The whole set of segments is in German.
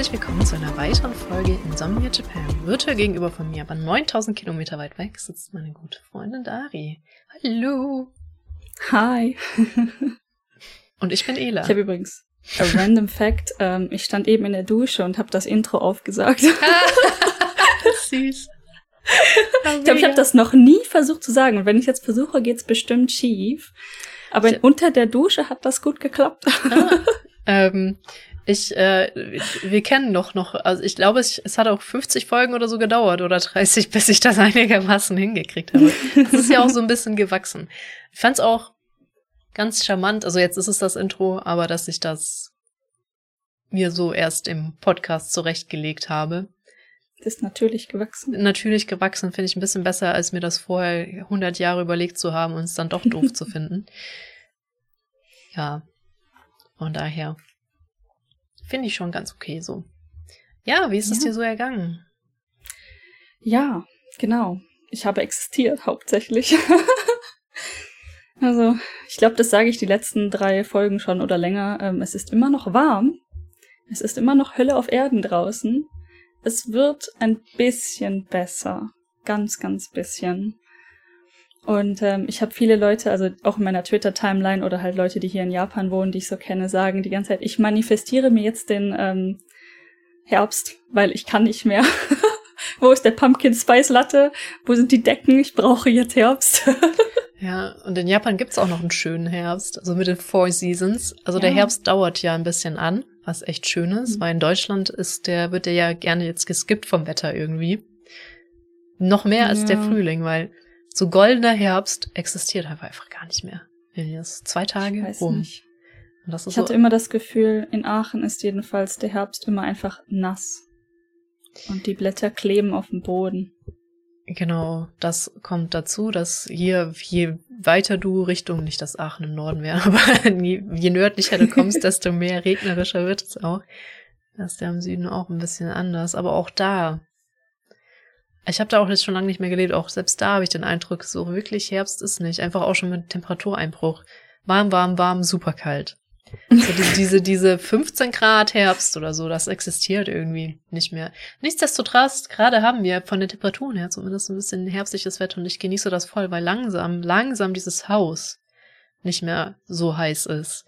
herzlich willkommen zu einer weiteren Folge Insomnia Japan. Virtuell gegenüber von mir, aber 9000 Kilometer weit weg, sitzt meine gute Freundin Dari. Hallo. Hi. und ich bin Ela. Ich habe übrigens a random fact. Ähm, ich stand eben in der Dusche und habe das Intro aufgesagt. Süß. Ich glaube, ich habe das noch nie versucht zu sagen. Und wenn ich jetzt versuche, geht's bestimmt schief. Aber ich, unter der Dusche hat das gut geklappt. Ah, ähm, ich, äh, wir kennen noch noch, also ich glaube, es, es hat auch 50 Folgen oder so gedauert oder 30, bis ich das einigermaßen hingekriegt habe. Es ist ja auch so ein bisschen gewachsen. Ich fand es auch ganz charmant, also jetzt ist es das Intro, aber dass ich das mir so erst im Podcast zurechtgelegt habe. Das ist natürlich gewachsen. Natürlich gewachsen finde ich ein bisschen besser, als mir das vorher 100 Jahre überlegt zu haben und es dann doch doof zu finden. Ja, von daher Finde ich schon ganz okay so. Ja, wie ist ja. es dir so ergangen? Ja, genau. Ich habe existiert hauptsächlich. also, ich glaube, das sage ich die letzten drei Folgen schon oder länger. Ähm, es ist immer noch warm. Es ist immer noch Hölle auf Erden draußen. Es wird ein bisschen besser. Ganz, ganz bisschen. Und ähm, ich habe viele Leute, also auch in meiner Twitter-Timeline oder halt Leute, die hier in Japan wohnen, die ich so kenne, sagen die ganze Zeit, ich manifestiere mir jetzt den ähm, Herbst, weil ich kann nicht mehr. Wo ist der Pumpkin Spice Latte? Wo sind die Decken? Ich brauche jetzt Herbst. ja, und in Japan gibt's auch noch einen schönen Herbst, also mit den Four Seasons. Also ja. der Herbst dauert ja ein bisschen an, was echt schön ist, mhm. weil in Deutschland ist der, wird der ja gerne jetzt geskippt vom Wetter irgendwie. Noch mehr als der Frühling, weil so goldener Herbst existiert einfach gar nicht mehr. Jetzt zwei Tage rum. ich hatte so immer das Gefühl, in Aachen ist jedenfalls der Herbst immer einfach nass. Und die Blätter kleben auf dem Boden. Genau, das kommt dazu, dass hier, je weiter du Richtung, nicht dass Aachen im Norden wäre, aber je, je nördlicher du kommst, desto mehr regnerischer wird es auch. Das ist ja im Süden auch ein bisschen anders. Aber auch da ich habe da auch jetzt schon lange nicht mehr gelebt. Auch selbst da habe ich den Eindruck, so wirklich Herbst ist nicht. Einfach auch schon mit Temperatureinbruch. Warm, warm, warm, super kalt. So die, diese, diese 15 Grad Herbst oder so, das existiert irgendwie nicht mehr. Nichtsdestotrotz, gerade haben wir von den Temperaturen her zumindest ein bisschen herbstliches Wetter und ich genieße das voll, weil langsam, langsam dieses Haus nicht mehr so heiß ist.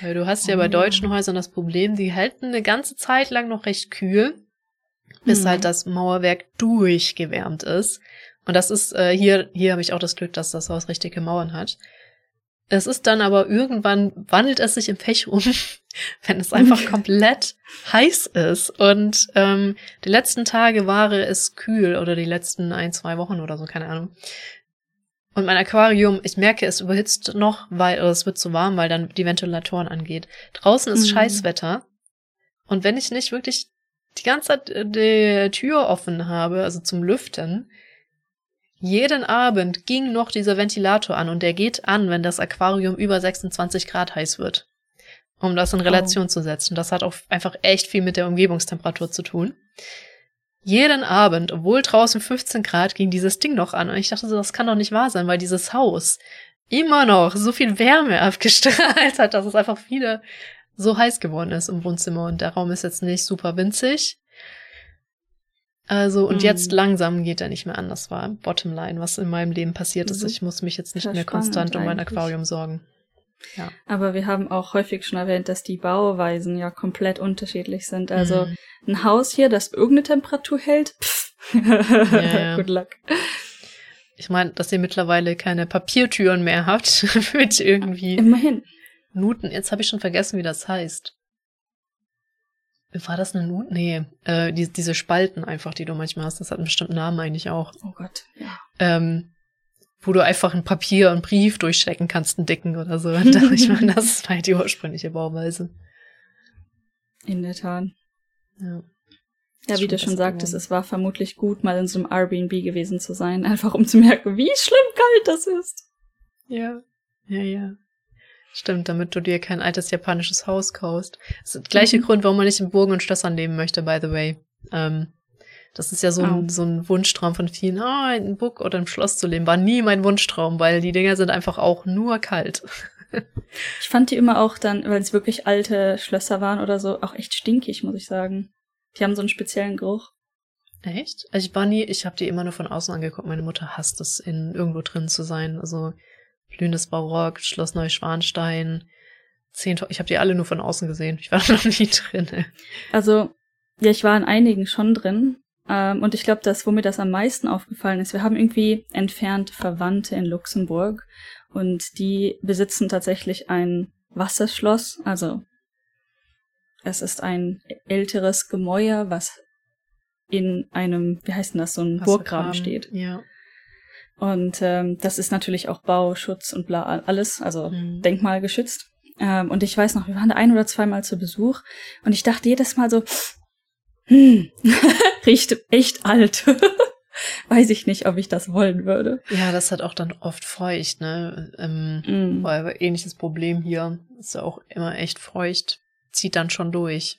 Weil du hast ja bei oh. deutschen Häusern das Problem, die halten eine ganze Zeit lang noch recht kühl bis mhm. halt das Mauerwerk durchgewärmt ist. Und das ist äh, hier, hier habe ich auch das Glück, dass das Haus richtige Mauern hat. Es ist dann aber irgendwann wandelt es sich im Pech um, wenn es einfach komplett heiß ist. Und ähm, die letzten Tage war es kühl oder die letzten ein, zwei Wochen oder so, keine Ahnung. Und mein Aquarium, ich merke, es überhitzt noch, weil oder es wird zu warm, weil dann die Ventilatoren angeht. Draußen ist mhm. Scheißwetter. Und wenn ich nicht wirklich die ganze Zeit äh, die Tür offen habe, also zum Lüften, jeden Abend ging noch dieser Ventilator an und der geht an, wenn das Aquarium über 26 Grad heiß wird. Um das in oh. Relation oh. zu setzen. Das hat auch einfach echt viel mit der Umgebungstemperatur zu tun. Jeden Abend, obwohl draußen 15 Grad, ging dieses Ding noch an. Und ich dachte so, das kann doch nicht wahr sein, weil dieses Haus immer noch so viel Wärme abgestrahlt hat, dass es einfach viele so heiß geworden ist im Wohnzimmer und der Raum ist jetzt nicht super winzig. Also, und hm. jetzt langsam geht er nicht mehr an. Das war Bottomline, was in meinem Leben passiert ist. Mhm. Ich muss mich jetzt nicht mehr konstant um mein Aquarium sorgen. Ja. Aber wir haben auch häufig schon erwähnt, dass die Bauweisen ja komplett unterschiedlich sind. Also mhm. ein Haus hier, das irgendeine Temperatur hält, pff. ja, ja. Good luck. Ich meine, dass ihr mittlerweile keine Papiertüren mehr habt, mit irgendwie. Immerhin. Nuten, jetzt habe ich schon vergessen, wie das heißt. War das eine Nut? Nee, äh, die, diese Spalten einfach, die du manchmal hast, das hat einen bestimmten Namen eigentlich auch. Oh Gott, ja. Ähm, wo du einfach ein Papier und Brief durchstecken kannst, einen dicken oder so. Und ich meine, das war die ursprüngliche Bauweise. In der Tat. Ja. Ja, wie du schon sagtest, es war vermutlich gut, mal in so einem Airbnb gewesen zu sein, einfach um zu merken, wie schlimm kalt das ist. Ja, ja, ja. Stimmt, damit du dir kein altes japanisches Haus kaufst. Das ist der gleiche Mhm. Grund, warum man nicht in Burgen und Schlössern leben möchte, by the way. Ähm, das ist ja so ein, Oh. so ein Wunschtraum von vielen. Ah, in Burg oder im Schloss zu leben, war nie mein Wunschtraum, weil die Dinger sind einfach auch nur kalt. Ich fand die immer auch dann, weil es wirklich alte Schlösser waren oder so, auch echt stinkig, muss ich sagen. Die haben so einen speziellen Geruch. Echt? Also ich war nie, ich habe die immer nur von außen angeguckt. Meine Mutter hasst es, in irgendwo drin zu sein. Also blühendes Barock, Schloss Neuschwanstein, zehn, ich habe die alle nur von außen gesehen. Ich war noch nie drin. Also, ja, ich war in einigen schon drin. Ähm, und ich glaube, das, wo mir das am meisten aufgefallen ist, wir haben irgendwie entfernt Verwandte in Luxemburg und die besitzen tatsächlich ein Wasserschloss. Also, es ist ein älteres Gemäuer, was in einem, wie heißt denn das, so ein Burggraben steht. Ja. Und ähm, das ist natürlich auch Bauschutz und bla alles, also Mhm. denkmalgeschützt. Ähm, und ich weiß noch, wir waren da ein oder zweimal zu Besuch und ich dachte jedes Mal so, hm, riecht echt alt. weiß ich nicht, ob ich das wollen würde. Ja, das hat auch dann oft feucht, ne? Ähm, Mm. weil ähnliches Problem hier. Ist ja auch immer echt feucht. Zieht dann schon durch.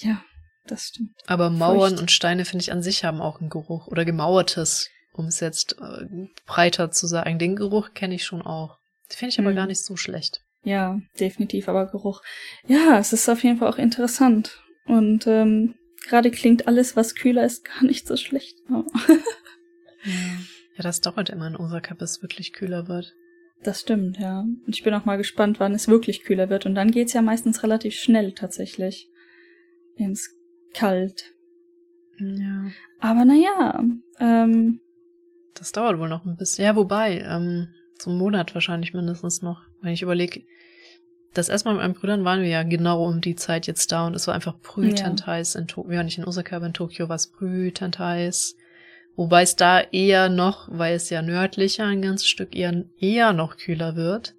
Ja, das stimmt. Aber Mauern Feucht. und Steine, finde ich, an sich haben auch einen Geruch. Oder gemauertes, um es jetzt äh, breiter zu sagen. Den Geruch kenne ich schon auch. Finde ich aber Mhm. gar nicht so schlecht. Ja, definitiv, aber Geruch. Ja, es ist auf jeden Fall auch interessant. Und ähm, gerade klingt alles, was kühler ist, gar nicht so schlecht. Oh. Ja, das dauert immer in Osaka, bis es wirklich kühler wird. Das stimmt, ja. Und ich bin auch mal gespannt, wann es wirklich kühler wird. Und dann geht's ja meistens relativ schnell tatsächlich ins Kalt. Ja. Aber naja, ähm, Das dauert wohl noch ein bisschen. Ja, wobei, ähm, so einen Monat wahrscheinlich mindestens noch. Wenn ich überlege, das erste Mal mit meinen Brüdern waren wir ja genau um die Zeit jetzt da und es war einfach brütend heiß in Tokio. Wir waren nicht in Osaka, aber in Tokio war es brütend heiß. Wobei es da eher noch, weil es ja nördlicher ein ganzes Stück eher, eher noch kühler wird.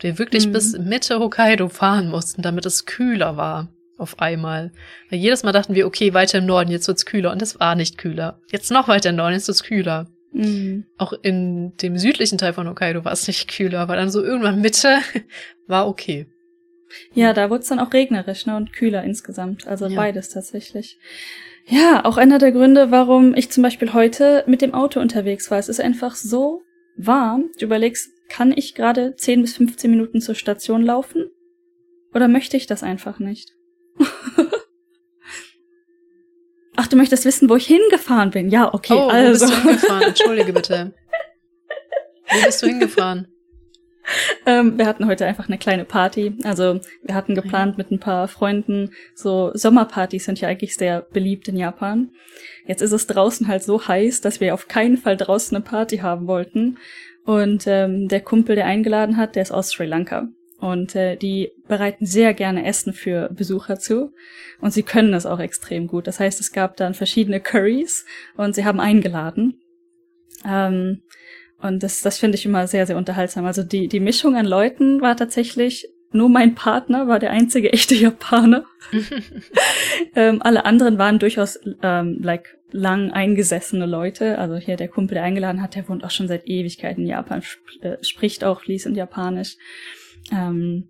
Wir wirklich Mhm. bis Mitte Hokkaido fahren mussten, damit es kühler war. Auf einmal. Weil jedes Mal dachten wir, okay, weiter im Norden, jetzt wird's kühler. Und es war nicht kühler. Jetzt noch weiter im Norden, jetzt wird's kühler. mh, Auch in dem südlichen Teil von Hokkaido war es nicht kühler, aber dann so irgendwann Mitte war okay. ja, da wurde es dann auch regnerisch ne, und kühler insgesamt. Also Ja. beides tatsächlich. Ja, auch einer der Gründe, warum ich zum Beispiel heute mit dem Auto unterwegs war. Es ist einfach so warm. Du überlegst, kann ich gerade 10 bis 15 Minuten zur Station laufen? Oder möchte ich das einfach nicht? Ach, du möchtest wissen, wo ich hingefahren bin? Ja, okay, oh, also. wo bist du hingefahren? Entschuldige bitte. Wo bist du hingefahren? Ähm, wir hatten heute einfach eine kleine Party. Also wir hatten geplant mit ein paar Freunden, so Sommerpartys sind ja eigentlich sehr beliebt in Japan. Jetzt ist es draußen halt so heiß, dass wir auf keinen Fall draußen eine Party haben wollten. Und ähm, der Kumpel, der eingeladen hat, der ist aus Sri Lanka. Und äh, die bereiten sehr gerne Essen für Besucher zu. Und sie können das auch extrem gut. Das heißt, es gab dann verschiedene Curries und sie haben eingeladen. Ähm, und das, das finde ich immer sehr, sehr unterhaltsam. Also die, die Mischung an Leuten war tatsächlich, nur mein Partner war der einzige echte Japaner. ähm, alle anderen waren durchaus ähm, like lang eingesessene Leute. Also hier der Kumpel, der eingeladen hat, der wohnt auch schon seit Ewigkeiten in Japan, sp äh, spricht auch fließend Japanisch. Ähm,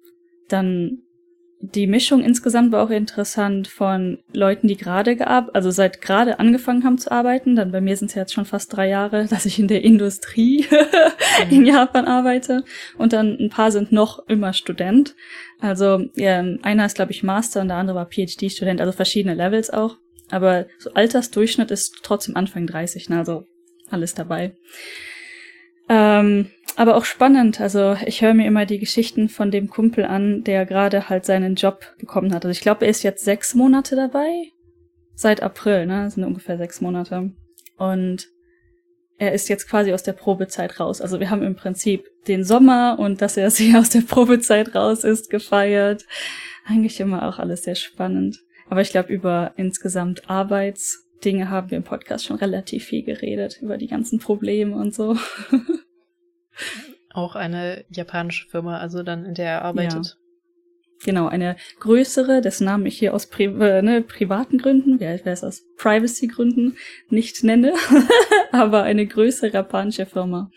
dann die Mischung insgesamt war auch interessant von Leuten, die gerade gearbeitet, also seit gerade angefangen haben zu arbeiten. Dann bei mir sind es ja jetzt schon fast drei Jahre, dass ich in der Industrie in Japan arbeite. Und dann ein paar sind noch immer Student. Also ja, einer ist, glaube ich, Master und der andere war PhD-Student, also verschiedene Levels auch. Aber so Altersdurchschnitt ist trotzdem Anfang 30, ne? also alles dabei. Ähm, aber auch spannend. Also ich höre mir immer die Geschichten von dem Kumpel an, der gerade halt seinen Job bekommen hat. Also ich glaube, er ist jetzt sechs Monate dabei. Seit April, ne? Das sind ungefähr sechs Monate. Und er ist jetzt quasi aus der Probezeit raus. Also wir haben im Prinzip den Sommer und dass er sehr aus der Probezeit raus ist, gefeiert. Eigentlich immer auch alles sehr spannend. Aber ich glaube, über insgesamt Arbeitsdinge haben wir im Podcast schon relativ viel geredet, über die ganzen Probleme und so. Auch eine japanische Firma, also dann, in der er arbeitet. Genau, eine größere, dessen Namen ich hier aus Pri äh, ne, privaten Gründen, wer wer es aus Privacy-Gründen nicht nenne, aber eine größere japanische Firma,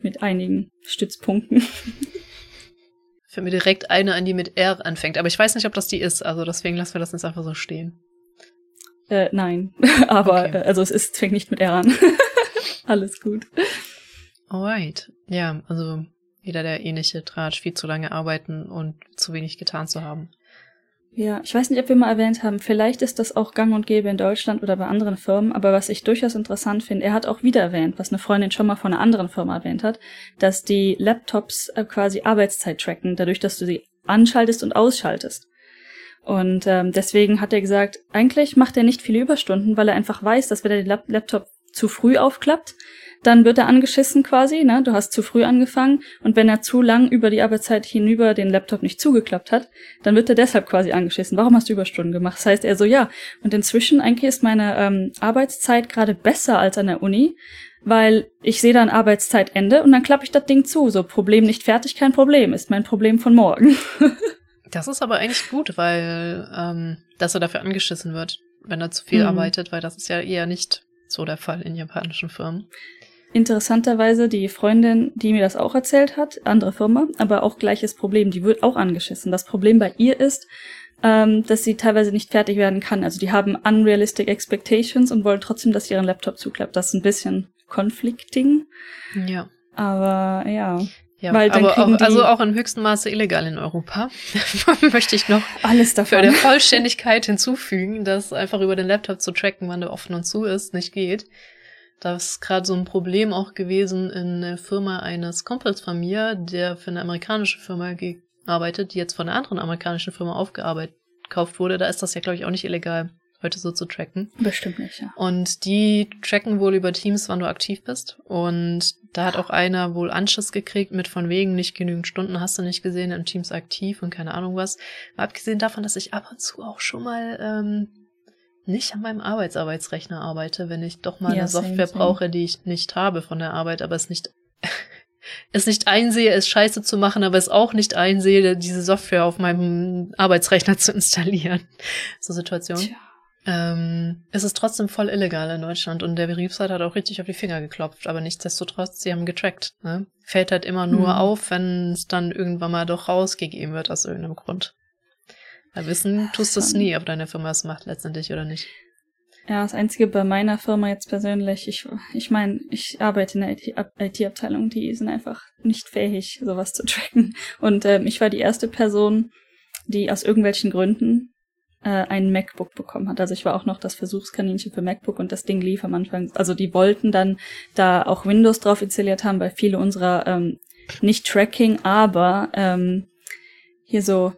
mit einigen Stützpunkten. Fällt mir direkt eine an, die mit R anfängt. Aber ich weiß nicht, ob das die ist. Also deswegen lassen wir das jetzt einfach so stehen. Äh, nein. Aber, okay. äh, also es ist, fängt nicht mit R an. Alles gut. Alright. Ja, also wieder der ähnliche Tratsch, viel zu lange arbeiten und zu wenig getan zu haben. Ja, ich weiß nicht, ob wir mal erwähnt haben, vielleicht ist das auch gang und gäbe in Deutschland oder bei anderen Firmen, aber was ich durchaus interessant finde, er hat auch wieder erwähnt, was eine Freundin schon mal von einer anderen Firma erwähnt hat, dass die Laptops äh, quasi Arbeitszeit tracken, dadurch, dass du sie anschaltest und ausschaltest. Und ähm, deswegen hat er gesagt, eigentlich macht er nicht viele Überstunden, weil er einfach weiß, dass wenn er den Laptop zu früh aufklappt, dann wird er angeschissen quasi, ne? Du hast zu früh angefangen und wenn er zu lang über die Arbeitszeit hinüber den Laptop nicht zugeklappt hat, dann wird er deshalb quasi angeschissen. Warum hast du Überstunden gemacht? Das heißt er so, ja. Und inzwischen eigentlich ist meine ähm, Arbeitszeit gerade besser als an der Uni, weil ich sehe dann Arbeitszeitende und dann klappe ich das Ding zu. So Problem nicht fertig, kein Problem, ist mein Problem von morgen. das ist aber eigentlich gut, weil ähm, dass er dafür angeschissen wird, wenn er zu viel mhm. arbeitet, weil das ist ja eher nicht so der Fall in japanischen Firmen. Interessanterweise die Freundin, die mir das auch erzählt hat, andere Firma, aber auch gleiches Problem, die wird auch angeschissen. Das Problem bei ihr ist, ähm, dass sie teilweise nicht fertig werden kann. Also die haben unrealistic expectations und wollen trotzdem, dass ihren Laptop zuklappt. Das ist ein bisschen conflicting. Ja. Aber ja. Ja, Weil aber auch, also auch in höchstem Maße illegal in Europa. Möchte ich noch alles dafür der Vollständigkeit hinzufügen, dass einfach über den Laptop zu tracken, wann der offen und zu ist, nicht geht. Das ist gerade so ein Problem auch gewesen in der Firma eines Kumpels von mir, der für eine amerikanische Firma gearbeitet, die jetzt von einer anderen amerikanischen Firma aufgearbeitet gekauft wurde. Da ist das ja, glaube ich, auch nicht illegal, heute so zu tracken. Bestimmt nicht, ja. Und die tracken wohl über Teams, wann du aktiv bist. Und da hat auch einer wohl Anschiss gekriegt mit von wegen nicht genügend Stunden hast du nicht gesehen in Teams aktiv und keine Ahnung was. Mal abgesehen davon, dass ich ab und zu auch schon mal ähm, nicht an meinem Arbeitsarbeitsrechner arbeite, wenn ich doch mal ja, eine Software same, brauche, die ich nicht habe von der Arbeit, aber es nicht es nicht einsehe, es scheiße zu machen, aber es auch nicht einsehe, diese Software auf meinem Arbeitsrechner zu installieren. So Situation. Tja. Ähm, es ist trotzdem voll illegal in Deutschland und der Betriebsrat hat auch richtig auf die Finger geklopft, aber nichtsdestotrotz, sie haben getrackt. Ne? Fällt halt immer nur hm. auf, wenn es dann irgendwann mal doch rausgegeben wird aus irgendeinem Grund. Wissen tust du es nie, ob deine Firma es macht letztendlich oder nicht. Ja, das Einzige bei meiner Firma jetzt persönlich, ich, ich meine, ich arbeite in der IT-Abteilung, die sind einfach nicht fähig, sowas zu tracken. Und ähm, ich war die erste Person, die aus irgendwelchen Gründen äh, ein MacBook bekommen hat. Also ich war auch noch das Versuchskaninchen für MacBook und das Ding lief am Anfang. Also die wollten dann da auch Windows drauf installiert haben, weil viele unserer ähm, nicht Tracking, aber ähm, hier so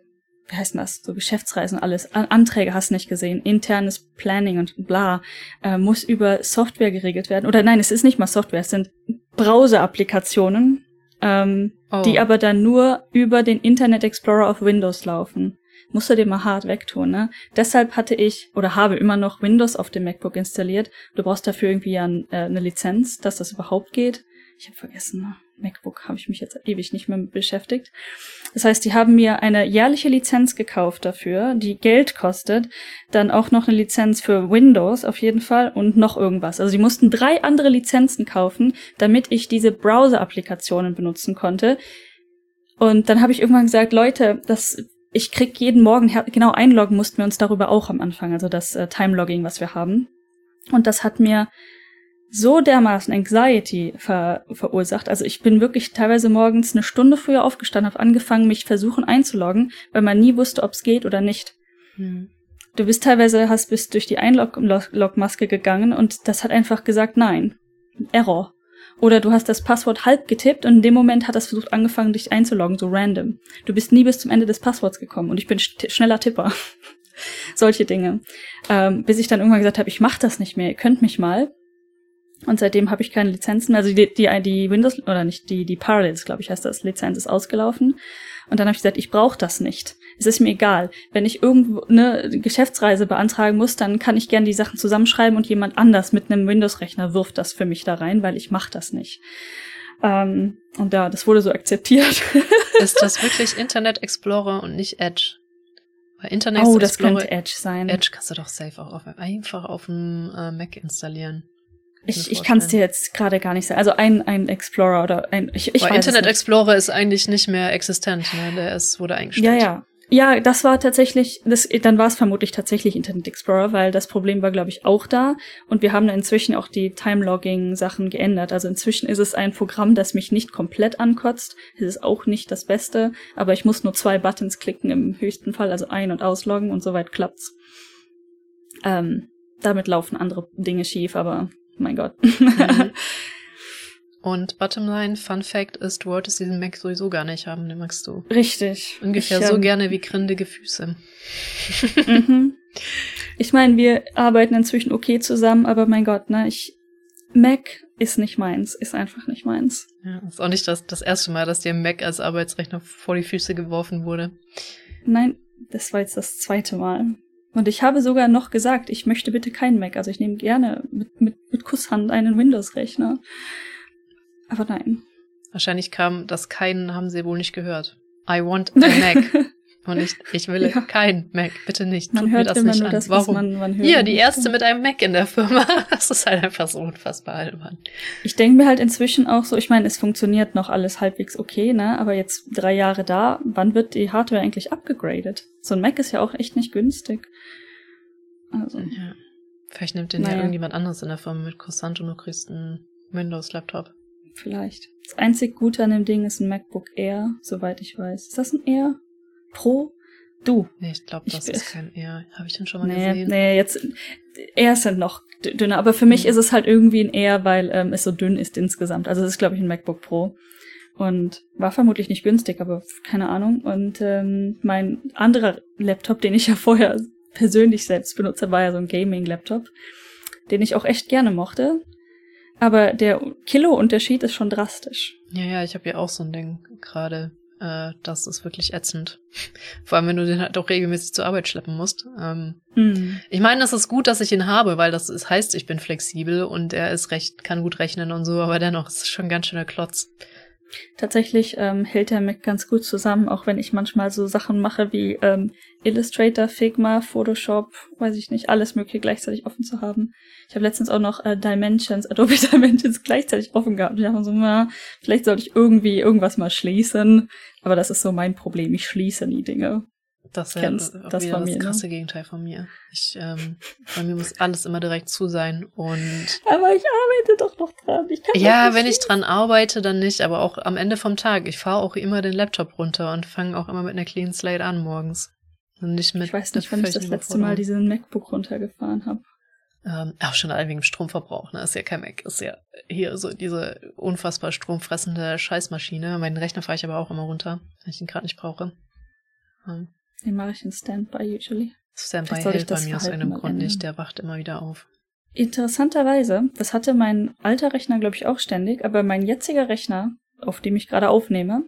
wie heißt denn das, so Geschäftsreisen alles, Anträge hast nicht gesehen, internes Planning und bla, äh, muss über Software geregelt werden. Oder nein, es ist nicht mal Software, es sind Browser-Applikationen, ähm, oh. die aber dann nur über den Internet Explorer auf Windows laufen. Musst du dir mal hart wegtun, ne? Deshalb hatte ich oder habe immer noch Windows auf dem MacBook installiert. Du brauchst dafür irgendwie ja äh, eine Lizenz, dass das überhaupt geht. Ich habe vergessen, ne? MacBook habe ich mich jetzt ewig nicht mehr beschäftigt. Das heißt, die haben mir eine jährliche Lizenz gekauft dafür, die Geld kostet, dann auch noch eine Lizenz für Windows auf jeden Fall und noch irgendwas. Also sie mussten drei andere Lizenzen kaufen, damit ich diese Browser-Applikationen benutzen konnte. Und dann habe ich irgendwann gesagt, Leute, das ich krieg jeden Morgen genau einloggen mussten wir uns darüber auch am Anfang, also das äh, Time-Logging, was wir haben. Und das hat mir so dermaßen Anxiety ver verursacht. Also ich bin wirklich teilweise morgens eine Stunde früher aufgestanden, habe angefangen, mich versuchen einzuloggen, weil man nie wusste, ob es geht oder nicht. Hm. Du bist teilweise, hast bist durch die Einlog-Maske gegangen und das hat einfach gesagt, nein. Error. Oder du hast das Passwort halb getippt und in dem Moment hat das versucht angefangen, dich einzuloggen, so random. Du bist nie bis zum Ende des Passworts gekommen und ich bin schneller Tipper. Solche Dinge. Ähm, bis ich dann irgendwann gesagt habe, ich mach das nicht mehr, ihr könnt mich mal. Und seitdem habe ich keine Lizenzen mehr. Also die, die, die Windows, oder nicht, die, die Parallels, glaube ich, heißt das, Lizenz ist ausgelaufen. Und dann habe ich gesagt, ich brauche das nicht. Es ist mir egal. Wenn ich irgendwo eine Geschäftsreise beantragen muss, dann kann ich gern die Sachen zusammenschreiben und jemand anders mit einem Windows-Rechner wirft das für mich da rein, weil ich mache das nicht. Ähm, und ja, das wurde so akzeptiert. ist das wirklich Internet Explorer und nicht Edge? Weil Internet oh, das Explorer, könnte Edge sein. Edge kannst du doch safe auch auf, einfach auf dem äh, Mac installieren. Ich, ich kann es dir jetzt gerade gar nicht sagen. Also ein, ein Explorer oder ein. Ich, ich weiß Internet Explorer ist eigentlich nicht mehr existent, ne? Der ist, wurde eingestellt. Ja, ja. Ja, das war tatsächlich, das, dann war es vermutlich tatsächlich Internet Explorer, weil das Problem war, glaube ich, auch da. Und wir haben inzwischen auch die Time-Logging-Sachen geändert. Also inzwischen ist es ein Programm, das mich nicht komplett ankotzt. Es ist auch nicht das Beste, aber ich muss nur zwei Buttons klicken im höchsten Fall, also ein- und ausloggen und soweit klappt's. Ähm, damit laufen andere Dinge schief, aber mein Gott. Mhm. Und Bottomline, Fun Fact ist, du wolltest diesen Mac sowieso gar nicht haben, den magst du. Richtig. Ungefähr ich, so ähm, gerne wie grindige Füße. mhm. Ich meine, wir arbeiten inzwischen okay zusammen, aber mein Gott, ne, ich, Mac ist nicht meins, ist einfach nicht meins. Ja, ist auch nicht das, das erste Mal, dass dir Mac als Arbeitsrechner vor die Füße geworfen wurde. Nein, das war jetzt das zweite Mal. Und ich habe sogar noch gesagt, ich möchte bitte keinen Mac. Also ich nehme gerne mit, mit, mit Kusshand einen Windows-Rechner. Aber nein. Wahrscheinlich kam das keinen, haben sie wohl nicht gehört. I want a Mac. Und ich, ich will ja. kein Mac, bitte nicht. Man Tut hört mir das immer nicht nur an. das, Warum? man, man hört. Hier, die erste mit einem Mac in der Firma. Das ist halt einfach so unfassbar albern. Ich denke mir halt inzwischen auch so, ich meine, es funktioniert noch alles halbwegs okay, ne? Aber jetzt drei Jahre da, wann wird die Hardware eigentlich abgegradet? So ein Mac ist ja auch echt nicht günstig. Also. Ja. Vielleicht nimmt den naja. ja irgendjemand anderes in der Firma mit Croissant und du kriegst einen Windows-Laptop. Vielleicht. Das einzig Gute an dem Ding ist ein MacBook Air, soweit ich weiß. Ist das ein Air? Pro? Du. Nee, ich glaube, das ich, ist kein Air. Habe ich den schon mal nee, gesehen? Nee, jetzt Airs sind noch dünner, aber für mich mhm. ist es halt irgendwie ein Air, weil ähm, es so dünn ist insgesamt. Also es ist, glaube ich, ein MacBook Pro. Und war vermutlich nicht günstig, aber keine Ahnung. Und ähm, mein anderer Laptop, den ich ja vorher persönlich selbst benutze, war ja so ein Gaming-Laptop, den ich auch echt gerne mochte. Aber der Kilo-Unterschied ist schon drastisch. Ja, ja, ich habe ja auch so ein Ding gerade. Äh, das ist wirklich ätzend. Vor allem, wenn du den halt auch regelmäßig zur Arbeit schleppen musst. Ähm, mm. Ich meine, es ist gut, dass ich ihn habe, weil das ist, heißt, ich bin flexibel und er ist recht, kann gut rechnen und so, aber dennoch ist es schon ganz schöner Klotz. Tatsächlich ähm, hält der Mac ganz gut zusammen, auch wenn ich manchmal so Sachen mache wie ähm, Illustrator, Figma, Photoshop, weiß ich nicht, alles mögliche gleichzeitig offen zu haben. Ich habe letztens auch noch äh, Dimensions, Adobe Dimensions gleichzeitig offen gehabt. Ich dachte so, na, vielleicht sollte ich irgendwie irgendwas mal schließen. Aber das ist so mein Problem. Ich schließe nie Dinge. Das ist ja das, war mir, das krasse ne? Gegenteil von mir. Ich, ähm, bei mir muss alles immer direkt zu sein und. Aber ich arbeite doch noch dran. Ich kann ja, wenn ich dran arbeite, dann nicht, aber auch am Ende vom Tag. Ich fahre auch immer den Laptop runter und fange auch immer mit einer Clean Slate an morgens. Und nicht mit ich weiß nicht, wann ich das letzte Mal diesen MacBook runtergefahren habe. Ähm, auch schon allein wegen Stromverbrauch, ne? Ist ja kein Mac, ist ja hier so diese unfassbar stromfressende Scheißmaschine. Meinen Rechner fahre ich aber auch immer runter, wenn ich ihn gerade nicht brauche. Ähm. Den mache ich in Standby usually. Standby hält bei mir aus einem Grund nicht, der wacht immer wieder auf. Interessanterweise, das hatte mein alter Rechner, glaube ich, auch ständig, aber mein jetziger Rechner, auf dem ich gerade aufnehme,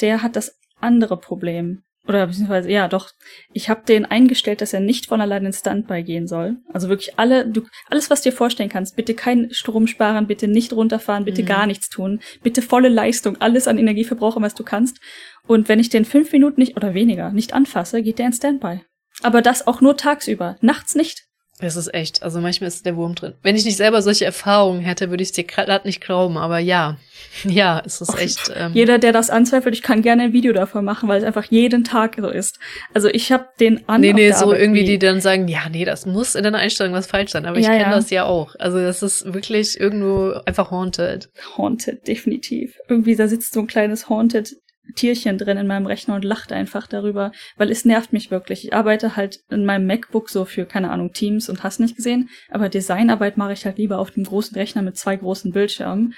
der hat das andere Problem. Oder beziehungsweise, ja, doch. Ich habe den eingestellt, dass er nicht von allein in Standby gehen soll. Also wirklich alle, du, alles, was dir vorstellen kannst. Bitte kein Strom sparen, bitte nicht runterfahren, bitte mhm. gar nichts tun. Bitte volle Leistung, alles an Energieverbrauch, was du kannst. Und wenn ich den fünf Minuten nicht oder weniger nicht anfasse, geht der in Standby. Aber das auch nur tagsüber, nachts nicht. Das ist echt, also manchmal ist der Wurm drin. Wenn ich nicht selber solche Erfahrungen hätte, würde ich es dir gerade nicht glauben, aber ja. Ja, es ist echt. Ähm Jeder, der das anzweifelt, ich kann gerne ein Video davon machen, weil es einfach jeden Tag so ist. Also ich habe den an. Nee, nee, so Arbeit irgendwie, die dann sagen, ja, nee, das muss in deiner Einstellung was falsch sein. Aber ich ja, kenne ja. das ja auch. Also das ist wirklich irgendwo einfach haunted. Haunted, definitiv. Irgendwie, da sitzt so ein kleines Haunted Tierchen drin in meinem Rechner und lacht einfach darüber, weil es nervt mich wirklich. Ich arbeite halt in meinem MacBook so für, keine Ahnung, Teams und hast nicht gesehen, aber Designarbeit mache ich halt lieber auf dem großen Rechner mit zwei großen Bildschirmen.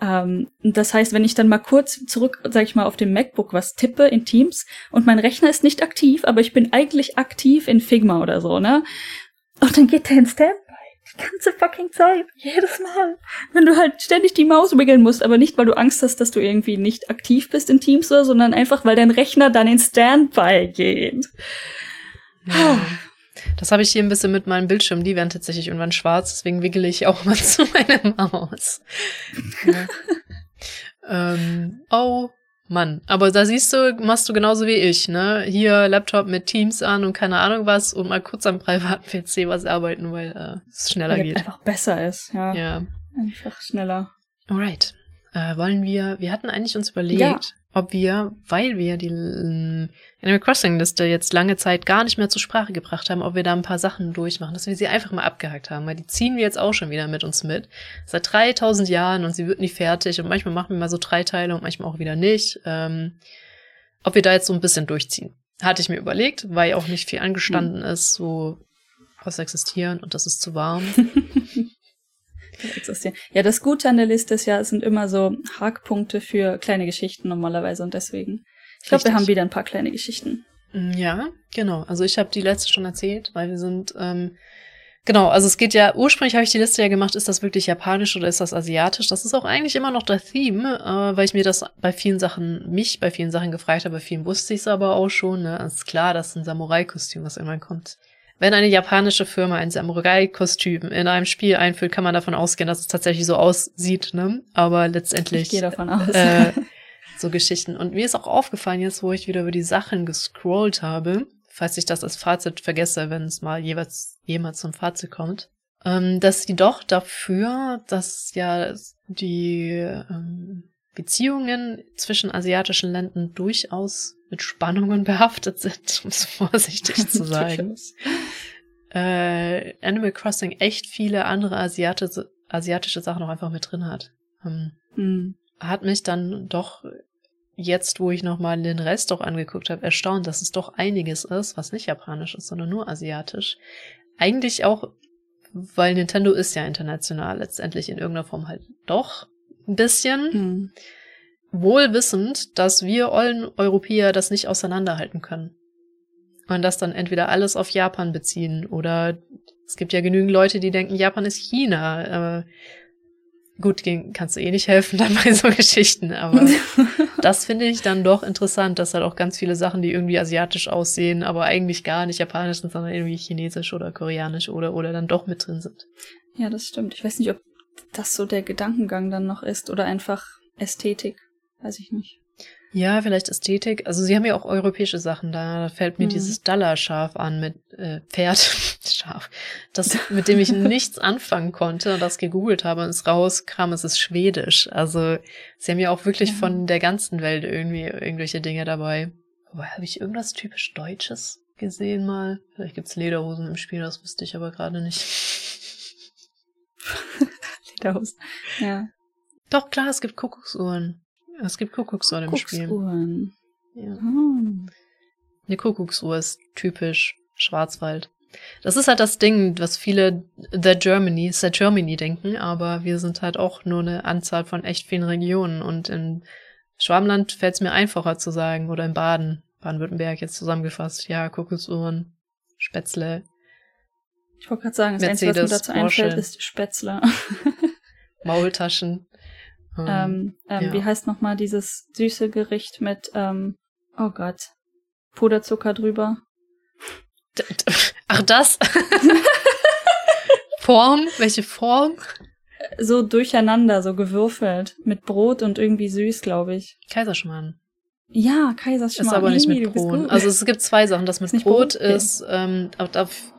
Ähm, das heißt, wenn ich dann mal kurz zurück, sag ich mal, auf dem MacBook was tippe in Teams und mein Rechner ist nicht aktiv, aber ich bin eigentlich aktiv in Figma oder so, ne? Und dann geht der ins Tab ganze fucking Zeit. Jedes Mal. Wenn du halt ständig die Maus wiggeln musst, aber nicht, weil du Angst hast, dass du irgendwie nicht aktiv bist in Teams oder, sondern einfach, weil dein Rechner dann in Standby geht. Ja. Das habe ich hier ein bisschen mit meinem Bildschirm. Die werden tatsächlich irgendwann schwarz, deswegen wiggle ich auch mal zu meiner Maus. Ja. ähm, oh Mann. Aber da siehst du, machst du genauso wie ich, ne? Hier Laptop mit Teams an und keine Ahnung was und mal kurz am privaten PC was arbeiten, weil äh, es schneller Weil geht. einfach besser ist, ja. Ja. Einfach schneller. Alright. Äh, wollen wir, wir hatten eigentlich uns überlegt, Ja. Ob wir, weil wir die Animal Crossing Liste jetzt lange Zeit gar nicht mehr zur Sprache gebracht haben, ob wir da ein paar Sachen durchmachen, dass wir sie einfach mal abgehakt haben, weil die ziehen wir jetzt auch schon wieder mit uns mit. Seit 3000 Jahren und sie wird nie fertig und manchmal machen wir mal so drei Teile und manchmal auch wieder nicht. Ähm, ob wir da jetzt so ein bisschen durchziehen. Hatte ich mir überlegt, weil auch nicht viel angestanden ist, so aus existieren und das ist zu warm. existieren. Ja, das Gute an der Liste ist ja, es sind immer so Hackpunkte für kleine Geschichten normalerweise und deswegen. Ich glaube, wir haben wieder ein paar kleine Geschichten. Mm, Ja, genau. Also ich habe die letzte schon erzählt, weil wir sind, ähm, genau, also es geht ja, ursprünglich habe ich die Liste ja gemacht, ist das wirklich japanisch oder ist das asiatisch? Das ist auch eigentlich immer noch der Theme, äh, weil ich mir das bei vielen Sachen, mich bei vielen Sachen gefragt habe, bei vielen wusste ich es aber auch schon, ne? Es ist klar, das ist ein Samurai-Kostüm, was irgendwann kommt. Wenn eine japanische Firma ein Samurai-Kostüm in einem Spiel einführt, kann man davon ausgehen, dass es tatsächlich so aussieht, ne? Aber letztendlich Ich gehe davon aus. äh, so Geschichten. Und mir ist auch aufgefallen, jetzt wo ich wieder über die Sachen gescrollt habe, falls ich das als Fazit vergesse, wenn es mal jeweils jemals zum Fazit kommt, ähm, dass sie doch dafür, dass ja die ähm, Beziehungen zwischen asiatischen Ländern durchaus mit Spannungen behaftet sind, um es vorsichtig zu sagen. äh, Animal Crossing echt viele andere asiatische, asiatische Sachen auch einfach mit drin hat. Ähm, Hm. hat mich dann doch jetzt, wo ich nochmal den Rest auch angeguckt habe, erstaunt, dass es doch einiges ist, was nicht japanisch ist, sondern nur asiatisch. Eigentlich auch, weil Nintendo ist ja international, letztendlich in irgendeiner Form halt doch ein bisschen. Hm. Wohl wissend, dass wir ollen Europäer das nicht auseinanderhalten können. Und das dann entweder alles auf Japan beziehen oder es gibt ja genügend Leute, die denken, Japan ist China. Äh, gut, gegen, kannst du eh nicht helfen dann bei so Geschichten, aber das finde ich dann doch interessant, dass halt auch ganz viele Sachen, die irgendwie asiatisch aussehen, aber eigentlich gar nicht japanisch sind, sondern irgendwie chinesisch oder koreanisch oder, oder dann doch mit drin sind. Ja, das stimmt. Ich weiß nicht, ob das so der Gedankengang dann noch ist oder einfach Ästhetik. Weiß ich nicht. Ja, vielleicht Ästhetik. Also sie haben ja auch europäische Sachen da. Da fällt mir Mhm. dieses Dallar-Schaf an mit äh, Pferd, Schaf, das mit dem ich nichts anfangen konnte und das gegoogelt habe und es rauskam, es ist Schwedisch. Also sie haben ja auch wirklich Ja. von der ganzen Welt irgendwie irgendwelche Dinge dabei. Aber habe ich irgendwas typisch Deutsches gesehen mal? Vielleicht gibt's Lederhosen im Spiel, das wüsste ich aber gerade nicht. Lederhosen. Ja. Doch klar, es gibt Kuckucksuhren. Es gibt Kuckucksuhren im Spiel. Kuckucksuhren. Ja. Hm. Eine Kuckucksuhr ist typisch Schwarzwald. Das ist halt das Ding, was viele The Germany, The Germany denken, aber wir sind halt auch nur eine Anzahl von echt vielen Regionen und in Schwabenland fällt es mir einfacher zu sagen oder in Baden, Baden-Württemberg jetzt zusammengefasst. Ja, Kuckucksuhren, Spätzle, Ich wollte gerade sagen, das Einzige, was mir Mercedes, dazu einfällt, Porsche. ist Spätzle. Maultaschen. Ähm, ähm, ähm, ja. Wie heißt nochmal dieses süße Gericht mit, ähm, oh Gott, Puderzucker drüber? d- Ach, das? Form? Welche Form? So durcheinander, so gewürfelt. Mit Brot und irgendwie süß, glaube ich. Kaiserschmarrn. Ja, Kaiserschmarrn. Ist aber nicht mit Brot. Also es gibt zwei Sachen. Das mit Ist Brot Brot? Okay. ist, ähm, auf,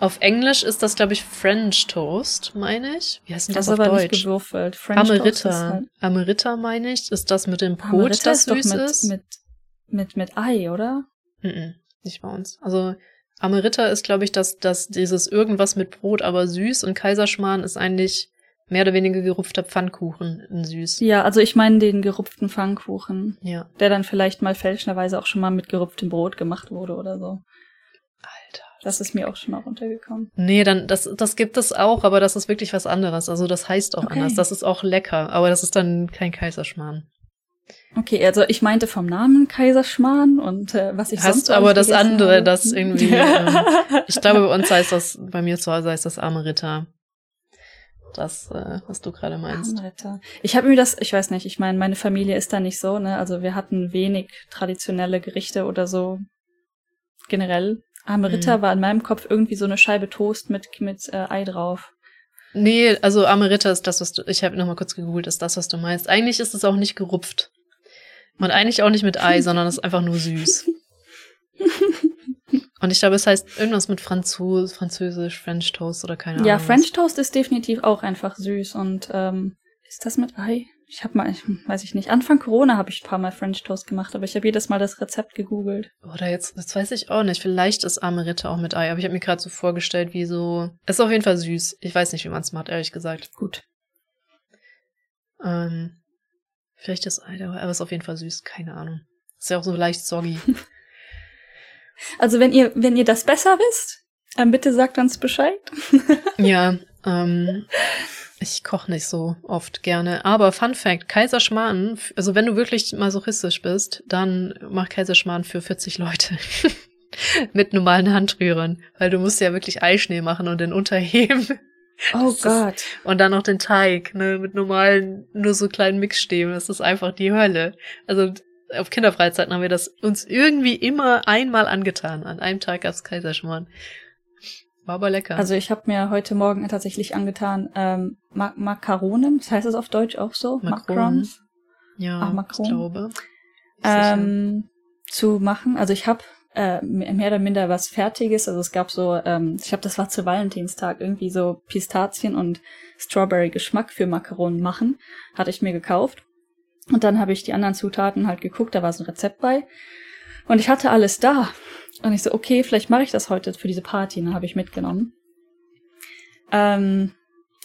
auf, Englisch ist das, glaube ich, French Toast, meine ich. Wie heißt denn das das, ist auf aber nicht Deutsch? gewürfelt. French Toast ist Amerita. halt- Amerita, meine ich, ist das mit dem Brot, Amerita das ist doch süß mit, ist. Mit, mit, mit Ei, oder? Mhm, nicht bei uns. Also Amerita ist, glaube ich, dass das dieses irgendwas mit Brot, aber süß und Kaiserschmarrn ist eigentlich mehr oder weniger gerupfter Pfannkuchen in süß. Ja, also ich meine den gerupften Pfannkuchen, Ja. der dann vielleicht mal fälschenderweise auch schon mal mit gerupftem Brot gemacht wurde oder so. Das ist mir auch schon mal runtergekommen. Nee, dann, das, das gibt es auch, aber das ist wirklich was anderes. Also das heißt auch Okay. anders. Das ist auch lecker, aber das ist dann kein Kaiserschmarrn. Okay, also ich meinte vom Namen Kaiserschmarrn und äh, was ich Hast sonst aber das andere, habe. das irgendwie, ähm, Ich glaube, bei uns heißt das, bei mir zu Hause heißt das Amerita. Das, äh, was du gerade meinst. Hamritter. Ich habe mir das, ich weiß nicht, ich meine, meine Familie ist da nicht so, ne? Also wir hatten wenig traditionelle Gerichte oder so generell. Amerita Mhm. war in meinem Kopf irgendwie so eine Scheibe Toast mit mit äh, Ei drauf. Nee, also Amerita ist das, was du, ich habe nochmal kurz gegoogelt, ist das, was du meinst. Eigentlich ist es auch nicht gerupft. Und eigentlich auch nicht mit Ei, sondern es ist einfach nur süß. Und ich glaube, es heißt irgendwas mit Franzos, Französisch, French Toast oder keine Ahnung. Ja. French Toast ist definitiv auch einfach süß und ähm, ist das mit Ei? Ich habe mal, ich, weiß ich nicht, Anfang Corona habe ich ein paar Mal French Toast gemacht, aber ich habe jedes Mal das Rezept gegoogelt. Oder jetzt, das weiß ich auch nicht. Vielleicht ist Ameritte auch mit Ei, aber ich habe mir gerade so vorgestellt, wie so. Es ist auf jeden Fall süß. Ich weiß nicht, wie man es macht, ehrlich gesagt. Gut. Ähm, vielleicht das Ei, aber es ist auf jeden Fall süß. Keine Ahnung. Ist ja auch so leicht soggy. Also wenn ihr, wenn ihr das besser wisst, dann bitte sagt uns Bescheid. ja, ähm, ich koche nicht so oft gerne. Aber Fun Fact, Kaiserschmarrn, also wenn du wirklich masochistisch bist, dann mach Kaiserschmarrn für 40 Leute. Mit normalen Handrührern. Weil du musst ja wirklich Eischnee machen und den unterheben. Oh Das ist- Gott. Und dann noch den Teig, ne, mit normalen, nur so kleinen Mixstäben. Das ist einfach die Hölle. Also auf Kinderfreizeiten haben wir das uns irgendwie immer einmal angetan. An einem Tag gab's Kaiserschmarrn. War aber lecker. Also ich habe mir heute Morgen tatsächlich angetan ähm, Ma Makaronen, das heißt es auf Deutsch auch so. Macarons, ja, Ach, ich Makron. glaube. Ähm, zu machen. Also ich habe äh, mehr oder minder was Fertiges. Also es gab so, ähm, ich glaube, das war zu Valentinstag irgendwie so Pistazien und Strawberry Geschmack für Makaronen machen, hatte ich mir gekauft. Und dann habe ich die anderen Zutaten halt geguckt, da war so ein Rezept bei. Und ich hatte alles da. Und ich so, okay, vielleicht mache ich das heute für diese Party. Dann habe ich mitgenommen. Ähm,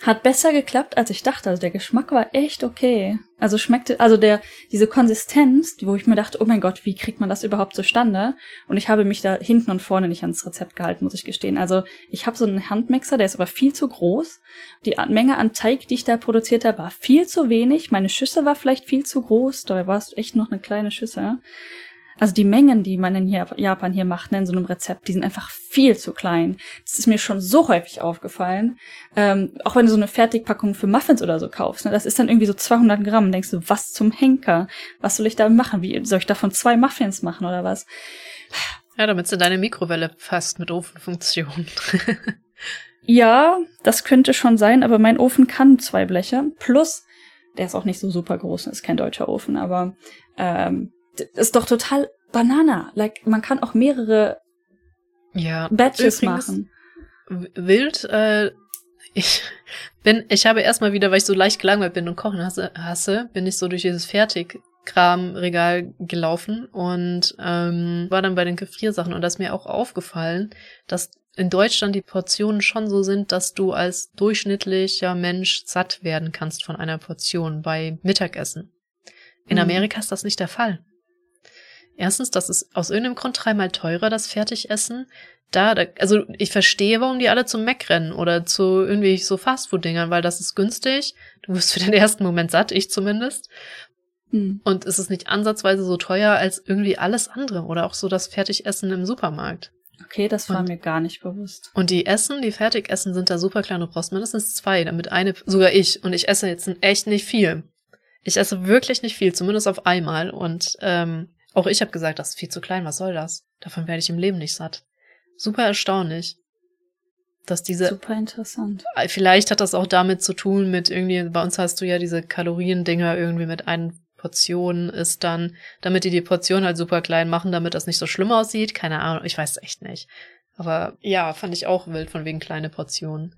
hat besser geklappt, als ich dachte. Also der Geschmack war echt okay. Also schmeckte, also der, diese Konsistenz, wo ich mir dachte, oh mein Gott, wie kriegt man das überhaupt zustande? Und ich habe mich da hinten und vorne nicht ans Rezept gehalten, muss ich gestehen. Also ich habe so einen Handmixer, der ist aber viel zu groß. Die Menge an Teig, die ich da produziert habe, war viel zu wenig. Meine Schüssel war vielleicht viel zu groß. Da war es echt noch eine kleine Schüssel. Also die Mengen, die man in Jap- Japan hier macht, ne, in so einem Rezept, die sind einfach viel zu klein. Das ist mir schon so häufig aufgefallen. Ähm, auch wenn du so eine Fertigpackung für Muffins oder so kaufst, ne, das ist dann irgendwie so 200 Gramm. Denkst du, was zum Henker? Was soll ich da machen? Wie soll ich davon zwei Muffins machen oder was? ja, damit sie deine Mikrowelle fasst mit Ofenfunktion. Ja, das könnte schon sein, aber mein Ofen kann zwei Bleche. Plus, der ist auch nicht so super groß, ist kein deutscher Ofen, aber ähm, ist doch total Banana. Like, man kann auch mehrere ja. Batches machen. Wild, äh, ich bin, ich habe erstmal wieder, weil ich so leicht gelangweilt bin und kochen hasse, hasse bin ich so durch dieses Fertigkramregal gelaufen und ähm, war dann bei den Gefriersachen und da ist mir auch aufgefallen, dass in Deutschland die Portionen schon so sind, dass du als durchschnittlicher Mensch satt werden kannst von einer Portion bei Mittagessen. In Mhm. Amerika ist das nicht der Fall. Erstens, das ist aus irgendeinem Grund dreimal teurer, das Fertigessen. Da, da, also ich verstehe, warum die alle zum Mac rennen oder zu irgendwie so Fastfood-Dingern, weil das ist günstig. Du wirst für den ersten Moment satt, ich zumindest. Hm. Und es ist nicht ansatzweise so teuer als irgendwie alles andere oder auch so das Fertigessen im Supermarkt. Okay, das war Und- mir gar nicht bewusst. Und die Essen, die Fertigessen sind da super klein. Du brauchst mindestens zwei, damit eine, sogar ich. Und ich esse jetzt echt nicht viel. Ich esse wirklich nicht viel, zumindest auf einmal. Und ähm, auch ich habe gesagt, das ist viel zu klein, was soll das? Davon werde ich im Leben nicht satt. Super erstaunlich, dass diese Super interessant. Vielleicht hat das auch damit zu tun mit irgendwie, bei uns hast du ja diese Kaloriendinger irgendwie mit einer Portion ist dann, damit die die Portion halt super klein machen, damit das nicht so schlimm aussieht. Keine Ahnung, ich weiß echt nicht. Aber ja, fand ich auch wild von wegen kleine Portionen.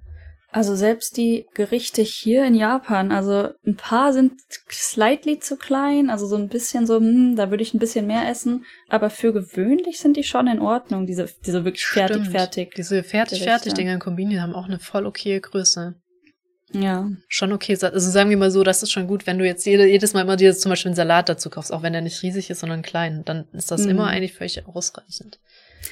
Also selbst die Gerichte hier in Japan, also ein paar sind slightly zu klein, also so ein bisschen so, hm, da würde ich ein bisschen mehr essen, aber für gewöhnlich sind die schon in Ordnung, diese, diese wirklich fertig, fertig. Diese fertig-fertig-Dinger in Kombini haben auch eine voll okay Größe. Ja. Schon okay. Also sagen wir mal so, das ist schon gut, wenn du jetzt jede, jedes Mal immer dir zum Beispiel einen Salat dazu kaufst, auch wenn der nicht riesig ist, sondern klein, dann ist das Mhm. immer eigentlich völlig ausreichend.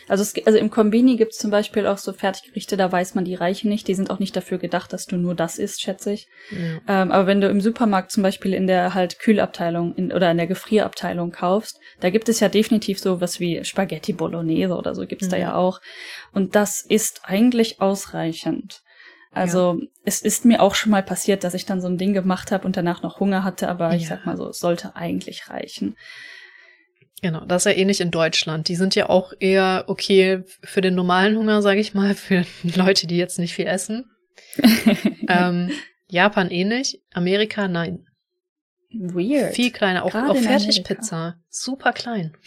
Also, es, also im Kombini gibt's zum Beispiel auch so Fertiggerichte, da weiß man, die reichen nicht. Die sind auch nicht dafür gedacht, dass du nur das isst, schätze ich. Ja. Ähm, aber wenn du im Supermarkt zum Beispiel in der halt Kühlabteilung in, oder in der Gefrierabteilung kaufst, da gibt es ja definitiv so was wie Spaghetti Bolognese oder so gibt's da Mhm. ja auch. Und das ist eigentlich ausreichend. Also es ist mir auch schon mal passiert, dass ich dann so ein Ding gemacht habe und danach noch Hunger hatte, aber ich Ja. sag mal so, es sollte eigentlich reichen. Genau, das ist ja ähnlich in Deutschland. Die sind ja auch eher okay für den normalen Hunger, sage ich mal, für Leute, die jetzt nicht viel essen. ähm, Japan ähnlich, Amerika nein. Weird. Viel kleiner, auch, auch Fertigpizza. Super klein.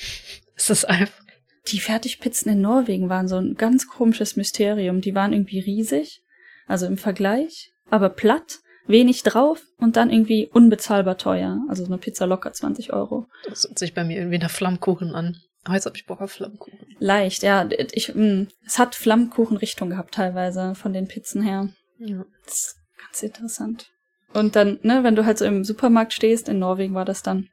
Es ist einfach. Die Fertigpizzen in Norwegen waren so ein ganz komisches Mysterium. Die waren irgendwie riesig, also im Vergleich, aber platt, wenig drauf und dann irgendwie unbezahlbar teuer. Also so eine Pizza locker 20 Euro. Das hört sich bei mir irgendwie nach Flammkuchen an. Aber jetzt ich Bock auf Flammkuchen. Leicht, ja. Ich, mh, es hat Flammkuchenrichtung gehabt teilweise von den Pizzen her. Ja. Das ist ganz interessant. Und dann, ne, wenn du halt so im Supermarkt stehst, in Norwegen war das dann,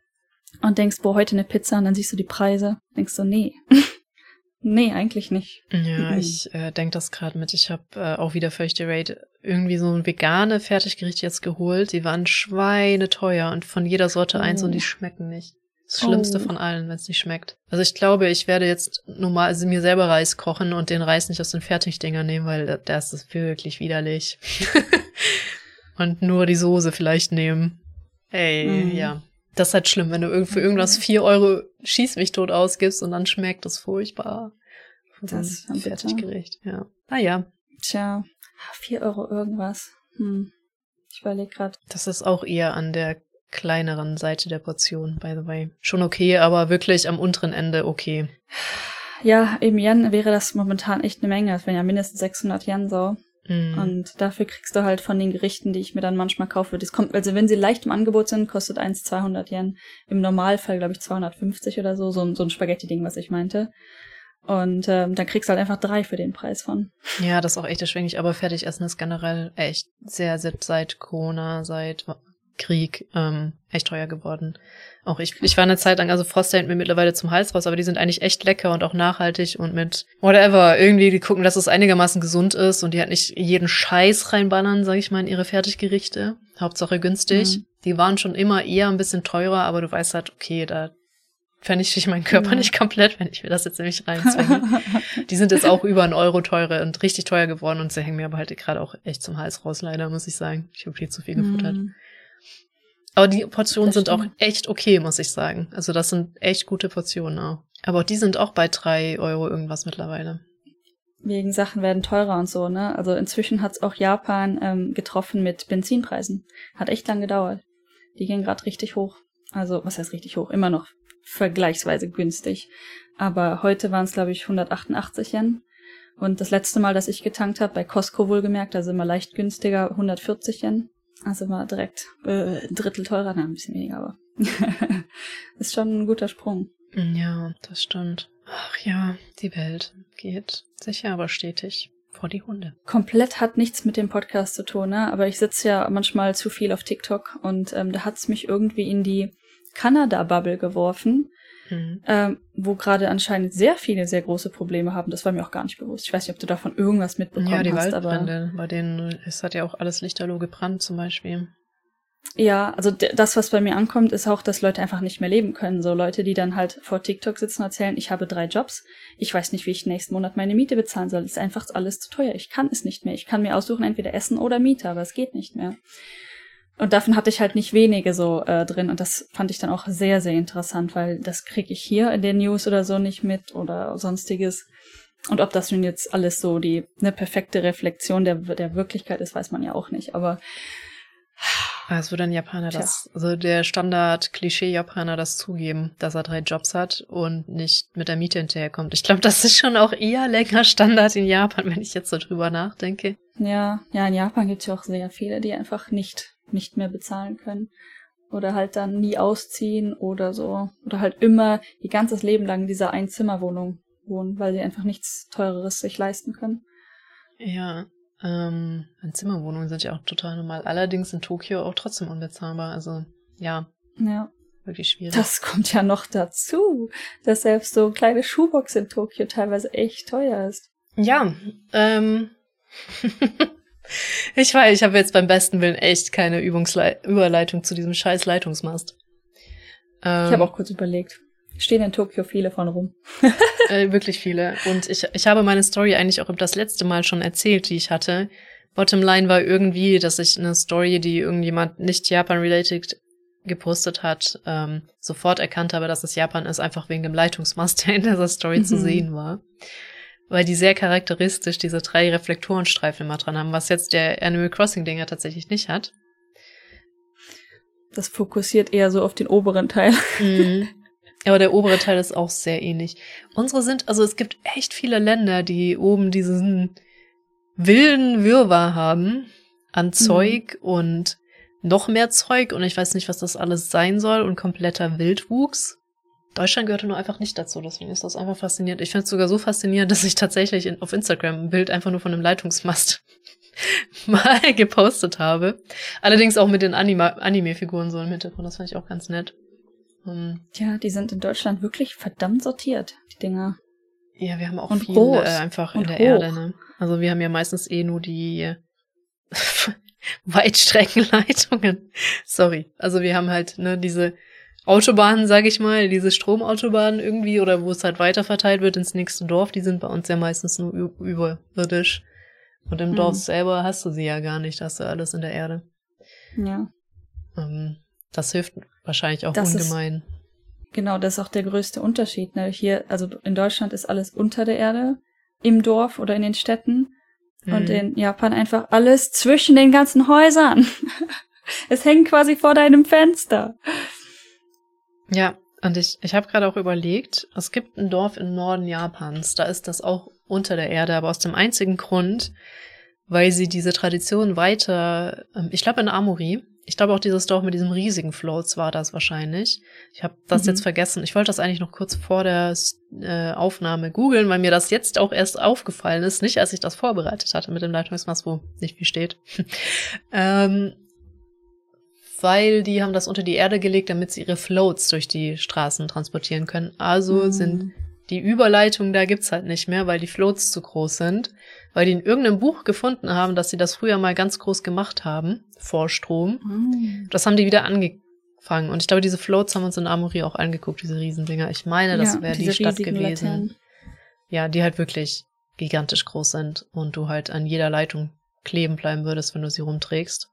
und denkst, boah, heute eine Pizza, und dann siehst du die Preise, denkst du, nee. nee, eigentlich nicht. Ja, Mhm. ich äh, denke das gerade mit. Ich habe äh, auch wieder völlig die Rate irgendwie so ein vegane Fertiggericht jetzt geholt. Die waren schweineteuer und von jeder Sorte eins Oh. und die schmecken nicht. Das Schlimmste Oh. von allen, wenn es nicht schmeckt. Also ich glaube, ich werde jetzt normal, also mir selber Reis kochen und den Reis nicht aus den Fertigdinger nehmen, weil da- da ist es wirklich widerlich. und nur die Soße vielleicht nehmen. Ey, Mhm. ja. Das ist halt schlimm, wenn du für irgendwas vier Euro schieß mich tot ausgibst und dann schmeckt es furchtbar. Das ist. Fertiggericht, ja. Naja, Tja, vier Euro irgendwas. Hm. Ich überlege gerade. das ist auch eher an der kleineren Seite der Portion, by the way. Schon okay, aber wirklich am unteren Ende okay. Ja, im Yen wäre das momentan echt eine Menge. Das wären ja mindestens 600 Yen so. Mhm. Und dafür kriegst du halt von den Gerichten, die ich mir dann manchmal kaufe, das kommt, also wenn sie leicht im Angebot sind, kostet eins 200 Yen. Im Normalfall, glaube ich, 250 oder so. So, ein- so ein Spaghetti-Ding, was ich meinte. Und ähm, dann kriegst du halt einfach drei für den Preis von. Ja, das ist auch echt erschwinglich, aber Fertigessen ist generell echt sehr, sehr seit Corona, seit Krieg, ähm, echt teuer geworden. Auch ich, ich war eine Zeit lang, also Froster hält mir mittlerweile zum Hals raus, aber die sind eigentlich echt lecker und auch nachhaltig und mit whatever, irgendwie, die gucken, dass es einigermaßen gesund ist und die halt nicht jeden Scheiß reinballern, sag ich mal, in ihre Fertiggerichte. Hauptsache günstig. Mhm. Die waren schon immer eher ein bisschen teurer, aber du weißt halt, okay, da vernichte ich meinen Körper Ja. nicht komplett, wenn ich mir das jetzt nämlich reinzwinge. Die sind jetzt auch über einen Euro teurer und richtig teuer geworden und sie hängen mir aber halt gerade auch echt zum Hals raus, leider, muss ich sagen. Ich habe viel zu viel gefuttert. Hm. Aber die Portionen Das sind auch echt okay, muss ich sagen. Also das sind echt gute Portionen auch. Aber auch die sind auch bei drei Euro irgendwas mittlerweile. Wegen Sachen werden teurer und so, ne? Also inzwischen hat's auch Japan ähm, getroffen mit Benzinpreisen. Hat echt lang gedauert. Die gehen gerade richtig hoch. Also, was heißt richtig hoch? Immer noch vergleichsweise günstig. Aber heute waren es, glaube ich, 188 Yen. Und das letzte Mal, dass ich getankt habe, bei Costco wohlgemerkt, da sind wir leicht günstiger, 140 Yen. Also war direkt äh, ein Drittel teurer, na, ein bisschen weniger, aber ist schon ein guter Sprung. Ja, das stimmt. Ach ja, die Welt geht sicher aber stetig vor die Hunde. komplett hat nichts mit dem Podcast zu tun, ne? aber ich sitze ja manchmal zu viel auf TikTok und ähm, da hat's mich irgendwie in die Kanada-Bubble geworfen, Mhm. ähm, wo gerade anscheinend sehr viele sehr große Probleme haben. Das war mir auch gar nicht bewusst. Ich weiß nicht, ob du davon irgendwas mitbekommen Ja, die hast, aber Waldbrände, bei denen es hat ja auch alles lichterloh gebrannt zum Beispiel. ja, also das, was bei mir ankommt, ist auch, dass Leute einfach nicht mehr leben können. So Leute, die dann halt vor TikTok sitzen und erzählen, ich habe drei Jobs, ich weiß nicht, wie ich nächsten Monat meine Miete bezahlen soll. Es ist einfach alles zu teuer. Ich kann es nicht mehr. Ich kann mir aussuchen, entweder Essen oder Miete, aber es geht nicht mehr. Und davon hatte ich halt nicht wenige so äh, drin und das fand ich dann auch sehr, sehr interessant, weil das kriege ich hier in den News oder so nicht mit oder sonstiges. Und ob das nun jetzt alles so die eine perfekte Reflexion der, der Wirklichkeit ist, weiß man ja auch nicht. Aber Es würde ein Japaner Tja. das, also der Standard-Klischee-Japaner das zugeben, dass er drei Jobs hat und nicht mit der Miete hinterherkommt. Ich glaube, das ist schon auch eher länger Standard in Japan, wenn ich jetzt so drüber nachdenke. Ja, ja, in Japan gibt es ja auch sehr viele, die einfach nicht, nicht mehr bezahlen können. Oder halt dann nie ausziehen oder so. Oder halt immer ihr ganzes Leben lang in dieser Einzimmerwohnung wohnen, weil sie einfach nichts Teureres sich leisten können. Ja, ähm, Zimmerwohnungen sind ja auch total normal. Allerdings in Tokio auch trotzdem unbezahlbar. Also ja, Ja. wirklich schwierig. Das kommt ja noch dazu, dass selbst so eine kleine Schuhbox in Tokio teilweise echt teuer ist. Ja, ähm. ich weiß, ich habe jetzt beim besten Willen echt keine Übungslei Überleitung zu diesem scheiß Leitungsmast. Ähm, Ich habe auch kurz überlegt. Stehen in Tokio viele von rum. äh, wirklich viele. Und ich, ich habe meine Story eigentlich auch das letzte Mal schon erzählt, die ich hatte. Bottomline war irgendwie, dass ich eine Story, die irgendjemand nicht Japan-related gepostet hat, ähm, sofort erkannt habe, dass es Japan ist, einfach wegen dem Leitungsmast, der in dieser Story zu Mhm. sehen war. Weil die sehr charakteristisch diese drei Reflektorenstreifen immer dran haben, was jetzt der Animal Crossing-Dinger tatsächlich nicht hat. Das fokussiert eher so auf den oberen Teil. Mhm. Aber der obere Teil ist auch sehr ähnlich. Unsere sind, also es gibt echt viele Länder, die oben diesen wilden Wirrwarr haben an Zeug mhm. und noch mehr Zeug und ich weiß nicht, was das alles sein soll und kompletter Wildwuchs. Deutschland gehörte nur einfach nicht dazu, deswegen ist das einfach faszinierend. Ich finde es sogar so faszinierend, dass ich tatsächlich in, auf Instagram ein Bild einfach nur von einem Leitungsmast mal gepostet habe. Allerdings auch mit den Anime-Figuren so im Hintergrund, das fand ich auch ganz nett. Um, ähm, ja, die sind in Deutschland wirklich verdammt sortiert, die Dinger. Ja, wir haben auch und viel groß äh, einfach in der hoch. Erde, ne? Also wir haben ja meistens eh nur die Weitstreckenleitungen. Sorry. Also wir haben halt, ne, diese Autobahnen, sag ich mal, diese Stromautobahnen irgendwie oder wo es halt weiter verteilt wird ins nächste Dorf, die sind bei uns ja meistens nur überirdisch. Und im mhm. Dorf selber hast du sie ja gar nicht, hast du alles in der Erde. Ja. Ähm, das hilft wahrscheinlich auch das ungemein. Ist, genau, das ist auch der größte Unterschied. Ne? Hier, also in Deutschland ist alles unter der Erde, im Dorf oder in den Städten. Mhm. Und in Japan einfach alles zwischen den ganzen Häusern. es hängt quasi vor deinem Fenster. Ja, und ich, ich habe gerade auch überlegt, es gibt ein Dorf im Norden Japans, da ist das auch unter der Erde, aber aus dem einzigen Grund, weil sie diese Tradition weiter, ähm, ich glaube in Amori, ich glaube auch dieses Dorf mit diesem riesigen Floats war das wahrscheinlich. Ich habe das mhm. jetzt vergessen. Ich wollte das eigentlich noch kurz vor der äh, Aufnahme googeln, weil mir das jetzt auch erst aufgefallen ist, nicht als ich das vorbereitet hatte mit dem Leitungsmaß, wo nicht viel steht. ähm, weil die haben das unter die Erde gelegt, damit sie ihre Floats durch die Straßen transportieren können. Also mhm. sind die Überleitungen da gibt's halt nicht mehr, weil die Floats zu groß sind, weil die in irgendeinem Buch gefunden haben, dass sie das früher mal ganz groß gemacht haben, vor Strom. Mhm. Das haben die wieder angefangen. Und ich glaube, diese Floats haben uns in Amory auch angeguckt, diese Riesendinger. Ich meine, das ja, wäre die Stadt gewesen. Laternen. Ja, die halt wirklich gigantisch groß sind und du halt an jeder Leitung kleben bleiben würdest, wenn du sie rumträgst.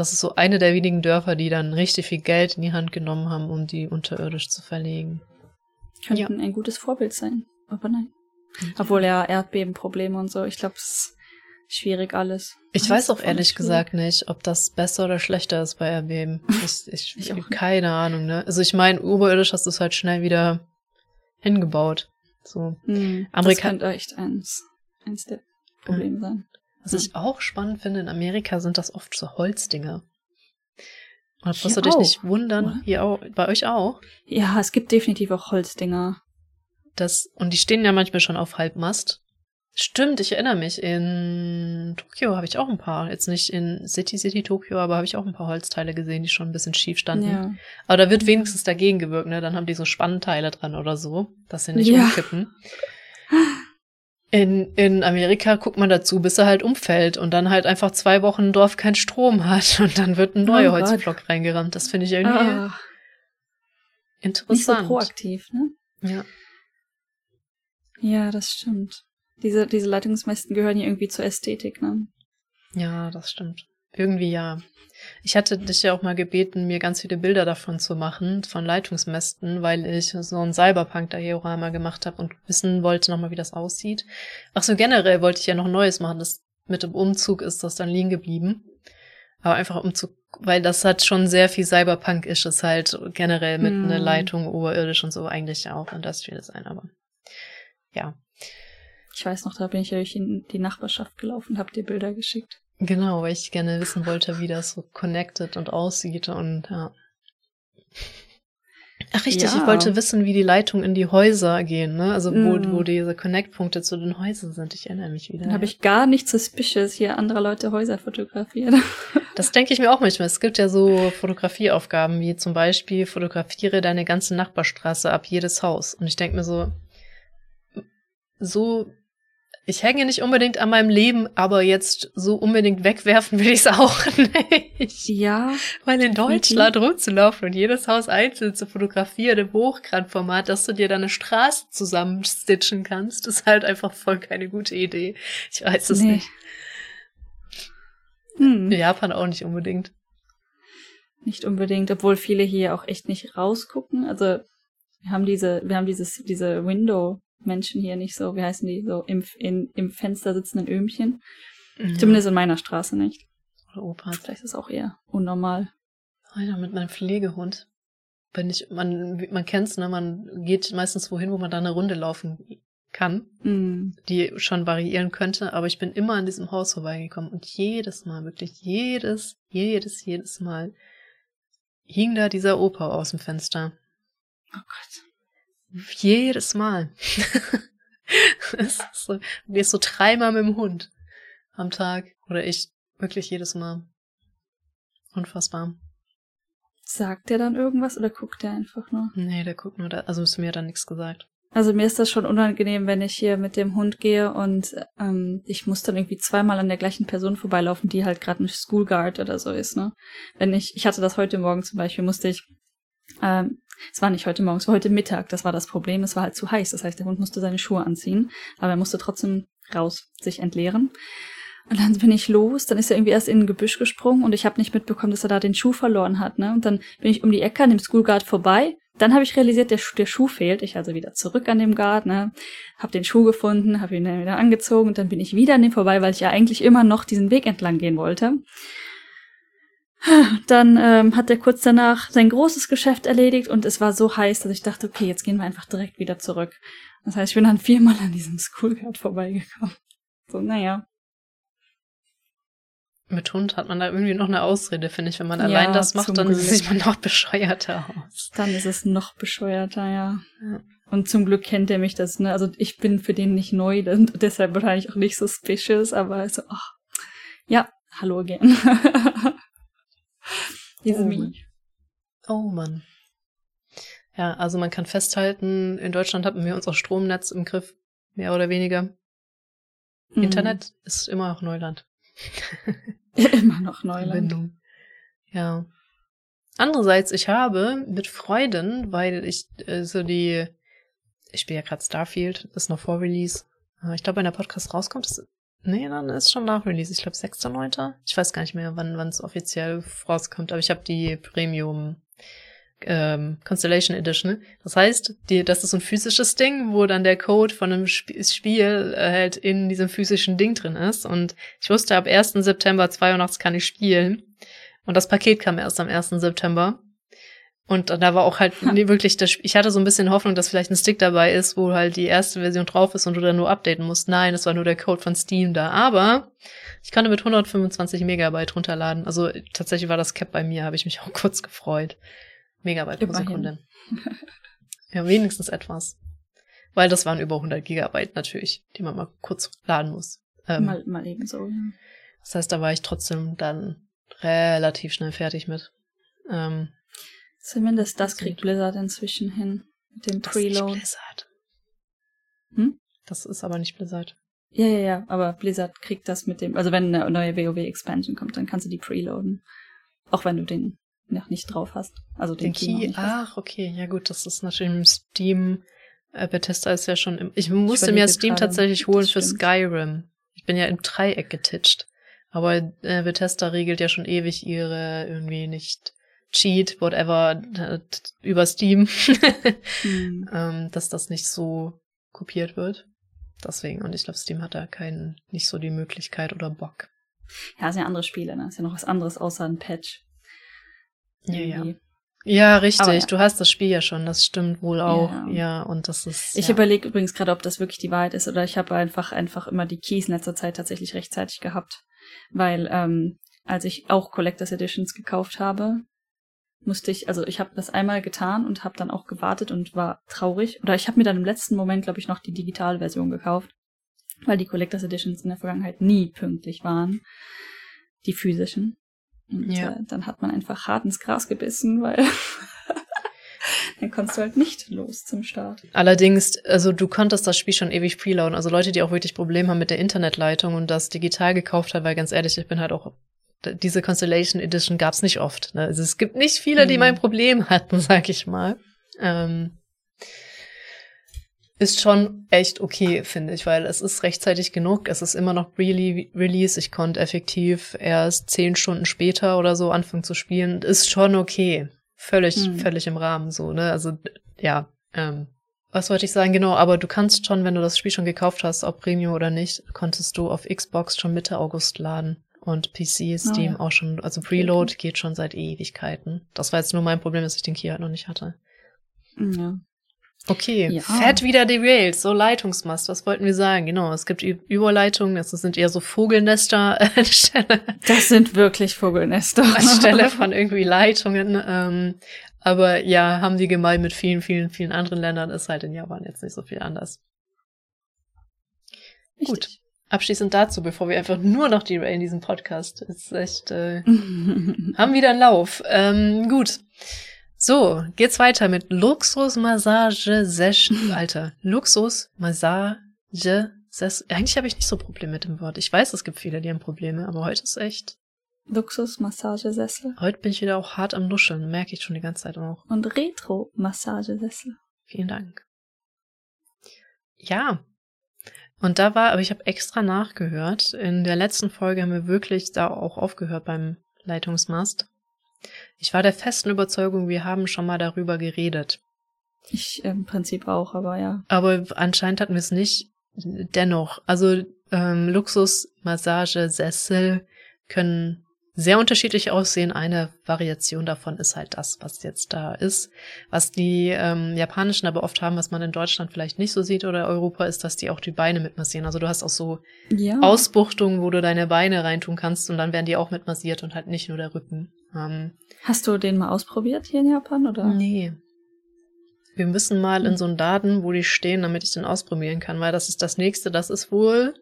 Das ist so eine der wenigen Dörfer, die dann richtig viel Geld in die Hand genommen haben, um die unterirdisch zu verlegen. Könnten ja. ein gutes Vorbild sein, aber nein. Mhm. Obwohl ja Erdbebenprobleme und so, ich glaube, es ist schwierig alles. Ich alles weiß auch ehrlich gesagt nicht, ob das besser oder schlechter ist bei Erdbeben. Ich, ich, ich habe keine Ahnung, ne? Also ich meine, oberirdisch hast du es halt schnell wieder hingebaut. So. Hm, Amerika das könnte echt eins, eins der Probleme hm. sein. Was ich auch spannend finde, in Amerika sind das oft so Holzdinger. Und musst du dich nicht wundern, hier auch, bei euch auch? Ja, es gibt definitiv auch Holzdinger. Das, und die stehen ja manchmal schon auf Halbmast. Stimmt, ich erinnere mich. In Tokio habe ich auch ein paar. Jetzt nicht in City City Tokio, aber habe ich auch ein paar Holzteile gesehen, die schon ein bisschen schief standen. Ja. Aber da wird wenigstens dagegen gewirkt, ne? Dann haben die so Spannteile dran oder so, dass sie nicht ja. umkippen. In, in Amerika guckt man dazu, bis er halt umfällt und dann halt einfach zwei Wochen ein Dorf keinen Strom hat und dann wird ein neuer oh Holzblock reingerammt. Das finde ich irgendwie ah. interessant. Nicht so proaktiv, ne? Ja. Ja, das stimmt. Diese, diese Leitungsmästen gehören ja irgendwie zur Ästhetik, ne? Ja, das stimmt. Irgendwie ja. Ich hatte dich ja auch mal gebeten, mir ganz viele Bilder davon zu machen, von Leitungsmästen, weil ich so ein Cyberpunk-Diorama gemacht habe und wissen wollte nochmal, wie das aussieht. Ach so, generell wollte ich ja noch Neues machen. Das mit dem Umzug ist das dann liegen geblieben. Aber einfach Umzug, weil das hat schon sehr viel Cyberpunk-isches halt generell mit hm. einer Leitung oberirdisch und so eigentlich ja auch Industrial Design, aber ja. Ich weiß noch, da bin ich euch in die Nachbarschaft gelaufen, hab dir Bilder geschickt. Genau, weil ich gerne wissen wollte, wie das so connected und aussieht und ja. Ach richtig, ja. ich wollte wissen, wie die Leitungen in die Häuser gehen, ne? Also wo, mm. wo diese Connect-Punkte zu den Häusern sind. Ich erinnere mich wieder. Dann habe ich gar nicht suspicious hier andere Leute Häuser fotografiert. Das denke ich mir auch manchmal. Es gibt ja so Fotografieaufgaben, wie zum Beispiel fotografiere deine ganze Nachbarstraße ab jedes Haus. Und ich denke mir so, so ich hänge nicht unbedingt an meinem Leben, aber jetzt so unbedingt wegwerfen will ich es auch nicht. Ja. Weil in Deutschland rumzulaufen und jedes Haus einzeln zu fotografieren im Hochgrandformat, dass du dir deine Straße zusammenstitchen kannst, ist halt einfach voll keine gute Idee. Ich weiß es nee. nicht. Hm. In Japan auch nicht unbedingt. Nicht unbedingt, obwohl viele hier auch echt nicht rausgucken. Also wir haben diese, wir haben dieses, diese Window Menschen hier nicht so, wie heißen die, so im, in, im Fenster sitzenden Öhmchen. Mhm. Zumindest in meiner Straße nicht. Oder Opas. Vielleicht ist es auch eher unnormal. Weiter mit meinem Pflegehund. Wenn ich, man, man kennt's, ne, man geht meistens wohin, wo man da eine Runde laufen kann, Mm. die schon variieren könnte, aber ich bin immer an diesem Haus vorbeigekommen und jedes Mal, wirklich jedes, jedes, jedes Mal hing da dieser Opa aus dem Fenster. Oh Gott. Jedes Mal. Es ist so, der ist so dreimal mit dem Hund am Tag. Oder ich wirklich jedes Mal. Unfassbar. Sagt der dann irgendwas oder guckt der einfach nur? Nee, der guckt nur da. Also ist mir dann nichts gesagt. Also mir ist das schon unangenehm, wenn ich hier mit dem Hund gehe und ähm, ich muss dann irgendwie zweimal an der gleichen Person vorbeilaufen, die halt gerade ein Schoolguard oder so ist, ne? Wenn ich, ich hatte das heute Morgen zum Beispiel, musste ich, ähm, es war nicht heute Morgen, es war heute Mittag, das war das Problem, es war halt zu heiß, das heißt, der Hund musste seine Schuhe anziehen, aber er musste trotzdem raus sich entleeren. Und dann bin ich los, dann ist er irgendwie erst in ein Gebüsch gesprungen und ich habe nicht mitbekommen, dass er da den Schuh verloren hat, ne? Und dann bin ich um die Ecke an dem Schoolguard vorbei. Dann habe ich realisiert, der, Schuh- der Schuh fehlt. Ich also wieder zurück an dem Guard, ne? Hab den Schuh gefunden, habe ihn dann wieder angezogen und dann bin ich wieder an dem vorbei, weil ich ja eigentlich immer noch diesen Weg entlang gehen wollte. Dann ähm, hat er kurz danach sein großes Geschäft erledigt und es war so heiß, dass ich dachte, okay, jetzt gehen wir einfach direkt wieder zurück. Das heißt, ich bin dann viermal an diesem Schoolguard vorbeigekommen. So, naja. Mit Hund hat man da irgendwie noch eine Ausrede, finde ich. Wenn man Ja, allein das macht, dann Glück. sieht man noch bescheuerter aus. Dann ist es noch bescheuerter, ja. Ja. Und zum Glück kennt er mich das, ne? Also ich bin für den nicht neu und deshalb wahrscheinlich auch nicht suspicious, aber so, ach, ja, hallo again. Diese Oh me. Mann. Oh Mann. Ja, also man kann festhalten, in Deutschland hatten wir unser Stromnetz im Griff, mehr oder weniger. Mhm. Internet ist immer noch Neuland. Immer noch Neuland. Verbindung. Ja. Andererseits, ich habe mit Freuden, weil ich äh, so die, ich spiele ja gerade Starfield, ist noch vor Release. Äh, Ich glaube, wenn der Podcast rauskommt, ist, nee, dann ist schon nach Release. Ich glaube, 6.9. Ich weiß gar nicht mehr, wann wann es offiziell rauskommt, aber ich habe die Premium ähm, Constellation Edition. Das heißt, die, das ist so ein physisches Ding, wo dann der Code von einem Sp Spiel äh, halt in diesem physischen Ding drin ist. Und ich wusste, ab 1. September 2 Uhr nachts kann ich spielen. Und das Paket kam erst am 1. September. Und da war auch halt nee, wirklich das Ich hatte so ein bisschen Hoffnung, dass vielleicht ein Stick dabei ist, wo halt die erste Version drauf ist und du dann nur updaten musst. Nein, es war nur der Code von Steam da. Aber ich konnte mit 125 Megabyte runterladen. Also tatsächlich war das Cap bei mir, habe ich mich auch kurz gefreut. Megabyte pro. Sekunde. ja, wenigstens etwas. Weil das waren über 100 Gigabyte natürlich, die man mal kurz laden muss. Ähm, mal, mal eben so. Das heißt, da war ich trotzdem dann relativ schnell fertig mit. Ähm, Zumindest das kriegt Blizzard inzwischen hin. Mit dem das ist Preload. Blizzard. Hm? Das ist aber nicht Blizzard. Ja, ja, ja, aber Blizzard kriegt das mit dem, also wenn eine neue WoW-Expansion kommt, dann kannst du die preloaden. Auch wenn du den noch nicht drauf hast. Also den, Den Key. Key, ach, okay, ja gut, das ist natürlich im Steam. Äh, Bethesda ist ja schon im, ich musste mir überlege Steam gerade, tatsächlich holen für. Skyrim. Ich bin ja im Dreieck getitscht. Aber äh, Bethesda regelt ja schon ewig ihre irgendwie nicht Cheat, whatever, äh, über Steam, Hm. ähm, dass das nicht so kopiert wird. Deswegen, und ich glaube, Steam hat da keinen, nicht so die Möglichkeit oder Bock. Ja, sind ja andere Spiele, ne? Ist ja noch was anderes außer ein Patch. Ja, ja. Ja, richtig. Ja. Du hast das Spiel ja schon, das stimmt wohl auch. Ja. Ja, und das ist. Ich ja. überlege übrigens gerade, ob das wirklich die Wahrheit ist oder ich habe einfach einfach immer die Keys in letzter Zeit tatsächlich rechtzeitig gehabt, weil ähm, als ich auch Collectors Editions gekauft habe, musste ich, also ich habe das einmal getan und habe dann auch gewartet und war traurig oder ich habe mir dann im letzten Moment, glaube ich, noch die digitale Version gekauft, weil die Collectors Editions in der Vergangenheit nie pünktlich waren, die physischen. Und Ja. äh, dann hat man einfach hart ins Gras gebissen, weil dann kommst du halt nicht los zum Start. Allerdings, also du konntest das Spiel schon ewig preloaden. Also Leute, die auch wirklich Probleme haben mit der Internetleitung und das digital gekauft haben, weil ganz ehrlich, ich bin halt auch diese Constellation Edition gab's nicht oft. Ne? Also es gibt nicht viele, die Mhm. mein Problem hatten, sag ich mal. Ähm, ist schon echt okay, finde ich, weil es ist rechtzeitig genug. Es ist immer noch really Release. Ich konnte effektiv erst zehn Stunden später oder so anfangen zu spielen. Ist schon okay. Völlig, Mhm. völlig im Rahmen so, ne? Also, ja, ähm, was wollte ich sagen? Genau, aber du kannst schon, wenn du das Spiel schon gekauft hast, ob Premium oder nicht, konntest du auf Xbox schon Mitte August laden. Und PC, Steam Oh ja. auch schon, also Preload geht schon seit Ewigkeiten. Das war jetzt nur mein Problem, dass ich den Key halt noch nicht hatte. Ja. Okay, Ja. fett wieder derailed, so Leitungsmast, was wollten wir sagen? Genau, es gibt Ü Überleitungen, das sind eher so Vogelnester anstelle, Das sind wirklich Vogelnester. anstelle von irgendwie Leitungen. Ähm, aber ja, haben die gemein mit vielen, vielen, vielen anderen Ländern, ist halt in Japan jetzt nicht so viel anders. Gut. Abschließend dazu, bevor wir einfach nur noch derailen in diesem Podcast, ist echt, äh, haben wieder einen Lauf. Ähm, gut. So, geht's weiter mit Luxusmassage Session. Alter, Luxusmassage Session. Eigentlich habe ich nicht so Probleme mit dem Wort. Ich weiß, es gibt viele, die haben Probleme, aber heute ist echt. Luxus-Massagesessel Heute bin ich wieder auch hart am Nuscheln, merke ich schon die ganze Zeit auch. und Retro-Massagesessel. Vielen Dank. Ja. Und da war, aber ich habe extra nachgehört. In der letzten Folge haben wir wirklich da auch aufgehört beim Leitungsmast. Ich war der festen Überzeugung, wir haben schon mal darüber geredet. Ich im Prinzip auch, aber ja. Aber anscheinend hatten wir es nicht. Dennoch, also ähm, Luxusmassagesessel können sehr unterschiedlich aussehen. Eine Variation davon ist halt das, was jetzt da ist. Was die ähm, japanischen aber oft haben, was man in Deutschland vielleicht nicht so sieht oder Europa, ist, dass die auch die Beine mitmassieren. Also du hast auch so Ja. Ausbuchtungen, wo du deine Beine reintun kannst und dann werden die auch mitmassiert und halt nicht nur der Rücken. Ähm, Hast du den mal ausprobiert hier in Japan oder? Nee. Wir müssen mal in so einen Laden, wo die stehen, damit ich den ausprobieren kann, weil das ist das nächste. Das ist wohl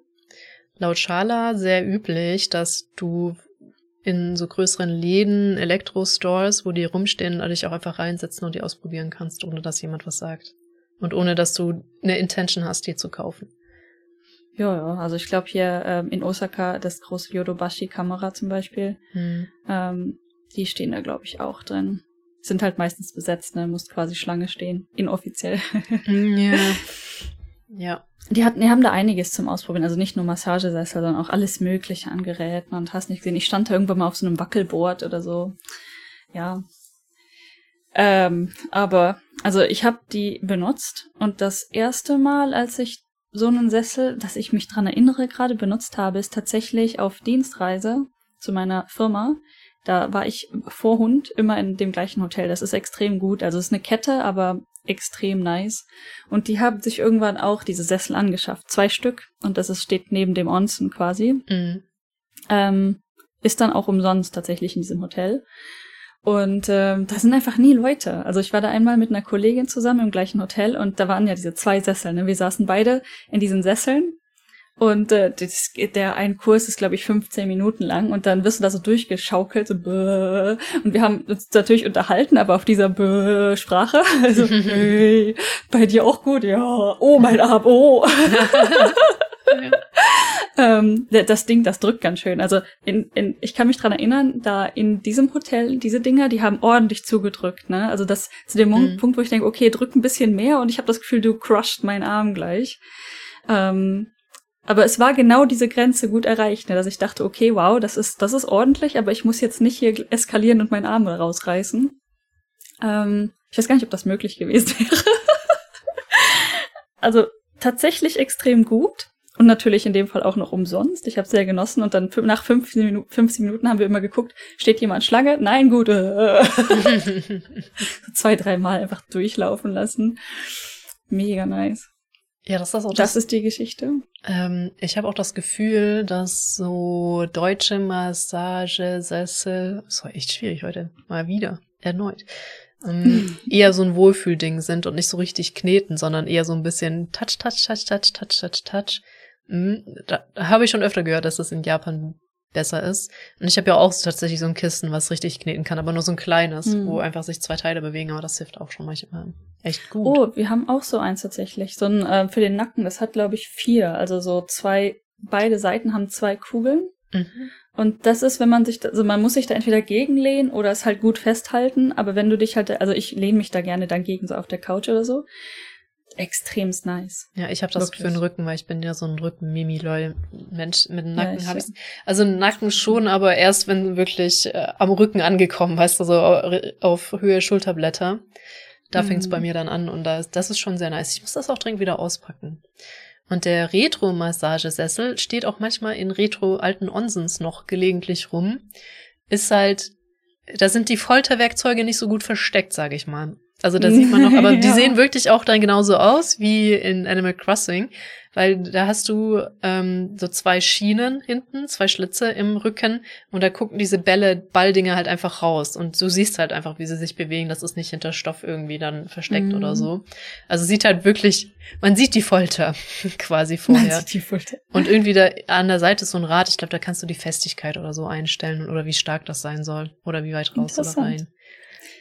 laut Schala sehr üblich, dass du in so größeren Läden, Elektro-Stores, wo die rumstehen, dich auch einfach reinsetzen und die ausprobieren kannst, ohne dass jemand was sagt. Und ohne dass du eine Intention hast, die zu kaufen. Ja, ja. Also ich glaube hier ähm, in Osaka das große Yodobashi-Kamera zum Beispiel, Hm. ähm, die stehen da glaube ich auch drin. Sind halt meistens besetzt, ne? Musst quasi Schlange stehen, inoffiziell. Ja. Ja. Die hatten, die haben da einiges zum Ausprobieren, also nicht nur Massagesessel, sondern auch alles Mögliche an Geräten und hast nicht gesehen. Ich stand da irgendwann mal auf so einem Wackelboard oder so. Ja. Ähm, aber, also ich habe die benutzt und das erste Mal, als ich so einen Sessel, dass ich mich dran erinnere, gerade benutzt habe, ist tatsächlich auf Dienstreise zu meiner Firma. Da war ich vor Hund immer in dem gleichen Hotel. Das ist extrem gut. Also es ist eine Kette, aber extrem nice. Und die haben sich irgendwann auch diese Sessel angeschafft. Zwei Stück. Und das ist, steht neben dem Onsen quasi. Mhm. Ähm, ist dann auch umsonst tatsächlich in diesem Hotel. Und ähm, da sind einfach nie Leute. Also ich war da einmal mit einer Kollegin zusammen im gleichen Hotel und da waren ja diese zwei Sessel. Ne? Wir saßen beide in diesen Sesseln und äh, das, der ein Kurs ist, glaube ich, 15 Minuten lang und dann wirst du da so durchgeschaukelt so bäh. und wir haben uns natürlich unterhalten, aber auf dieser bäh Sprache. Also, hey, bei dir auch gut? Ja. Oh, mein Arm, oh. ähm, das Ding, das drückt ganz schön. Also in, in, ich kann mich dran erinnern, da in diesem Hotel, diese Dinger, die haben ordentlich zugedrückt. Ne? Also das zu dem Mhm. Punkt, wo ich denke, okay, drück ein bisschen mehr und ich habe das Gefühl, du crushed meinen Arm gleich. Ähm, aber es war genau diese Grenze gut erreicht, ne? dass ich dachte, okay, wow, das ist, das ist ordentlich, aber ich muss jetzt nicht hier eskalieren und meinen Arm rausreißen. Ähm, ich weiß gar nicht, ob das möglich gewesen wäre. also tatsächlich extrem gut. Und natürlich in dem Fall auch noch umsonst. Ich habe sehr genossen und dann nach 15, Minu 15 Minuten haben wir immer geguckt, steht jemand Schlange? Nein, gut. Äh. So Zwei, dreimal einfach durchlaufen lassen. Mega nice. Ja, das ist auch Das ist die Geschichte. Ähm, ich habe auch das Gefühl, dass so deutsche Massagesessel, das war echt schwierig heute, mal wieder, erneut, ähm, eher so ein Wohlfühlding sind und nicht so richtig kneten, sondern eher so ein bisschen Touch, Touch, Touch, Touch, Touch, Touch, Touch. Mhm, Da habe ich schon öfter gehört, dass das in Japan besser ist. Und ich habe ja auch tatsächlich so ein Kissen, was richtig kneten kann, aber nur so ein kleines, Mhm. wo einfach sich zwei Teile bewegen, aber das hilft auch schon manchmal echt gut. Oh, wir haben auch so eins tatsächlich. So ein äh, für den Nacken, das hat, glaube ich, vier. Also so zwei, beide Seiten haben zwei Kugeln. Mhm. Und das ist, wenn man sich, da, also man muss sich da entweder gegenlehnen oder es halt gut festhalten, aber wenn du dich halt, also ich lehne mich da gerne dagegen, so auf der Couch oder so, extremst nice. Ja, ich habe das Wirklich. für den Rücken, weil ich bin ja so ein Rücken-Mimi-Lol-Mensch. Mit dem Ja, Nacken ich- habe ich Also Nacken schon, aber erst wenn wirklich äh, am Rücken angekommen, weißt du, so au- auf Höhe Schulterblätter. Da fängt's Mhm. bei mir dann an und da ist, das ist schon sehr nice. Ich muss das auch dringend wieder auspacken. Und der Retro-Massagesessel steht auch manchmal in retro-alten Onsens noch gelegentlich rum. Ist halt, da sind die Folterwerkzeuge nicht so gut versteckt, sage ich mal. Also da sieht man noch, aber die Ja. sehen wirklich auch dann genauso aus wie in Animal Crossing, weil da hast du ähm, so zwei Schienen hinten, zwei Schlitze im Rücken und da gucken diese Bälle, Balldinger halt einfach raus und du siehst halt einfach, wie sie sich bewegen. Das ist nicht hinter Stoff irgendwie dann versteckt Mhm. oder so. Also sieht halt wirklich, man sieht die Folter quasi Man vorher. sieht die Folter. Und irgendwie da an der Seite ist so ein Rad. Ich glaube, da kannst du die Festigkeit oder so einstellen oder wie stark das sein soll oder wie weit raus oder rein.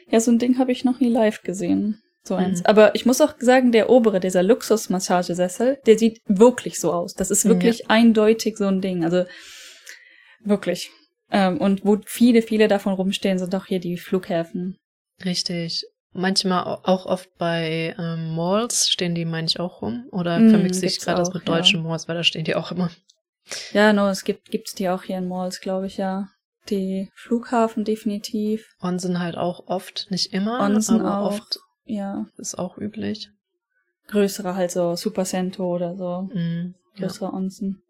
Ja, so ein Ding habe ich noch nie live gesehen. So eins. Mhm. Aber ich muss auch sagen, der obere, dieser Luxus-Massagesessel, der sieht wirklich so aus. Das ist Ja. wirklich eindeutig so ein Ding. Also wirklich. Ähm, und wo viele, viele davon rumstehen, sind auch hier die Flughäfen. Richtig. Manchmal au- auch oft bei ähm, Malls stehen die, meine ich, auch rum. Oder Mm, vermixe ich gerade das mit ja. deutschen Malls, weil da stehen die auch immer. Ja, no, es gibt gibt's die auch hier in Malls, glaube ich, ja. Die Flughafen definitiv. Onsen halt auch oft, nicht immer, Onsen aber auch. oft Ja. ist auch üblich. Größere halt so Super Cento oder so. Mm, ja. Größere Onsen.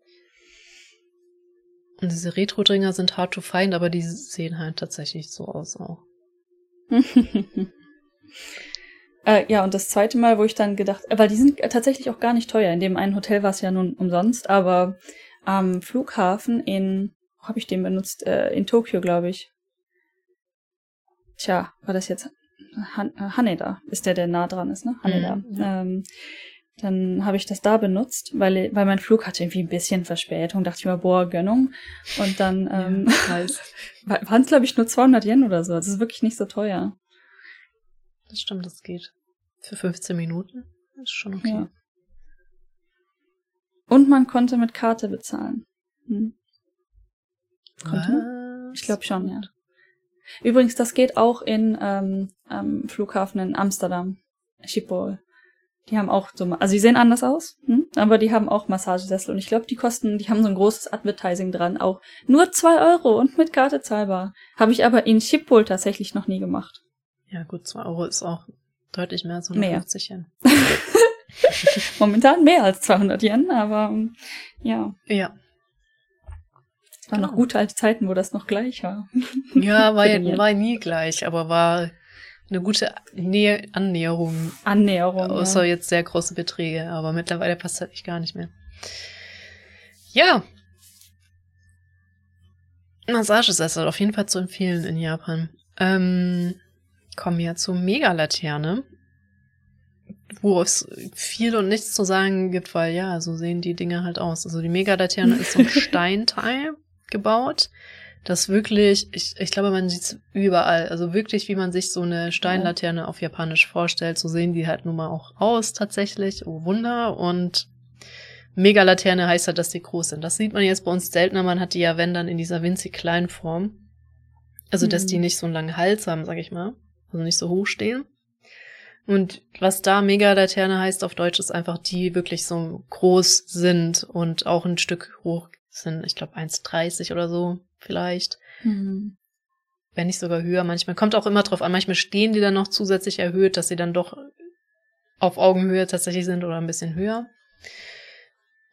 Und diese Retro-Dinger sind hard to find, aber die sehen halt tatsächlich so aus auch. äh, ja, und das zweite Mal, wo ich dann gedacht, äh, weil die sind tatsächlich auch gar nicht teuer. In dem einen Hotel war es ja nun umsonst, aber am Flughafen in, wo habe ich den benutzt? Äh, in Tokio, glaube ich. Tja, war das jetzt Han äh, Haneda? Ist der, der nah dran ist, ne? Haneda. Mhm, ja. ähm, dann habe ich das da benutzt, weil, weil mein Flug hatte irgendwie ein bisschen Verspätung. Dachte ich mir, boah, Gönnung. Und dann ähm, Ja, waren es, glaube ich, nur 200 Yen oder so. Das ist wirklich nicht so teuer. Das stimmt, das geht. Für 15 Minuten ist schon okay. Ja. Und man konnte mit Karte bezahlen. Hm. Konnte Was? Ich glaube schon, ja. Übrigens, das geht auch in ähm, am Flughafen in Amsterdam, Schiphol. Die haben auch so, also die sehen anders aus, hm? aber die haben auch Massagesessel und ich glaube, die kosten, die haben so ein großes Advertising dran, auch nur zwei Euro und mit Karte zahlbar. Habe ich aber in Schiphol tatsächlich noch nie gemacht. Ja, gut, 2 Euro ist auch deutlich mehr als Mehr. 150 Yen. Momentan mehr als 200 Yen, aber ja, Ja. Es waren Genau. noch gute alte Zeiten, wo das noch gleich war. Ja, war, ja, war nie gleich, aber war eine gute Nähe, Annäherung. Annäherung. Außer ja. jetzt sehr große Beträge, aber mittlerweile passt halt echt gar nicht mehr. Ja. Massagesessel, auf jeden Fall zu empfehlen in Japan. Ähm, kommen wir zur Megalaterne, wo es viel und nichts zu sagen gibt, weil ja, so sehen die Dinge halt aus. Also die Megalaterne ist so ein Steinteil gebaut, das wirklich, ich, ich glaube, man sieht es überall. Also wirklich, wie man sich so eine Steinlaterne auf Japanisch vorstellt, so sehen die halt nun mal auch aus tatsächlich. Oh Wunder. Und Megalaterne heißt halt, dass die groß sind. Das sieht man jetzt bei uns seltener. Man hat die ja, wenn dann, in dieser winzig kleinen Form. Also, dass Mhm. die nicht so einen langen Hals haben, sag ich mal. Also nicht so hoch stehen. Und was da Megalaterne heißt auf Deutsch, ist einfach, die wirklich so groß sind und auch ein Stück hoch sind. Ich glaube 1,30 oder so vielleicht. Hm. Wenn nicht sogar höher. Manchmal kommt auch immer drauf an. Manchmal stehen die dann noch zusätzlich erhöht, dass sie dann doch auf Augenhöhe tatsächlich sind oder ein bisschen höher.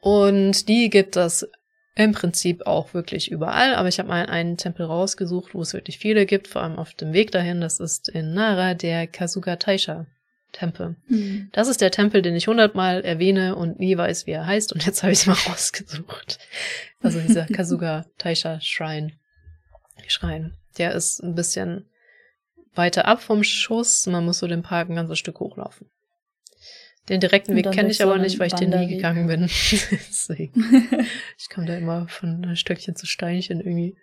Und die gibt es im Prinzip auch wirklich überall. Aber ich habe mal einen Tempel rausgesucht, wo es wirklich viele gibt, vor allem auf dem Weg dahin. Das ist in Nara der Kasuga Taisha Tempel. Hm. Das ist der Tempel, den ich hundertmal erwähne und nie weiß, wie er heißt. Und jetzt habe ich es mal rausgesucht. Also dieser Kasuga Taisha Shrine. Schrein. Der ist ein bisschen weiter ab vom Schuss. Man muss so den Park ein ganzes Stück hochlaufen. Den direkten Weg kenne ich aber so nicht, weil ich den nie gegangen bin. Deswegen. Ich komme da immer von Stöckchen zu Steinchen irgendwie.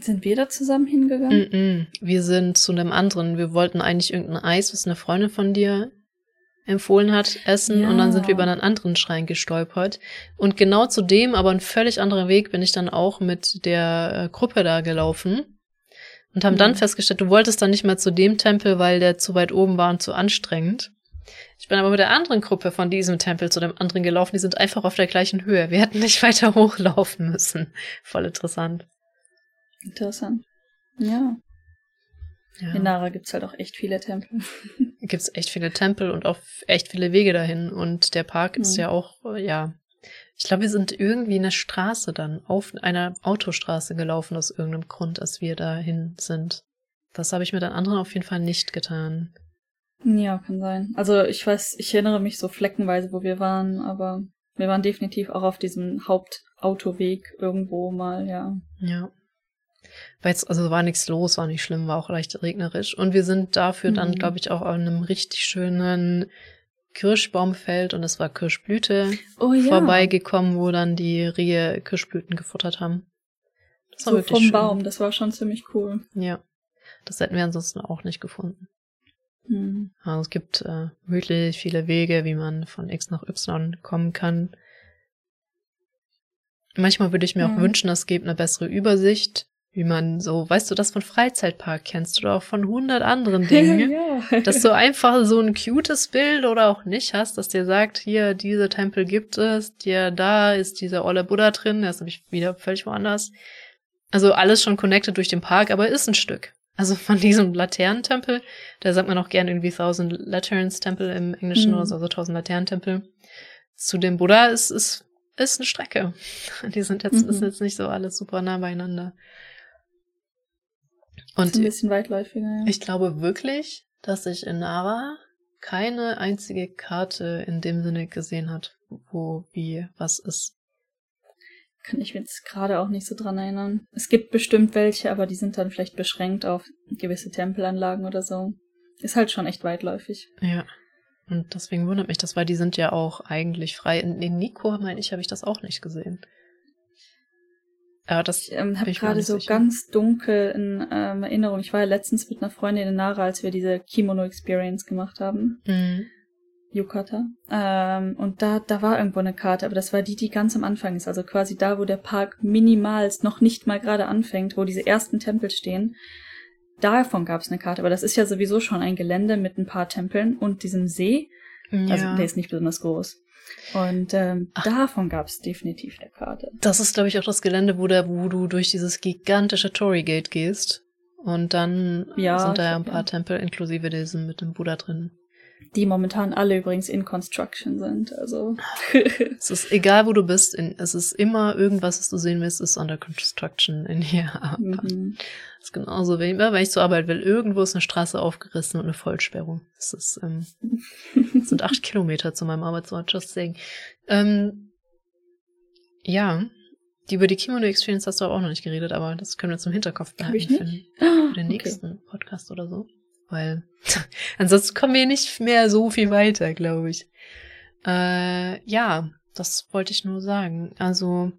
Sind wir da zusammen hingegangen? Mm -mm. Wir sind zu einem anderen. Wir wollten eigentlich irgendein Eis, was eine Freundin von dir empfohlen hat, essen. Und dann sind wir Ja. über einen anderen Schrein gestolpert. Und genau zu dem, aber ein völlig anderer Weg, bin ich dann auch mit der äh, Gruppe da gelaufen. Und haben dann Mhm. festgestellt, du wolltest dann nicht mehr zu dem Tempel, weil der zu weit oben war und zu anstrengend. Ich bin aber mit der anderen Gruppe von diesem Tempel zu dem anderen gelaufen. Die sind einfach auf der gleichen Höhe. Wir hätten nicht weiter hochlaufen müssen. Voll interessant. Interessant. Ja. Ja. In Nara gibt's halt auch echt viele Tempel. Gibt's echt viele Tempel und auch echt viele Wege dahin. Und der Park ist Mhm. ja auch, äh, ja. Ich glaube, wir sind irgendwie eine Straße dann, auf einer Autostraße gelaufen aus irgendeinem Grund, als wir dahin sind. Das habe ich mit den anderen auf jeden Fall nicht getan. Ja, kann sein. Also ich weiß, ich erinnere mich so fleckenweise, wo wir waren, aber wir waren definitiv auch auf diesem Hauptautoweg irgendwo mal, ja. Ja. Weil jetzt, also war nichts los, war nicht schlimm, war auch leicht regnerisch. Und wir sind dafür dann, Mhm. glaube ich, auch an einem richtig schönen Kirschbaumfeld und es war Kirschblüte Oh ja. vorbeigekommen, wo dann die Rehe Kirschblüten gefuttert haben. Das war So wirklich vom schön. Baum, das war schon ziemlich cool. Ja. Das hätten wir ansonsten auch nicht gefunden. Hm. Also es gibt äh, wirklich viele Wege, wie man von X nach Y kommen kann. Manchmal würde ich mir auch Mhm. wünschen, es gäbe eine bessere Übersicht, wie man so, weißt du, das von Freizeitpark kennst oder auch von hundert anderen Dingen. ja. dass du einfach so ein cutes Bild oder auch nicht hast, das dir sagt, hier, diese Tempel gibt es, dir da ist dieser olle Buddha drin, der ist nämlich wieder völlig woanders. Also alles schon connected durch den Park, aber ist ein Stück. Also von diesem Laternentempel, da sagt man auch gern irgendwie Thousand Lanterns Tempel im Englischen Mhm. oder so, also Tausend Laternentempel. Zu dem Buddha ist, ist, ist eine Strecke. Die sind jetzt, Mhm. ist jetzt nicht so alles super nah beieinander. Ist Und ein bisschen weitläufiger, ich glaube wirklich, dass ich in Nara keine einzige Karte in dem Sinne gesehen hat, wo wie was ist. Kann ich mir jetzt gerade auch nicht so dran erinnern. Es gibt bestimmt welche, aber die sind dann vielleicht beschränkt auf gewisse Tempelanlagen oder so. Ist halt schon echt weitläufig. Ja. Und deswegen wundert mich das, weil die sind ja auch eigentlich frei. In, in Nico, meine ich, habe ich das auch nicht gesehen. Aber das Ich ähm, habe ich gerade so sicher. ganz dunkel in ähm, Erinnerung. Ich war ja letztens mit einer Freundin in Nara, als wir diese Kimono Experience gemacht haben. Mhm. Yukata. Ähm, und da, da war irgendwo eine Karte, aber das war die, die ganz am Anfang ist. Also quasi da, wo der Park minimalst noch nicht mal gerade anfängt, wo diese ersten Tempel stehen. Davon gab es eine Karte, aber das ist ja sowieso schon ein Gelände mit ein paar Tempeln und diesem See. Also ja. der ist nicht besonders groß. Und ähm, Ach. davon gab es definitiv eine Karte. Das ist, glaube ich, auch das Gelände, wo, der, wo du durch dieses gigantische Tory Gate gehst. Und dann Ja, sind da ja ein paar ja. Tempel, inklusive diesem mit dem Buddha drin. Die momentan alle übrigens in Construction sind. Also Es ist egal, wo du bist, in, es ist immer irgendwas, was du sehen willst, ist under construction in Japan. mhm. Das ist genauso, wenn, immer, wenn ich zur Arbeit will, irgendwo ist eine Straße aufgerissen und eine Vollsperrung. Das ist, ähm, das sind acht Kilometer zu meinem Arbeitsort, just saying. Ähm, ja, die über die Kimono Experience hast du auch noch nicht geredet, aber das können wir zum Hinterkopf behalten für den, den Okay. nächsten Podcast oder so. Weil ansonsten kommen wir nicht mehr so viel weiter, glaube ich. Äh, ja, das wollte ich nur sagen. Also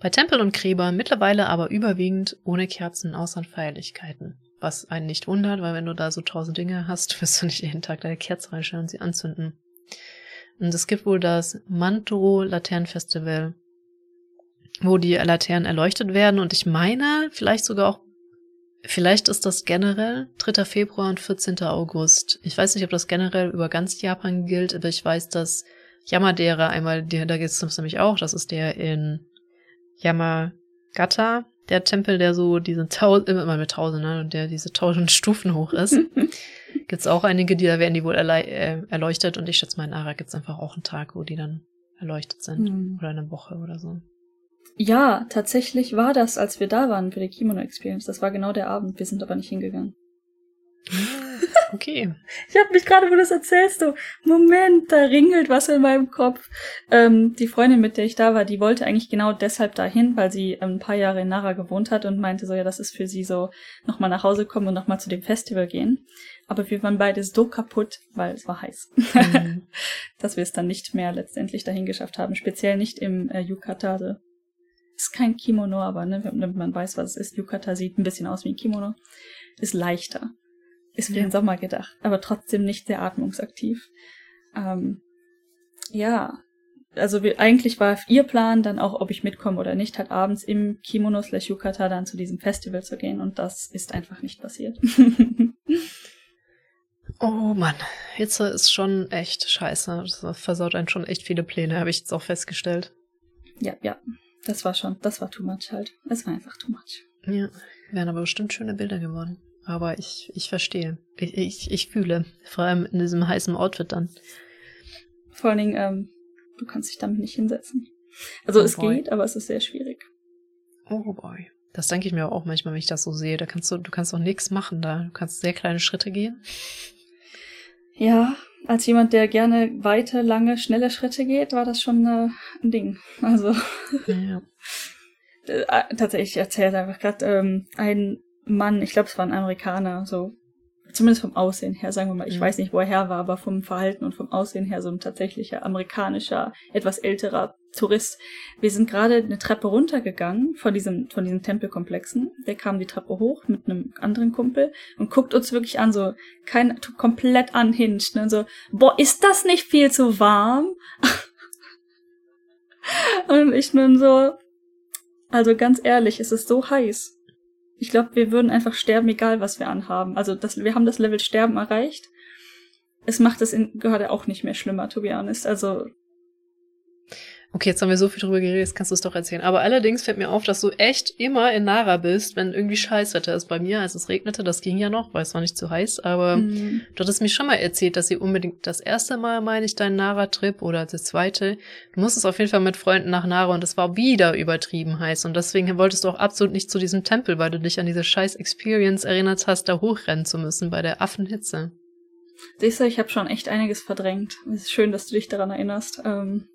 bei Tempeln und Gräbern mittlerweile aber überwiegend ohne Kerzen außer Feierlichkeiten. Was einen nicht wundert, weil wenn du da so tausend Dinge hast, wirst du nicht jeden Tag deine Kerze reinstellen und sie anzünden. Und es gibt wohl das Mantro Laternenfestival, wo die Laternen erleuchtet werden. Und ich meine, vielleicht sogar auch, vielleicht ist das generell 3. Februar und 14. August. Ich weiß nicht, ob das generell über ganz Japan gilt, aber ich weiß, dass Yamadera einmal, da gibt es nämlich auch, das ist der in Yamagata, der Tempel, der so diese tausend, immer mit tausend, ne, und der diese tausend Stufen hoch ist. gibt's auch einige, die da werden die wohl äh, erleuchtet und ich schätze mal in Ara gibt's einfach auch einen Tag, wo die dann erleuchtet sind. Mhm. Oder eine Woche oder so. Ja, tatsächlich war das, als wir da waren für die Kimono Experience. Das war genau der Abend. Wir sind aber nicht hingegangen. Okay. Ich habe mich gerade, wo du das erzählst, so, Moment, da ringelt was in meinem Kopf. Ähm, die Freundin, mit der ich da war, die wollte eigentlich genau deshalb dahin, weil sie ähm, ein paar Jahre in Nara gewohnt hat und meinte so, ja, das ist für sie so, nochmal nach Hause kommen und nochmal zu dem Festival gehen. Aber wir waren beide so kaputt, weil es war heiß, Mhm. dass wir es dann nicht mehr letztendlich dahin geschafft haben. Speziell nicht im äh, Yukata. Ist kein Kimono, aber ne, damit man weiß, was es ist. Yukata sieht ein bisschen aus wie ein Kimono. Ist leichter. Ist für Ja. den Sommer gedacht, aber trotzdem nicht sehr atmungsaktiv. Ähm, ja, also wir, eigentlich war ihr Plan dann auch, ob ich mitkomme oder nicht, halt abends im Kimono slash Yukata dann zu diesem Festival zu gehen und das ist einfach nicht passiert. Oh Mann, Hitze ist schon echt scheiße. Das versaut einen schon echt viele Pläne, habe ich jetzt auch festgestellt. ja, ja, das war schon, das war too much halt. Es war einfach too much. Ja, wären aber bestimmt schöne Bilder geworden. Aber ich, ich verstehe. Ich, ich, ich fühle. Vor allem in diesem heißen Outfit dann. Vor allen Dingen, ähm, du kannst dich damit nicht hinsetzen. Also Oh es boy. geht, aber es ist sehr schwierig. Oh boy. Das denke ich mir auch manchmal, wenn ich das so sehe. Da kannst du, du kannst doch nichts machen da. Du kannst sehr kleine Schritte gehen. Ja, als jemand, der gerne weite, lange, schnelle Schritte geht, war das schon äh, ein Ding. Also Ja. äh, tatsächlich ich erzählte einfach gerade ähm, ein Mann, ich glaube, es war ein Amerikaner, so zumindest vom Aussehen her, sagen wir mal. Ich Mhm. weiß nicht, wo er her war, aber vom Verhalten und vom Aussehen her so ein tatsächlicher amerikanischer, etwas älterer Tourist. Wir sind gerade eine Treppe runtergegangen von diesem, von diesen Tempelkomplexen. Der kam die Treppe hoch mit einem anderen Kumpel und guckt uns wirklich an, so kein, komplett unhinged, ne, so, boah, ist das nicht viel zu warm? und ich nun so, also ganz ehrlich, es ist so heiß. Ich glaube, wir würden einfach sterben, egal was wir anhaben. Also das, wir haben das Level Sterben erreicht. Es macht es in, gerade auch nicht mehr schlimmer, to be honest. Also Okay, jetzt haben wir so viel drüber geredet, jetzt kannst du es doch erzählen. Aber allerdings fällt mir auf, dass du echt immer in Nara bist, wenn irgendwie Scheißwetter ist. Bei mir, als es regnete, das ging ja noch, weil es war nicht zu heiß, aber mm, du hattest mir schon mal erzählt, dass ihr unbedingt das erste Mal, meine ich, deinen Nara-Trip oder das zweite, du musstest auf jeden Fall mit Freunden nach Nara und es war wieder übertrieben heiß und deswegen wolltest du auch absolut nicht zu diesem Tempel, weil du dich an diese scheiß Experience erinnert hast, da hochrennen zu müssen bei der Affenhitze. siehst du, ich habe schon echt einiges verdrängt. Es ist schön, dass du dich daran erinnerst. Ähm,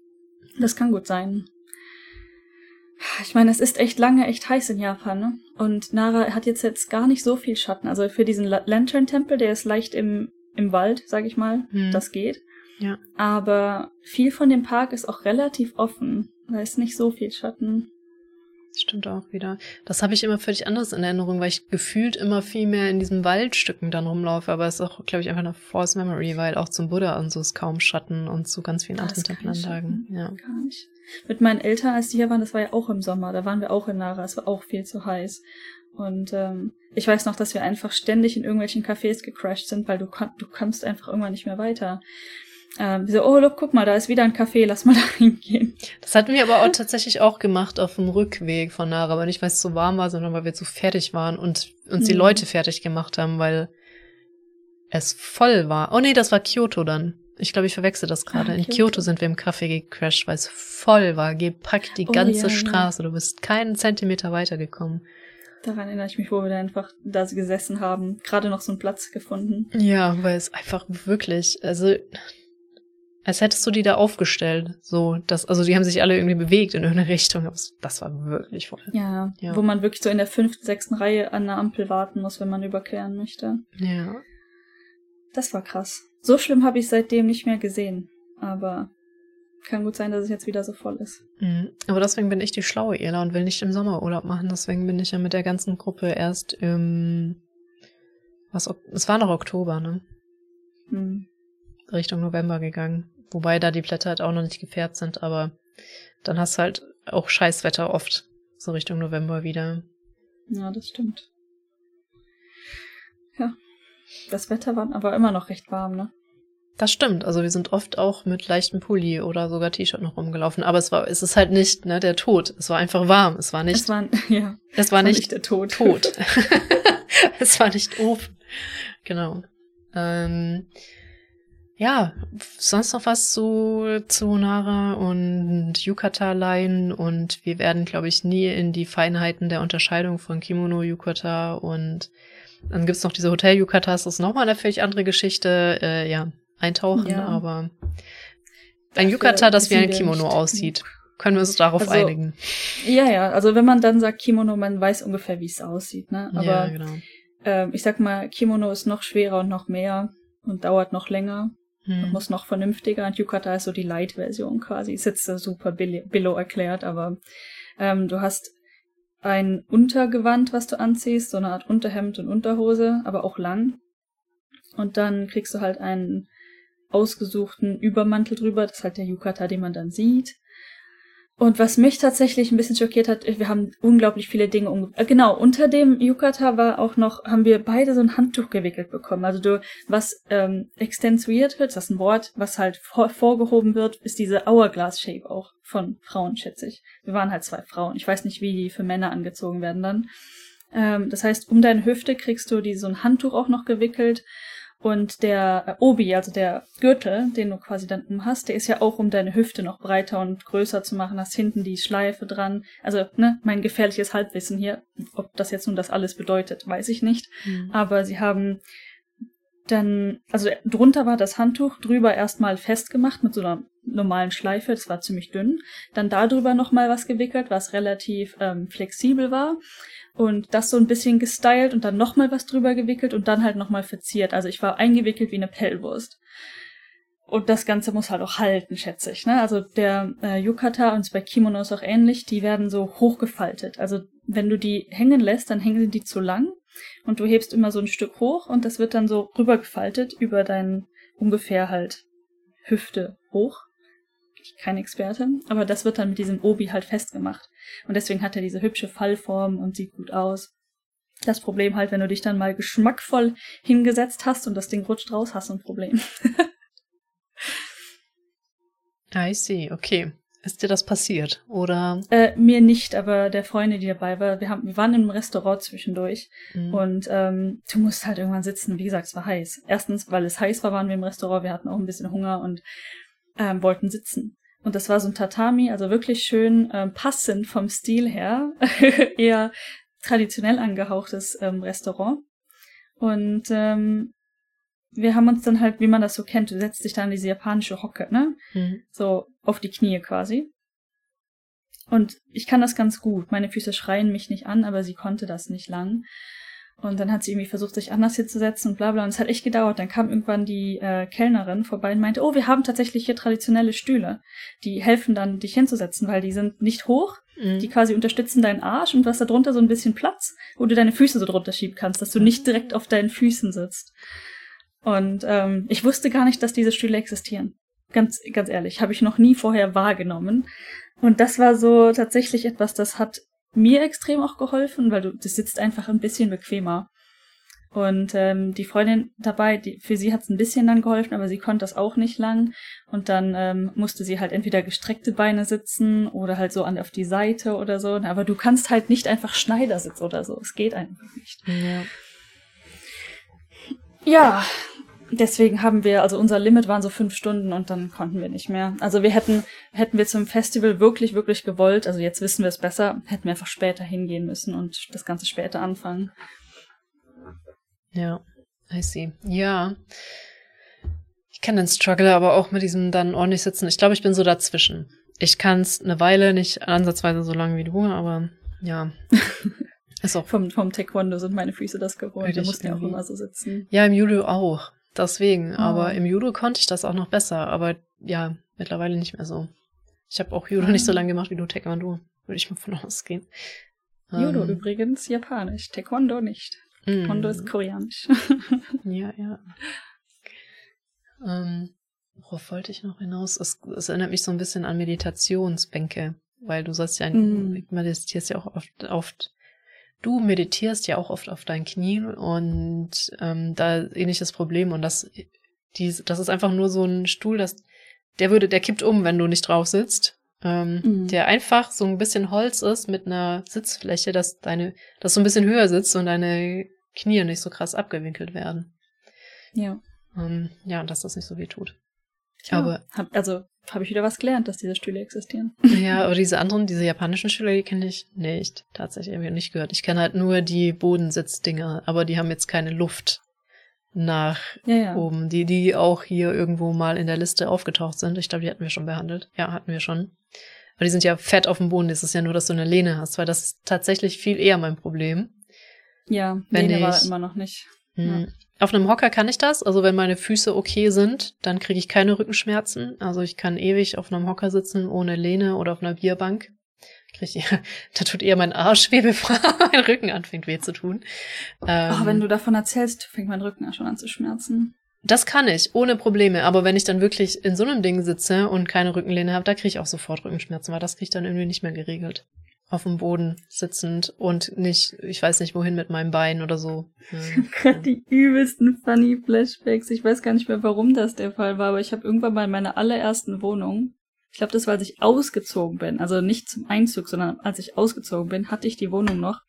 das kann gut sein. Ich meine, es ist echt lange echt heiß in Japan, ne? Und Nara hat jetzt jetzt gar nicht so viel Schatten. Also für diesen La Lantern-Tempel, der ist leicht im, im Wald, sag ich mal. Hm. Das geht. Ja. Aber viel von dem Park ist auch relativ offen. Da ist nicht so viel Schatten. Stimmt auch wieder. Das habe ich immer völlig anders in Erinnerung, weil ich gefühlt immer viel mehr in diesen Waldstücken dann rumlaufe. Aber es ist auch, glaube ich, einfach eine False Memory, weil auch zum Buddha und so ist kaum Schatten und zu ganz vielen Da anderen. Schatten. Ja. Gar nicht. Mit meinen Eltern, als die hier waren, das war ja auch im Sommer. Da waren wir auch in Nara. Es war auch viel zu heiß. Und ähm, ich weiß noch, dass wir einfach ständig in irgendwelchen Cafés gecrashed sind, weil du, du kommst einfach irgendwann nicht mehr weiter. Ähm, so, oh, look, guck mal, da ist wieder ein Café, lass mal da hingehen. Das hatten wir aber auch tatsächlich auch gemacht auf dem Rückweg von Nara, aber nicht, weil es zu warm war, sondern weil wir zu fertig waren und uns die Mhm. Leute fertig gemacht haben, weil es voll war. Oh nee, das war Kyoto dann. Ich glaube, ich verwechsel das gerade. Ah, In Kyoto. Sind wir im Café gecrashed, weil es voll war, gepackt die Oh, ganze ja, ja. Straße. Du bist keinen Zentimeter weitergekommen. Daran erinnere ich mich, wo wir da einfach da gesessen haben, gerade noch so einen Platz gefunden. Ja, weil es einfach wirklich, also als hättest du die da aufgestellt. So, das, also die haben sich alle irgendwie bewegt in irgendeine Richtung. Aber das war wirklich voll. Ja, Ja. wo man wirklich so in der fünften, sechsten Reihe an der Ampel warten muss, wenn man überqueren möchte. Ja. Das war krass. So schlimm habe ich seitdem nicht mehr gesehen. Aber kann gut sein, dass es jetzt wieder so voll ist. Mhm. Aber deswegen bin ich die schlaue Ela und will nicht im Sommer Urlaub machen. Deswegen bin ich ja mit der ganzen Gruppe erst im, was, es war noch Oktober, ne? Hm. Richtung November gegangen. Wobei da die Blätter halt auch noch nicht gefärbt sind, aber dann hast du halt auch Scheißwetter oft. So Richtung November wieder. Ja, das stimmt. Ja. Das Wetter war aber immer noch recht warm, ne? Das stimmt. Also wir sind oft auch mit leichtem Pulli oder sogar T-Shirt noch rumgelaufen. Aber es war, es ist halt nicht, ne, der Tod. Es war einfach warm. Es war nicht, Es war, ja, es war nicht der Tod. tot. es war nicht Ofen. Genau. Ähm, ja, sonst noch was zu, zu Nara und Yukata-Line und wir werden, glaube ich, nie in die Feinheiten der Unterscheidung von Kimono, Yukata und dann gibt's noch diese Hotel-Yukatas, das ist nochmal eine völlig andere Geschichte, äh, ja, eintauchen, Ja. aber ein Dafür Yukata, das wie ein Kimono aussieht. Können wir uns darauf Also, einigen? Ja, ja, also wenn man dann sagt Kimono, man weiß ungefähr, wie es aussieht, ne? Aber ja, genau. ähm, ich sag mal, Kimono ist noch schwerer und noch mehr und dauert noch länger Hm. muss noch vernünftiger. Und Yukata ist so die Light-Version quasi. Ist jetzt super billow erklärt, aber ähm, du hast ein Untergewand, was du anziehst, so eine Art Unterhemd und Unterhose, aber auch lang. Und dann kriegst du halt einen ausgesuchten Übermantel drüber, das ist halt der Yukata, den man dann sieht. Und was mich tatsächlich ein bisschen schockiert hat, wir haben unglaublich viele Dinge umge äh, Genau, unter dem Yukata war auch noch, haben wir beide so ein Handtuch gewickelt bekommen. Also du, was ähm, extensuiert wird, das ist ein Wort, was halt vor, vorgehoben wird, ist diese Hourglass-Shape auch von Frauen, schätze ich. Wir waren halt zwei Frauen. Ich weiß nicht, wie die für Männer angezogen werden dann. Ähm, das heißt, um deine Hüfte kriegst du die so ein Handtuch auch noch gewickelt. Und der äh, Obi, also der Gürtel, den du quasi dann um hast, der ist ja auch um deine Hüfte noch breiter und größer zu machen. Hast hinten die Schleife dran. Also, ne, mein gefährliches Halbwissen hier. Ob das jetzt nun das alles bedeutet, weiß ich nicht. Mhm. Aber sie haben dann, also drunter war das Handtuch, drüber erstmal festgemacht mit so einer normalen Schleife, das war ziemlich dünn. Dann darüber nochmal was gewickelt, was relativ ähm, flexibel war und das so ein bisschen gestylt und dann nochmal was drüber gewickelt und dann halt nochmal verziert. Also ich war eingewickelt wie eine Pellwurst. Und das Ganze muss halt auch halten, schätze ich. Ne? Also der äh, Yukata und bei Kimonos auch ähnlich, die werden so hochgefaltet. Also wenn du die hängen lässt, dann hängen die zu lang und du hebst immer so ein Stück hoch und das wird dann so rübergefaltet über deinen ungefähr halt Hüfte hoch kein Experte, aber das wird dann mit diesem Obi halt festgemacht. Und deswegen hat er diese hübsche Fallform und sieht gut aus. Das Problem halt, wenn du dich dann mal geschmackvoll hingesetzt hast und das Ding rutscht raus, hast du ein Problem. I see, okay. Ist dir das passiert, oder? Äh, mir nicht, aber der Freundin, die dabei war, wir, haben, wir waren im Restaurant zwischendurch mhm. und ähm, du musst halt irgendwann sitzen. Wie gesagt, es war heiß. Erstens, weil es heiß war, waren wir im Restaurant, wir hatten auch ein bisschen Hunger und ähm, wollten sitzen. Und das war so ein Tatami, also wirklich schön ähm, passend vom Stil her, eher traditionell angehauchtes ähm, Restaurant. Und ähm, wir haben uns dann halt, wie man das so kennt, du setzt dich dann in diese japanische Hocke, ne? Mhm. So auf die Knie quasi. Und ich kann das ganz gut. Meine Füße schreien mich nicht an, aber sie konnte das nicht lang. Und dann hat sie irgendwie versucht, sich anders hier zu setzen und bla bla. Und es hat echt gedauert. Dann kam irgendwann die äh, Kellnerin vorbei und meinte, oh, wir haben tatsächlich hier traditionelle Stühle. Die helfen dann, dich hinzusetzen, weil die sind nicht hoch. Mhm. Die quasi unterstützen deinen Arsch und du hast da drunter so ein bisschen Platz, wo du deine Füße so drunter schieben kannst, dass du nicht direkt auf deinen Füßen sitzt. Und ähm, ich wusste gar nicht, dass diese Stühle existieren. Ganz, ganz ehrlich, habe ich noch nie vorher wahrgenommen. Und das war so tatsächlich etwas, das hat mir extrem auch geholfen, weil du, das sitzt einfach ein bisschen bequemer. Und ähm, die Freundin dabei, die, für sie hat es ein bisschen dann geholfen, aber sie konnte das auch nicht lang. Und dann ähm, musste sie halt entweder gestreckte Beine sitzen oder halt so an auf die Seite oder so. Aber du kannst halt nicht einfach Schneidersitz oder so. Es geht einfach nicht. Ja. Ja, deswegen haben wir, also unser Limit waren so fünf Stunden und dann konnten wir nicht mehr. Also wir hätten, hätten wir zum Festival wirklich, wirklich gewollt, also jetzt wissen wir es besser, hätten wir einfach später hingehen müssen und das Ganze später anfangen. Ja, I see. Ja. Ich kenne den Struggle aber auch mit diesem dann ordentlich sitzen. Ich glaube, ich bin so dazwischen. Ich kann es eine Weile, nicht ansatzweise so lange wie du, aber ja. Ist auch vom, vom Taekwondo sind meine Füße das gewohnt. Wir mussten ja auch immer so sitzen. Ja, im Judo auch. Deswegen, oh. aber im Judo konnte ich das auch noch besser, aber ja, mittlerweile nicht mehr so. Ich habe auch Judo ah. nicht so lange gemacht wie du Taekwondo, würde ich mal von ausgehen. Judo ähm. übrigens japanisch, Taekwondo nicht. Taekwondo ist koreanisch. ja, ja. Ähm, worauf wollte ich noch hinaus? Es, es, erinnert mich so ein bisschen an Meditationsbänke, weil du sagst ja, mm. meditierst ja auch oft, oft du meditierst ja auch oft auf deinen Knien und ähm, da ähnliches Problem und das, die, das ist einfach nur so ein Stuhl, das, der würde, der kippt um, wenn du nicht drauf sitzt. Ähm, mhm. Der einfach so ein bisschen Holz ist mit einer Sitzfläche, dass deine, dass so ein bisschen höher sitzt und deine Knie nicht so krass abgewinkelt werden. Ja. Ähm, ja, dass das nicht so weh tut. Tja, aber hab, also habe ich wieder was gelernt, dass diese Stühle existieren. Ja, aber diese anderen, diese japanischen Stühle, die kenne ich nicht. Tatsächlich habe ich nicht gehört. Ich kenne halt nur die Bodensitzdinge, aber die haben jetzt keine Luft nach ja, ja. oben, die die auch hier irgendwo mal in der Liste aufgetaucht sind. Ich glaube, die hatten wir schon behandelt. Ja, hatten wir schon. Aber die sind ja fett auf dem Boden. Das ist ja nur, dass du eine Lehne hast, weil das ist tatsächlich viel eher mein Problem. Ja, Wenn Lehne ich, war immer noch nicht. Hm, ja. Auf einem Hocker kann ich das. Also wenn meine Füße okay sind, dann kriege ich keine Rückenschmerzen. Also ich kann ewig auf einem Hocker sitzen ohne Lehne oder auf einer Bierbank. Krieg ich, da tut eher mein Arsch weh, bevor mein Rücken anfängt weh zu tun. Ähm, oh, wenn du davon erzählst, fängt mein Rücken schon an zu schmerzen. Das kann ich, ohne Probleme. Aber wenn ich dann wirklich in so einem Ding sitze und keine Rückenlehne habe, da kriege ich auch sofort Rückenschmerzen, weil das kriege ich dann irgendwie nicht mehr geregelt auf dem Boden sitzend und nicht, ich weiß nicht wohin mit meinem Bein oder so. Ja. die übelsten funny Flashbacks. Ich weiß gar nicht mehr, warum das der Fall war, aber ich habe irgendwann mal in meiner allerersten Wohnung, ich glaube, das war, als ich ausgezogen bin, also nicht zum Einzug, sondern als ich ausgezogen bin, hatte ich die Wohnung noch.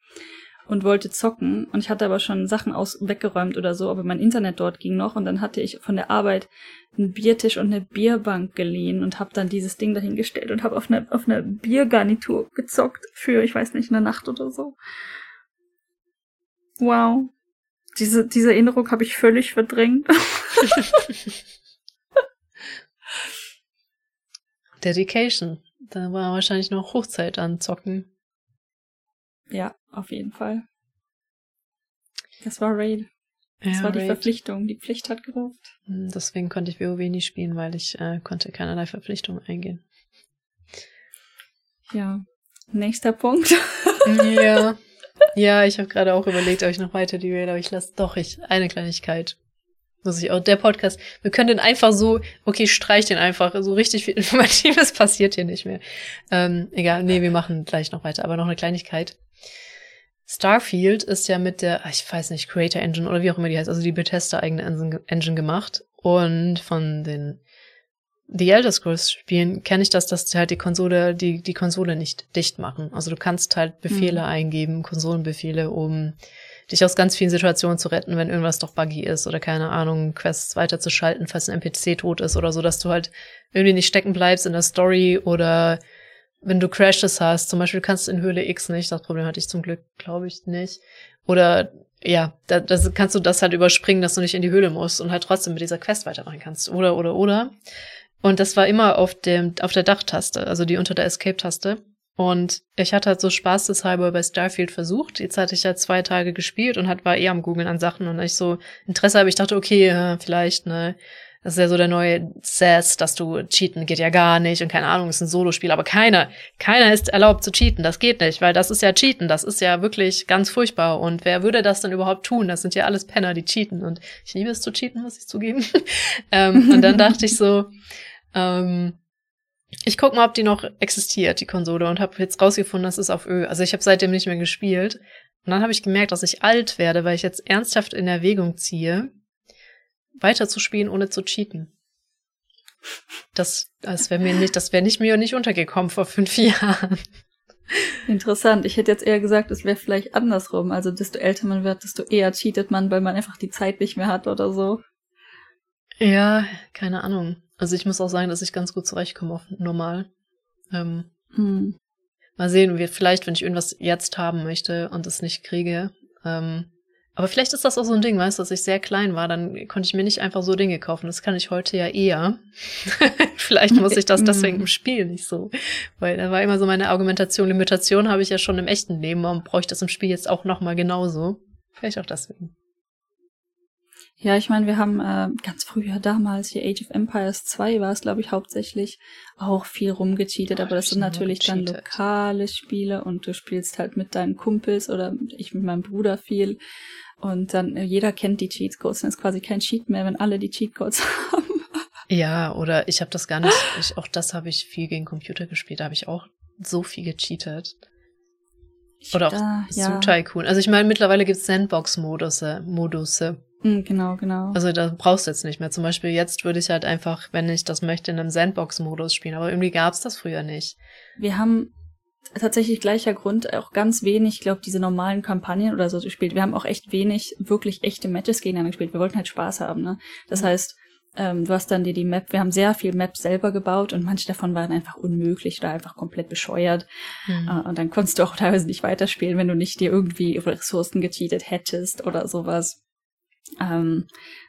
Und wollte zocken und ich hatte aber schon Sachen aus weggeräumt oder so, aber mein Internet dort ging noch und dann hatte ich von der Arbeit einen Biertisch und eine Bierbank geliehen und habe dann dieses Ding dahingestellt und habe auf eine auf eine Biergarnitur gezockt für ich weiß nicht eine Nacht oder so. Wow. Diese diese Erinnerung habe ich völlig verdrängt. Dedication. Da war wahrscheinlich noch Hochzeit an Zocken. Ja, auf jeden Fall. Das war Raid. Das Ja, war die Raid. Verpflichtung. Die Pflicht hat gerufen. Hm, Deswegen konnte ich WoW nie spielen, weil ich äh, konnte keinerlei Verpflichtungen eingehen. Ja. Nächster Punkt. Ja. Ja, ich habe gerade auch überlegt, ob ich noch weiter die aber ich lasse doch ich eine Kleinigkeit. Muss ich auch der Podcast. Wir können den einfach so, okay, streich den einfach. So richtig viel Informatives passiert hier nicht mehr. Ähm, egal, nee, wir machen gleich noch weiter, aber noch eine Kleinigkeit. Starfield ist ja mit der, ich weiß nicht, Creator Engine oder wie auch immer die heißt, also die Bethesda eigene Engine, Engine gemacht. Und von den The Elder Scrolls Spielen kenne ich das, dass die halt die Konsole, die, die Konsole nicht dicht machen. Also du kannst halt Befehle Mhm. eingeben, Konsolenbefehle, um dich aus ganz vielen Situationen zu retten, wenn irgendwas doch buggy ist oder keine Ahnung, Quests weiterzuschalten, falls ein NPC tot ist oder so, dass du halt irgendwie nicht stecken bleibst in der Story oder wenn du Crashes hast, zum Beispiel kannst du in Höhle X nicht, das Problem hatte ich zum Glück, glaube ich, nicht. Oder ja, da, das kannst du das halt überspringen, dass du nicht in die Höhle musst und halt trotzdem mit dieser Quest weitermachen kannst. Oder, oder, oder. Und das war immer auf dem, auf der Dachtaste, also die unter der Escape-Taste. Und ich hatte halt so spaßeshalber bei Starfield versucht. Jetzt hatte ich ja zwei Tage gespielt und hat, war eher am Googeln an Sachen und ich so Interesse habe, ich dachte, okay, vielleicht, ne, das ist ja so der neue Sass, dass du cheaten geht ja gar nicht und keine Ahnung, ist ein Solospiel, aber keiner, keiner ist erlaubt zu cheaten, das geht nicht, weil das ist ja cheaten, das ist ja wirklich ganz furchtbar und wer würde das denn überhaupt tun? Das sind ja alles Penner, die cheaten und ich liebe es zu cheaten, muss ich zugeben. ähm, und dann dachte ich so, ähm, ich guck mal, ob die noch existiert, die Konsole, und habe jetzt rausgefunden, das ist auf Ö. Also ich habe seitdem nicht mehr gespielt. Und dann habe ich gemerkt, dass ich alt werde, weil ich jetzt ernsthaft in Erwägung ziehe, weiter zu spielen, ohne zu cheaten. Das, das wäre mir nicht, das wäre nicht mir nicht untergekommen vor fünf Jahren. Interessant. Ich hätte jetzt eher gesagt, es wäre vielleicht andersrum. Also desto älter man wird, desto eher cheatet man, weil man einfach die Zeit nicht mehr hat oder so. Ja, keine Ahnung. Also ich muss auch sagen, dass ich ganz gut zurechtkomme auf normal. Ähm, Hm. Mal sehen, vielleicht, wenn ich irgendwas jetzt haben möchte und es nicht kriege. Ähm, aber vielleicht ist das auch so ein Ding, weißt du, dass ich sehr klein war, dann konnte ich mir nicht einfach so Dinge kaufen. Das kann ich heute ja eher. vielleicht muss ich das deswegen im Spiel nicht so. Weil da war immer so meine Argumentation, Limitation habe ich ja schon im echten Leben und bräuchte das im Spiel jetzt auch nochmal genauso. Vielleicht auch deswegen. Ja, ich meine, wir haben äh, ganz früher damals hier Age of Empires 2 war es, glaube ich, hauptsächlich auch viel rumgecheatet, Oh, aber das sind natürlich dann lokale Spiele und du spielst halt mit deinen Kumpels oder ich mit meinem Bruder viel und dann äh, jeder kennt die Cheatcodes, dann ist quasi kein Cheat mehr, wenn alle die Cheatcodes haben. Ja, oder ich habe das gar nicht, ich, auch das habe ich viel gegen Computer gespielt, da habe ich auch so viel gecheatet. Oder auch Da, Zoo Tycoon. Also ich meine, mittlerweile gibt's Sandbox-Modusse. Modusse. Mm, Genau, genau. Also da brauchst du jetzt nicht mehr. Zum Beispiel jetzt würde ich halt einfach, wenn ich das möchte, in einem Sandbox-Modus spielen. Aber irgendwie gab's das früher nicht. Wir haben tatsächlich gleicher Grund auch ganz wenig, ich glaube, diese normalen Kampagnen oder so gespielt. Wir haben auch echt wenig wirklich echte Matches gegeneinander gespielt. Wir wollten halt Spaß haben, ne? Das Mhm. heißt, ähm, du hast dann dir die Map, wir haben sehr viel Maps selber gebaut und manche davon waren einfach unmöglich oder einfach komplett bescheuert. Hm. Äh, und dann konntest du auch teilweise nicht weiterspielen, wenn du nicht dir irgendwie Ressourcen gecheatet hättest oder sowas. Ähm,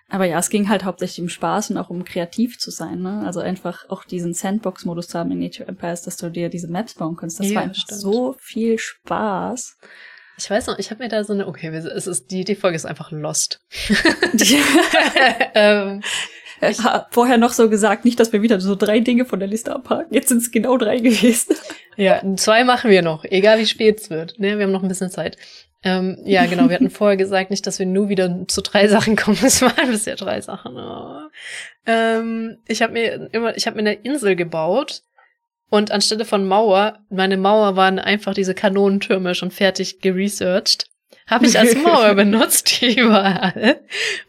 aber ja, es ging halt hauptsächlich um Spaß und auch um kreativ zu sein, ne? Also einfach auch diesen Sandbox-Modus zu haben in Age of Empires, dass du dir diese Maps bauen kannst. Das Ja, war einfach stimmt. so viel Spaß. Ich weiß noch, ich habe mir da so eine, okay, es ist, die, die Folge ist einfach lost. ähm, Ich habe vorher noch so gesagt, nicht, dass wir wieder so drei Dinge von der Liste abhaken. Jetzt sind es genau drei gewesen. Ja, zwei machen wir noch, egal wie spät es wird. Ne, wir haben noch ein bisschen Zeit. Ähm, ja, genau, wir hatten vorher gesagt, nicht, dass wir nur wieder zu drei Sachen kommen. Es waren bisher drei Sachen. Oh. Ähm, ich habe mir immer, ich habe mir eine Insel gebaut und anstelle von Mauer, meine Mauer waren einfach diese Kanonentürme schon fertig geresearched. Habe ich als Mauer benutzt, die überall.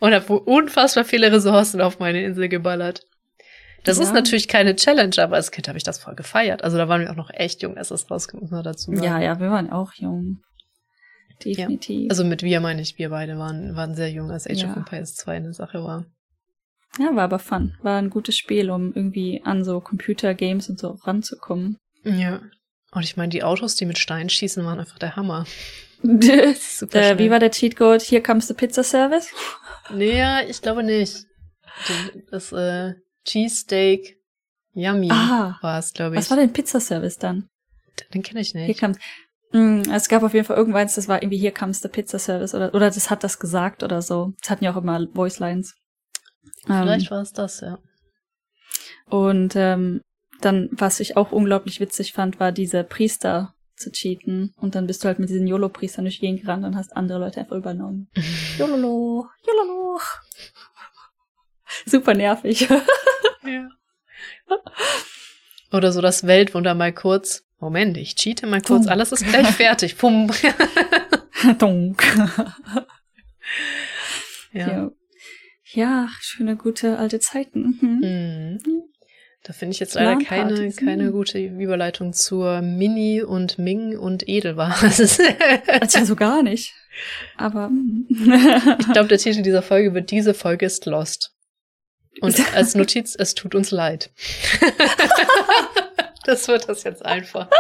Und habe unfassbar viele Ressourcen auf meine Insel geballert. Das Ja. ist natürlich keine Challenge, aber als Kind habe ich das voll gefeiert. Also da waren wir auch noch echt jung, als das muss man dazu sagen. Ja, ja, wir waren auch jung. definitiv. Ja. Also mit wir meine ich, wir beide waren, waren sehr jung, als Age Ja. of Empires 2 eine Sache war. Ja, war aber fun. War ein gutes Spiel, um irgendwie an so Computergames und so ranzukommen. Ja. Und ich meine, die Autos, die mit Steinen schießen, waren einfach der Hammer. Super äh, wie war der Cheatcode? Here comes the pizza service. Nee, ich glaube nicht. Das äh, Cheesesteak Yummy Ah, war es, glaube ich. was war denn Pizza Service dann? Den kenne ich Hier nicht. comes. Mm, es gab auf jeden Fall irgendwann, das war irgendwie Here comes the Pizza Service oder oder das hat das gesagt oder so. Das hatten ja auch immer Voice Lines. Ähm, Vielleicht war es das, ja. Und ähm, dann, was ich auch unglaublich witzig fand, war diese Priester zu cheaten. Und dann bist du halt mit diesen YOLO-Priestern durch die Gegend gerannt und hast andere Leute einfach übernommen. YOLO, YOLO. Super nervig. Ja. Oder so das Weltwunder mal kurz. Moment, ich cheate mal kurz, Pum. alles ist gleich fertig. Pum. Donk. ja. ja. ja, schöne, gute alte Zeiten. Mhm. Mhm. Da finde ich jetzt leider keine, LAN-Partys, keine gute Überleitung zur Mini und Ming und Edelware. Also so gar nicht. Aber mm. ich glaube, der Titel dieser Folge wird Diese Folge ist Lost. Und als Notiz, es tut uns leid. das wird das jetzt einfach.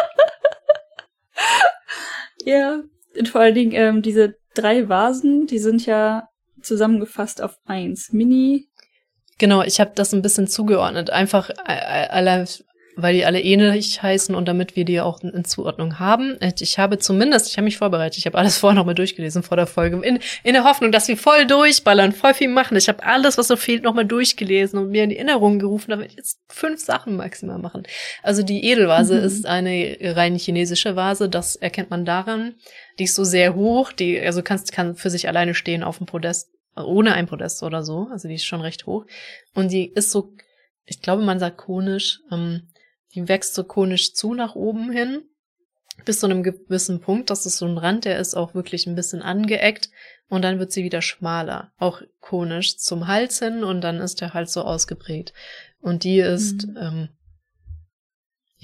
ja, und vor allen Dingen ähm, diese drei Vasen, die sind ja zusammengefasst auf eins. Mini, Genau, ich habe das ein bisschen zugeordnet. Einfach äh, äh, alle, weil die alle ähnlich heißen und damit wir die auch in, Zuordnung haben. Ich habe zumindest, ich habe mich vorbereitet, ich habe alles vorher nochmal durchgelesen vor der Folge, in, in der Hoffnung, dass wir voll durchballern, voll viel machen. Ich habe alles, was so fehlt, nochmal durchgelesen und mir in die Erinnerung gerufen, damit ich jetzt fünf Sachen maximal machen. Also die Edelvase Mhm. ist eine rein chinesische Vase, das erkennt man daran. Die ist so sehr hoch, die, also kannst, kann für sich alleine stehen auf dem Podest, ohne ein Podest oder so. Also die ist schon recht hoch. Und die ist so, ich glaube, man sagt konisch, ähm, die wächst so konisch zu nach oben hin, bis zu einem gewissen Punkt. Das ist so ein Rand, der ist auch wirklich ein bisschen angeeckt. Und dann wird sie wieder schmaler, auch konisch zum Hals hin und dann ist der Hals so ausgeprägt. Und die ist, Mhm. ähm,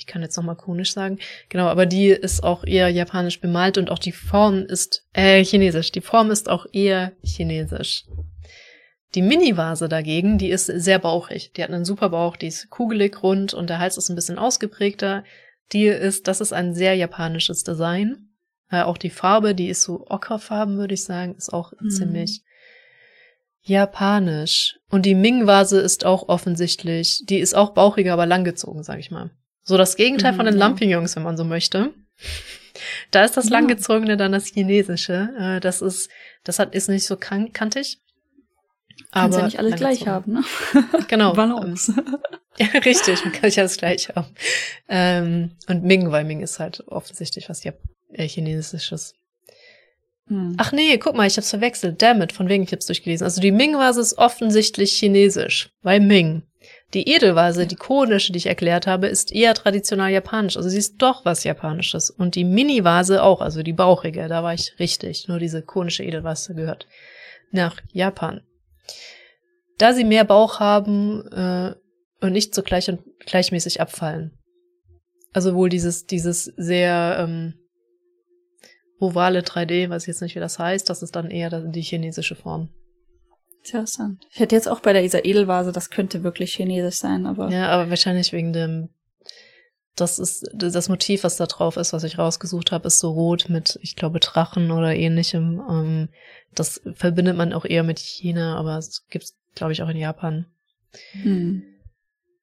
ich kann jetzt nochmal konisch sagen, genau, aber die ist auch eher japanisch bemalt und auch die Form ist, äh, chinesisch. Die Form ist auch eher chinesisch. Die Mini-Vase dagegen, die ist sehr bauchig. Die hat einen super Bauch, die ist kugelig rund und der Hals ist ein bisschen ausgeprägter. Die ist, das ist ein sehr japanisches Design. Äh, auch die Farbe, die ist so ockerfarben, würde ich sagen, ist auch Mhm. ziemlich japanisch. Und die Ming-Vase ist auch offensichtlich, die ist auch bauchiger, aber langgezogen, sag ich mal. So das Gegenteil von den Mhm, ja. Lampignons, wenn man so möchte. Da ist das Ja. langgezogene dann das chinesische. Äh, das ist, das hat, ist nicht so kan kantig. kannst ja nicht alles gleich haben, ne? Genau. Balance. Ja, richtig, man kann nicht alles gleich haben. Ähm, und Ming, weil Ming ist halt offensichtlich was Jap äh, Chinesisches. Hm. Ach nee, guck mal, ich hab's verwechselt. Damit, von wegen, ich hab's durchgelesen. Also die Ming-Vase ist offensichtlich chinesisch, weil Ming. Die Edelvase, die konische, die ich erklärt habe, ist eher traditionell japanisch. Also sie ist doch was Japanisches. Und die Mini-Vase auch, also die bauchige, da war ich richtig. Nur diese konische Edelvase gehört nach Japan. Da sie mehr Bauch haben äh, und nicht so gleich und gleichmäßig abfallen. Also wohl dieses, dieses sehr ähm, ovale 3D, weiß ich jetzt nicht, wie das heißt, das ist dann eher die chinesische Form. Interessant. Ich hätte jetzt auch bei der dieser Edelvase, das könnte wirklich chinesisch sein, aber Ja, aber wahrscheinlich wegen dem, das ist das Motiv, was da drauf ist, was ich rausgesucht habe, ist so rot mit, ich glaube, Drachen oder ähnlichem. Ähm, das verbindet man auch eher mit China, aber es gibt's, glaube ich, auch in Japan. hm.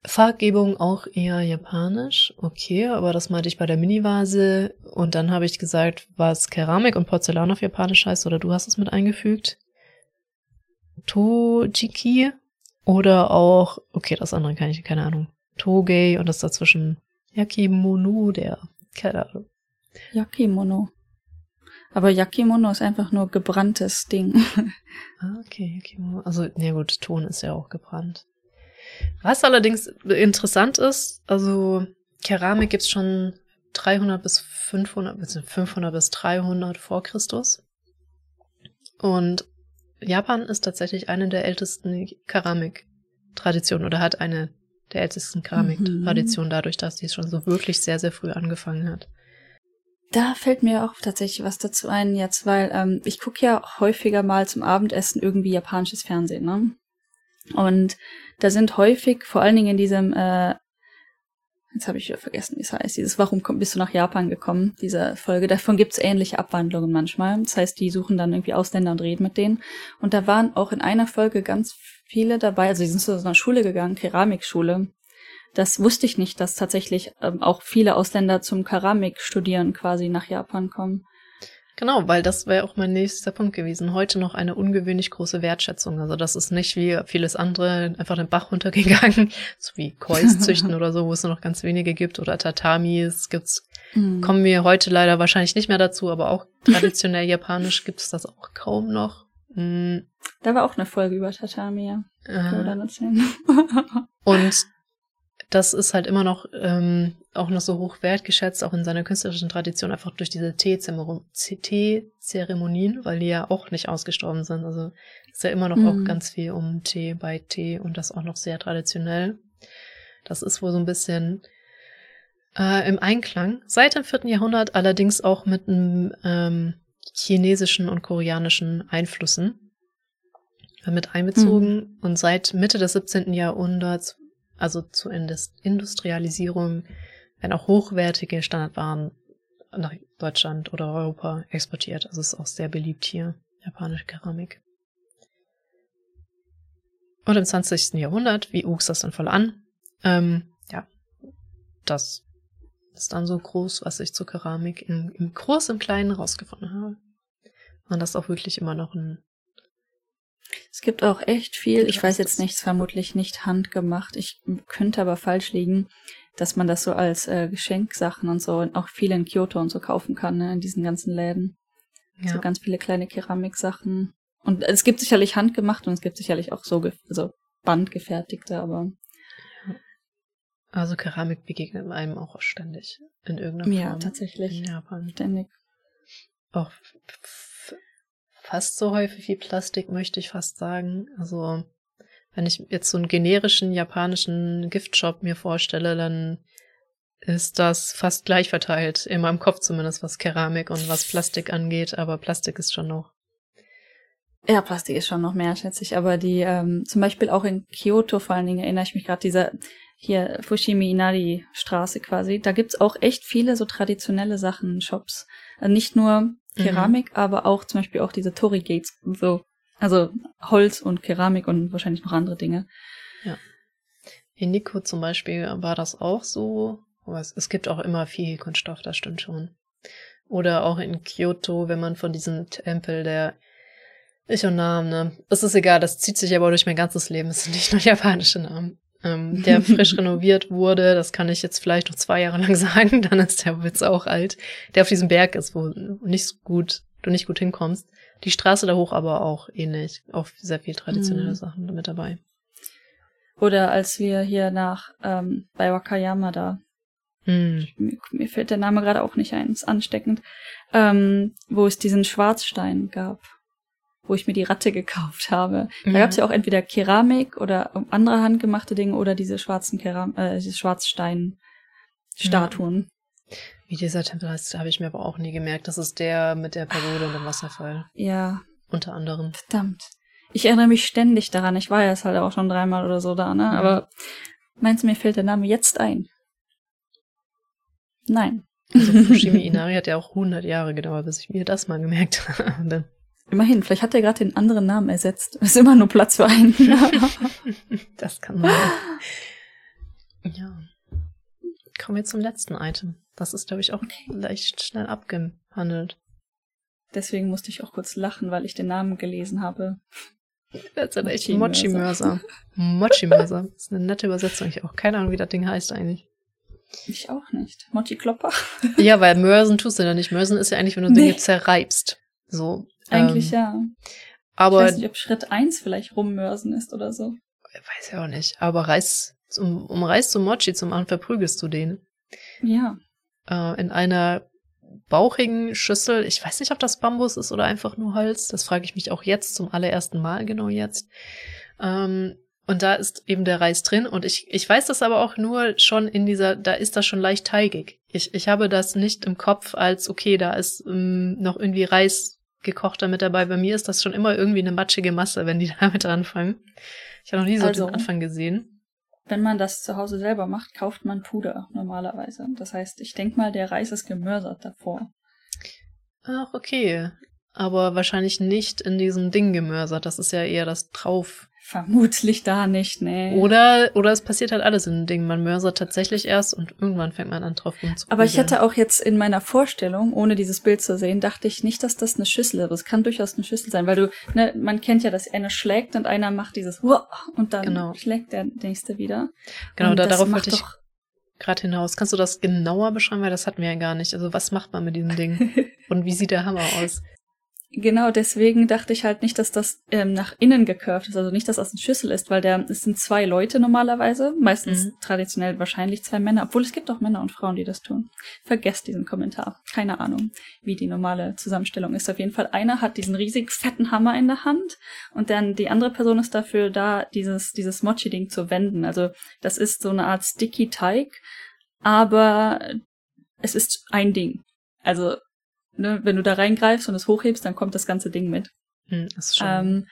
Farbgebung auch eher japanisch, okay, aber das meinte ich bei der Mini-Vase. Und dann habe ich gesagt, was Keramik und Porzellan auf Japanisch heißt, oder du hast es mit eingefügt. Tojiki oder auch, okay, das andere kann ich, keine Ahnung. Togei und das dazwischen Yakimono, der, keine Ahnung. Yakimono. Aber Yakimono ist einfach nur gebranntes Ding. Ah, okay, Yakimono. Also, na gut, Ton ist ja auch gebrannt. Was allerdings interessant ist, also Keramik gibt's schon 300 bis 500, bis 500 bis 300 vor Christus. Und Japan ist tatsächlich eine der ältesten Keramiktraditionen oder hat eine der ältesten Keramiktraditionen dadurch, dass die schon so wirklich sehr, sehr früh angefangen hat. Da fällt mir auch tatsächlich was dazu ein jetzt, weil ähm, ich gucke ja häufiger mal zum Abendessen irgendwie japanisches Fernsehen, ne? Und da sind häufig, vor allen Dingen in diesem, äh, jetzt habe ich vergessen, wie es heißt, dieses Warum komm, bist du nach Japan gekommen, diese Folge, davon gibt's ähnliche Abwandlungen manchmal. Das heißt, die suchen dann irgendwie Ausländer und reden mit denen. Und da waren auch in einer Folge ganz viele dabei, also die sind zu so einer Schule gegangen, Keramikschule, das wusste ich nicht, dass tatsächlich ähm, auch viele Ausländer zum Keramik studieren quasi nach Japan kommen. Genau, weil das wäre auch mein nächster Punkt gewesen. Heute noch eine ungewöhnlich große Wertschätzung. Also das ist nicht wie vieles andere einfach den Bach runtergegangen, so wie Kois züchten oder so, wo es nur noch ganz wenige gibt oder Tatamis gibt's. Mhm. Kommen wir heute leider wahrscheinlich nicht mehr dazu, aber auch traditionell japanisch gibt es das auch kaum noch. Mhm. Da war auch eine Folge über Tatami, ja. Äh, und das ist halt immer noch ähm, auch noch so hoch wertgeschätzt, auch in seiner künstlerischen Tradition, einfach durch diese Tee-Zeremonien, weil die ja auch nicht ausgestorben sind. Also ist ja immer noch mhm. auch ganz viel um Tee bei Tee und das auch noch sehr traditionell. Das ist wohl so ein bisschen äh, im Einklang. Seit dem vierten Jahrhundert allerdings auch mit einem ähm, chinesischen und koreanischen Einflüssen mit einbezogen mhm. und seit Mitte des 17. Jahrhunderts also zur Industrialisierung, werden auch hochwertige Standardwaren nach Deutschland oder Europa exportiert. Also ist auch sehr beliebt hier, japanische Keramik. Und im 20. Jahrhundert, wie wuchs das dann voll an? Ähm, ja, das ist dann so groß, was ich zur Keramik im, im Groß im Kleinen rausgefunden habe. Und das ist auch wirklich immer noch ein es gibt auch echt viel, ich weiß jetzt nichts, vermutlich nicht handgemacht, ich könnte aber falsch liegen, dass man das so als äh, Geschenksachen und so und auch viel in Kyoto und so kaufen kann, ne, in diesen ganzen Läden. Ja. So ganz viele kleine Keramiksachen. Und es gibt sicherlich handgemacht und es gibt sicherlich auch so, also bandgefertigte, aber. Also Keramik begegnet einem auch ständig in irgendeiner Form. Ja, tatsächlich. In Japan. Ständig. Auch fast so häufig wie Plastik, möchte ich fast sagen. Also, wenn ich jetzt so einen generischen japanischen Giftshop mir vorstelle, dann ist das fast gleich verteilt, in meinem Kopf zumindest, was Keramik und was Plastik angeht, aber Plastik ist schon noch. Ja, Plastik ist schon noch mehr, schätze ich. Aber die, ähm, zum Beispiel auch in Kyoto vor allen Dingen erinnere ich mich gerade, dieser hier Fushimi Inari Straße quasi, da gibt's auch echt viele so traditionelle Sachen, Shops. Also nicht nur. Keramik, mhm. aber auch zum Beispiel auch diese Torii Gates, so, also Holz und Keramik und wahrscheinlich noch andere Dinge. Ja. In Nico zum Beispiel war das auch so. Aber es, es gibt auch immer viel Kunststoff, das stimmt schon. Oder auch in Kyoto, wenn man von diesem Tempel der ich und Namen, ne? Das ist egal, das zieht sich aber durch mein ganzes Leben. Es sind nicht nur japanische Namen ähm, der frisch renoviert wurde. Das kann ich jetzt vielleicht noch zwei Jahre lang sagen, dann ist der Witz auch alt. Der auf diesem Berg ist, wo nicht so gut, du nicht gut hinkommst. Die Straße da hoch aber auch ähnlich. Auch sehr viel traditionelle mhm. Sachen mit dabei. Oder als wir hier nach, ähm, bei Wakayama da, mhm. mir, mir, fällt der Name gerade auch nicht ein, ist ansteckend, ähm, wo es diesen Schwarzstein gab wo ich mir die Ratte gekauft habe. Da gab es ja auch entweder Keramik oder andere handgemachte Dinge oder diese schwarzen Keram äh, diese Schwarzstein-Statuen. Ja. Wie dieser Tempel heißt, habe ich mir aber auch nie gemerkt. Das ist der mit der Pagode und dem Wasserfall. Ja. Unter anderem. Verdammt. Ich erinnere mich ständig daran. Ich war ja jetzt halt auch schon dreimal oder so da, ne? Mhm. Aber meinst du, mir fällt der Name jetzt ein? Nein. Also Fushimi Inari hat ja auch 100 Jahre gedauert, bis ich mir das mal gemerkt habe. Immerhin, vielleicht hat er gerade den anderen Namen ersetzt. Es ist immer nur Platz für einen. das kann man. Ja. Kommen wir zum letzten Item. Das ist, glaube ich, auch okay. leicht schnell abgehandelt. Deswegen musste ich auch kurz lachen, weil ich den Namen gelesen habe. Das ist echt Mochi-Mörser. Mochi-Mörser. Das ist eine nette Übersetzung. Ich habe auch keine Ahnung, wie das Ding heißt eigentlich. Ich auch nicht. Mochi-Klopper? ja, weil Mörsen tust du ja nicht. Mörsen ist ja eigentlich, wenn du nee. Dinge zerreibst. So. Eigentlich ähm, ja. Aber. Ich weiß nicht, ob Schritt eins vielleicht rummörsen ist oder so. Weiß ja auch nicht. Aber Reis, um, um Reis zum Mochi zu machen, verprügelst du den. Ja. Äh, in einer bauchigen Schüssel. Ich weiß nicht, ob das Bambus ist oder einfach nur Holz. Das frage ich mich auch jetzt zum allerersten Mal, genau jetzt. Ähm, Und da ist eben der Reis drin. Und ich, ich weiß das aber auch nur schon in dieser, da ist das schon leicht teigig. Ich, ich habe das nicht im Kopf als, okay, da ist ähm, noch irgendwie Reis gekochter mit dabei. Bei mir ist das schon immer irgendwie eine matschige Masse, wenn die damit anfangen. Ich habe noch nie so Also- den Anfang gesehen. Wenn man das zu Hause selber macht, kauft man Puder normalerweise. Das heißt, ich denke mal, der Reis ist gemörsert davor. Ach, okay. Aber wahrscheinlich nicht in diesem Ding gemörsert. Das ist ja eher das drauf. Vermutlich da nicht, nee. Oder, oder es passiert halt alles in dem Ding. Man mörsert tatsächlich erst und irgendwann fängt man an drauf rumzuprügeln. Aber ich hatte auch jetzt in meiner Vorstellung, ohne dieses Bild zu sehen, dachte ich nicht, dass das eine Schüssel ist. Es kann durchaus eine Schüssel sein, weil du, ne, man kennt ja, dass einer schlägt und einer macht dieses und dann Genau. schlägt der nächste wieder. Genau, und da, darauf wollte ich doch- gerade hinaus. Kannst du das genauer beschreiben? Weil das hatten wir ja gar nicht. Also was macht man mit diesem Ding? Und wie sieht der Hammer aus? Genau, deswegen dachte ich halt nicht, dass das ähm, nach innen gekurvt ist, also nicht, dass das eine Schüssel ist, weil der, es sind zwei Leute normalerweise, meistens Mhm. traditionell wahrscheinlich zwei Männer, obwohl es gibt auch Männer und Frauen, die das tun. Vergesst diesen Kommentar. Keine Ahnung, wie die normale Zusammenstellung ist. Auf jeden Fall, einer hat diesen riesig fetten Hammer in der Hand und dann die andere Person ist dafür da, dieses, dieses Mochi-Ding zu wenden. Also das ist so eine Art Sticky Teig, aber es ist ein Ding. Also ne, wenn du da reingreifst und es hochhebst, dann kommt das ganze Ding mit. Hm, ist schon. Ähm,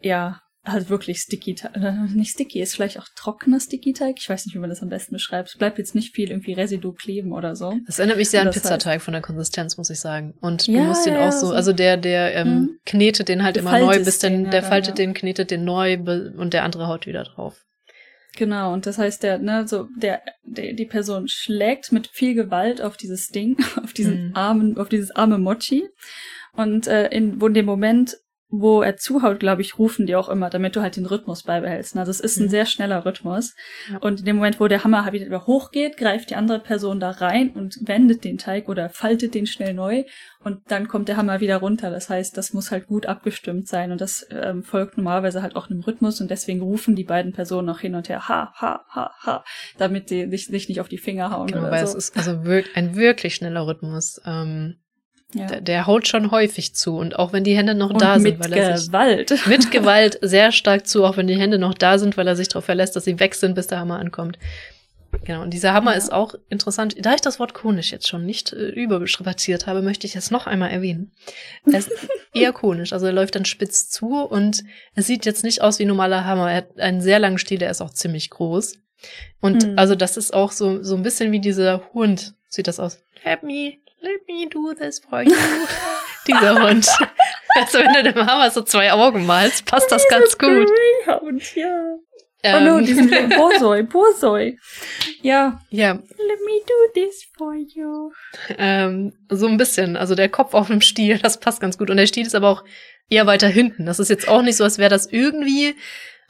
ja, halt wirklich Sticky, äh, nicht Sticky, ist vielleicht auch trockener Sticky Teig. Ich weiß nicht, wie man das am besten beschreibt. Es bleibt jetzt nicht viel irgendwie Residu kleben oder so. das erinnert mich sehr an heißt- Pizzateig von der Konsistenz, muss ich sagen. Und du Ja, musst den ja, auch so, so- also der, der ähm, Mhm. knetet den halt Du immer neu, bis dann, der faltet ja. den, knetet den neu und der andere haut wieder drauf. Genau, und das heißt, der, ne, so, der, der, die Person schlägt mit viel Gewalt auf dieses Ding, auf diesen Mhm. armen, auf dieses arme Mochi. Und äh, in, wo in dem Moment, wo er zuhaut, glaube ich, rufen die auch immer, damit du halt den Rhythmus beibehältst. Also es ist ein Mhm. sehr schneller Rhythmus. Und in dem Moment, wo der Hammer halt wieder hochgeht, greift die andere Person da rein und wendet den Teig oder faltet den schnell neu und dann kommt der Hammer wieder runter. Das heißt, das muss halt gut abgestimmt sein und das ähm, folgt normalerweise halt auch einem Rhythmus und deswegen rufen die beiden Personen auch hin und her ha, ha, ha, ha, damit die sich, nicht auf die Finger hauen Genau, weil so. es ist also wirk ein wirklich schneller Rhythmus. Ähm, ja. der, der haut schon häufig zu und auch wenn die Hände noch und da sind, weil er sich Gewalt. mit Gewalt sehr stark zu, auch wenn die Hände noch da sind, weil er sich darauf verlässt, dass sie weg sind, bis der Hammer ankommt. Genau, und dieser Hammer Ja. ist auch interessant. Da ich das Wort konisch jetzt schon nicht äh, überstrapaziert habe, möchte ich es noch einmal erwähnen. Er ist eher konisch, also er läuft dann spitz zu und es sieht jetzt nicht aus wie ein normaler Hammer. Er hat einen sehr langen Stiel, der ist auch ziemlich groß. Und Hm. also das ist auch so, so ein bisschen wie dieser Hund, sieht das aus. Let me, let me do this for you. dieser Hund. Also wenn du dem Hammer so zwei Augen malst, passt das ganz gut. Ja. Ähm, Oh no, diesen Borsoi, Borsoi. Ja. ja, Let me do this for you. ähm, so ein bisschen. Also der Kopf auf dem Stiel, das passt ganz gut. Und der Stiel ist aber auch eher weiter hinten. Das ist jetzt auch nicht so, als wäre das irgendwie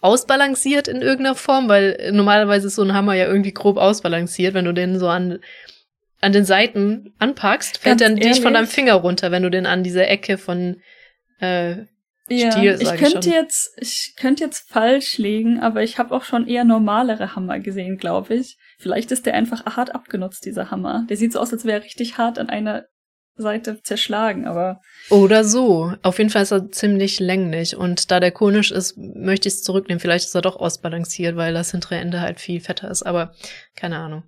ausbalanciert in irgendeiner Form, weil normalerweise ist so ein Hammer ja irgendwie grob ausbalanciert. Wenn du den so an, an den Seiten anpackst, fällt dann nicht von deinem? Finger runter, wenn du den an diese Ecke von äh, Ja, Stil, ich ich könnte schon. jetzt, ich könnte jetzt falsch liegen, aber ich habe auch schon eher normalere Hammer gesehen, glaube ich. Vielleicht ist der einfach hart abgenutzt, dieser Hammer. Der sieht so aus, als wäre er richtig hart an einer Seite zerschlagen, aber Oder so. Auf jeden Fall ist er ziemlich länglich. Und da der konisch ist, möchte ich es zurücknehmen. Vielleicht ist er doch ausbalanciert, weil das hintere Ende halt viel fetter ist. Aber keine Ahnung.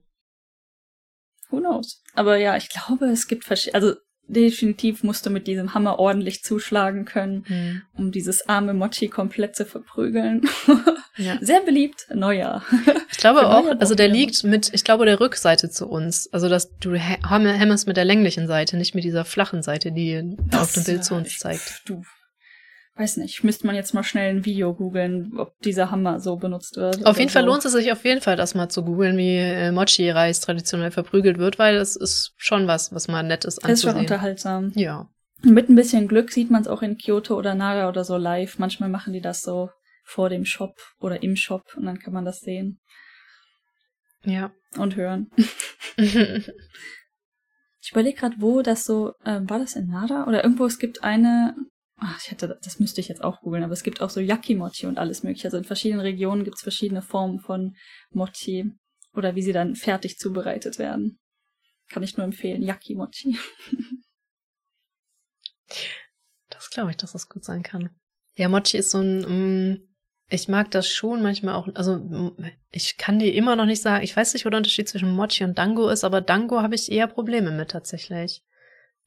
Who knows. Aber ja, ich glaube, es gibt verschiedene, also definitiv musst du mit diesem Hammer ordentlich zuschlagen können, Hm. um dieses arme Mochi komplett zu verprügeln. Ja. Sehr beliebt, Neujahr. Ich glaube Für auch, also der liegt mit, ich glaube, der Rückseite zu uns. Also dass du hämmerst mit der länglichen Seite, nicht mit dieser flachen Seite, die auf dem Bild zu uns ich- zeigt. Du, weiß nicht, müsste man jetzt mal schnell ein Video googeln, ob dieser Hammer so benutzt wird. Auf jeden Fall so. lohnt es sich auf jeden Fall, das mal zu googeln, wie äh, Mochi-Reis traditionell verprügelt wird, weil es ist schon was, was mal nett ist Das ist schon anzusehen. unterhaltsam. ja. Mit ein bisschen Glück sieht man es auch in Kyoto oder Nara oder so live. Manchmal machen die das so vor dem Shop oder im Shop und dann kann man das sehen Ja. und hören. Ich überlege gerade, wo das so, ähm, war das in Nara oder irgendwo, es gibt eine, ach, ich hätte, das müsste ich jetzt auch googeln, aber es gibt auch so Yakimochi und alles mögliche. Also in verschiedenen Regionen gibt es verschiedene Formen von Mochi oder wie sie dann fertig zubereitet werden. Kann ich nur empfehlen, Yakimochi. Das glaube ich, dass das gut sein kann. Ja, Mochi ist so ein, mm, Ich mag das schon manchmal auch, also ich kann dir immer noch nicht sagen, ich weiß nicht, wo der Unterschied zwischen Mochi und Dango ist, aber Dango habe ich eher Probleme mit tatsächlich.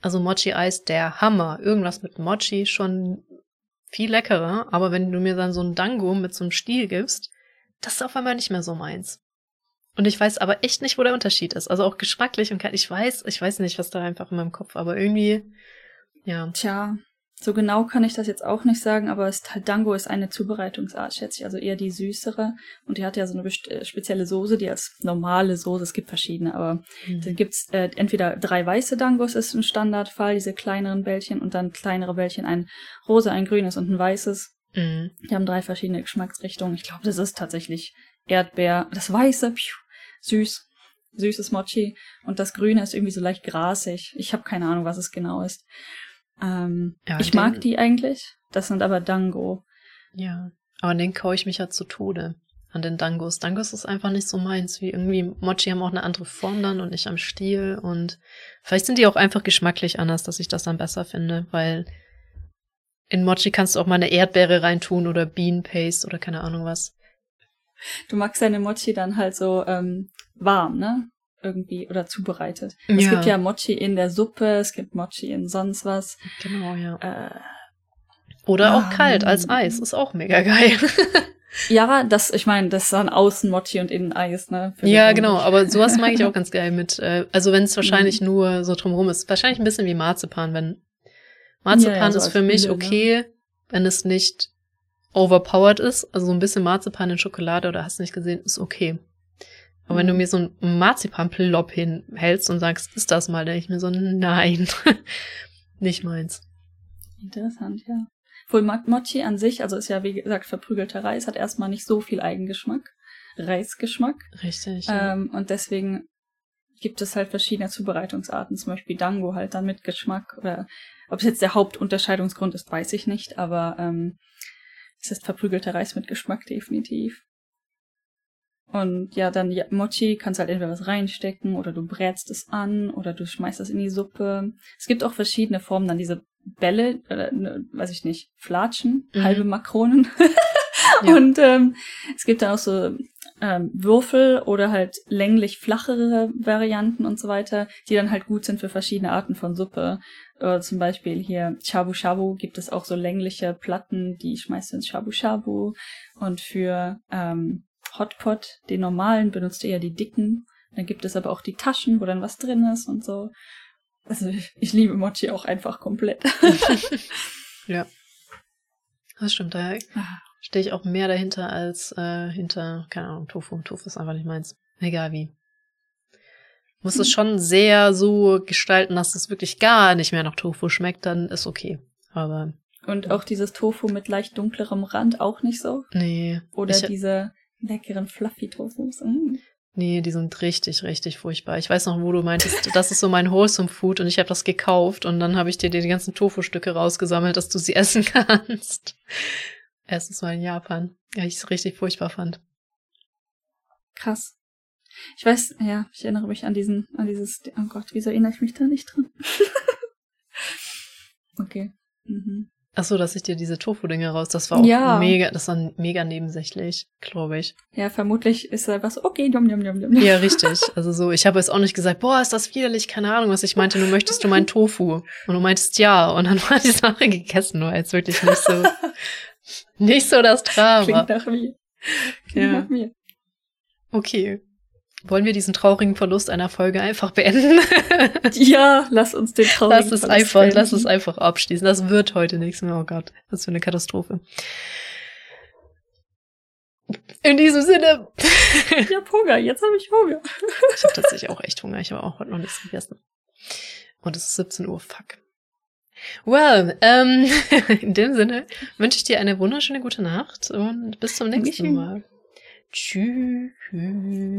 Also Mochi-Eis, der Hammer. Irgendwas mit Mochi schon viel leckerer, aber wenn du mir dann so ein Dango mit so einem Stiel gibst, das ist auf einmal nicht mehr so meins. Und ich weiß aber echt nicht, wo der Unterschied ist. Also auch geschmacklich und ich weiß, ich weiß nicht, was da einfach in meinem Kopf, aber irgendwie, ja. Tja, so genau kann ich das jetzt auch nicht sagen, aber Dango ist eine Zubereitungsart, schätze ich, also eher die süßere. Und die hat ja so eine äh, spezielle Soße, die als normale Soße, es gibt verschiedene, aber mhm. dann gibt's äh, entweder drei weiße Dangos ist ein Standardfall, diese kleineren Bällchen und dann kleinere Bällchen, ein rosa, ein grünes und ein weißes. Mhm. Die haben drei verschiedene Geschmacksrichtungen. Ich glaube, das ist tatsächlich Erdbeer, das weiße, piu, süß, süßes Mochi und das grüne ist irgendwie so leicht grasig. Ich habe keine Ahnung, was es genau ist. Ähm, ja, ich mag die eigentlich. Das sind aber Dango. Ja, aber an den kaue ich mich ja zu Tode. An den Dangos. Dangos ist einfach nicht so meins, wie irgendwie Mochi haben auch eine andere Form dann und nicht am Stiel und vielleicht sind die auch einfach geschmacklich anders, dass ich das dann besser finde, weil in Mochi kannst du auch mal eine Erdbeere reintun oder Bean Paste oder keine Ahnung was. Du magst deine Mochi dann halt so ähm, warm, ne? Irgendwie oder zubereitet. Ja. Es gibt ja Mochi in der Suppe, es gibt Mochi in sonst was. Genau, ja. Äh, oder auch um, kalt als Eis, ist auch mega geil. ja, das, ich meine, das ist dann außen Mochi und innen Eis, ne? Ja, genau, aber sowas mag ich auch ganz geil mit, äh, also wenn es wahrscheinlich mhm. nur so drumherum ist. Wahrscheinlich ein bisschen wie Marzipan, wenn Marzipan ja, ja, so ist für mich Mühle, ne? okay, ne? wenn es nicht overpowered ist, also so ein bisschen Marzipan in Schokolade oder hast du nicht gesehen, ist okay. Aber wenn du mhm. mir so ein Marzipan-Plop hinhältst und sagst, ist das mal, denke ich mir so, nein, nicht meins. Interessant, ja. Wohl Mochi an sich, also ist ja wie gesagt verprügelter Reis, hat erstmal nicht so viel Eigengeschmack. Reisgeschmack. Richtig. Ja. Ähm, und deswegen gibt es halt verschiedene Zubereitungsarten, zum Beispiel Dango halt dann mit Geschmack. Oder ob es jetzt der Hauptunterscheidungsgrund ist, weiß ich nicht, aber ähm, es ist verprügelter Reis mit Geschmack definitiv. Und ja, dann ja, Mochi kannst halt entweder was reinstecken oder du brätst es an oder du schmeißt es in die Suppe. Es gibt auch verschiedene Formen, dann diese Bälle, oder, ne, weiß ich nicht, Flatschen, mhm. halbe Makronen. ja. Und ähm, es gibt dann auch so ähm, Würfel oder halt länglich flachere Varianten und so weiter, die dann halt gut sind für verschiedene Arten von Suppe. Oder zum Beispiel hier Shabu Shabu gibt es auch so längliche Platten, die schmeißt du ins Shabu Shabu. Und für ähm, Hotpot, den normalen, benutzt eher die dicken. Dann gibt es aber auch die Taschen, wo dann was drin ist und so. Also ich, ich liebe Mochi auch einfach komplett. ja. Das stimmt, da stehe ich auch mehr dahinter als äh, hinter, keine Ahnung, Tofu. Tofu ist einfach nicht meins. Egal wie. Muss es schon sehr so gestalten, dass es wirklich gar nicht mehr nach Tofu schmeckt, dann ist okay. Aber. Und auch dieses Tofu mit leicht dunklerem Rand auch nicht so? Nee. Oder diese leckeren Fluffy Toasts. Mm. Nee, die sind richtig, richtig furchtbar. Ich weiß noch, wo du meintest, das ist so mein Wholesome Food und ich habe das gekauft und dann habe ich dir die ganzen Tofu-Stücke rausgesammelt, dass du sie essen kannst. Erstens mal in Japan. Ja, ich es richtig furchtbar fand. Krass. Ich weiß, ja, ich erinnere mich an diesen, an dieses, oh Gott, wieso erinnere ich mich da nicht dran? okay. Mhm. Ach so, dass ich dir diese Tofu-Dinge raus, das war auch ja. mega, das war mega nebensächlich, glaube ich. Ja, vermutlich ist da was, okay, dum, dum, dum, dum. Ja, richtig. Also so, ich habe jetzt auch nicht gesagt, boah, ist das widerlich, keine Ahnung, was ich meinte, nur möchtest du meinen Tofu? Und du meintest ja, und dann war die Sache gegessen, nur jetzt wirklich nicht so, nicht so das Drama. Klingt nach mir. Klingt ja. nach mir. Okay. Wollen wir diesen traurigen Verlust einer Folge einfach beenden? ja, lass uns den traurigen lass es Verlust einfach, beenden. Lass es einfach abschließen. Das wird heute nichts mehr. Oh Gott, was für eine Katastrophe. In diesem Sinne. ich hab Hunger, jetzt habe ich Hunger. ich habe tatsächlich auch echt Hunger. Ich habe auch heute noch nichts gegessen. Und es ist 17 Uhr, fuck. Well, ähm, in dem Sinne wünsche ich dir eine wunderschöne gute Nacht und bis zum nächsten Mal. Tschüss.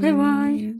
Bye bye.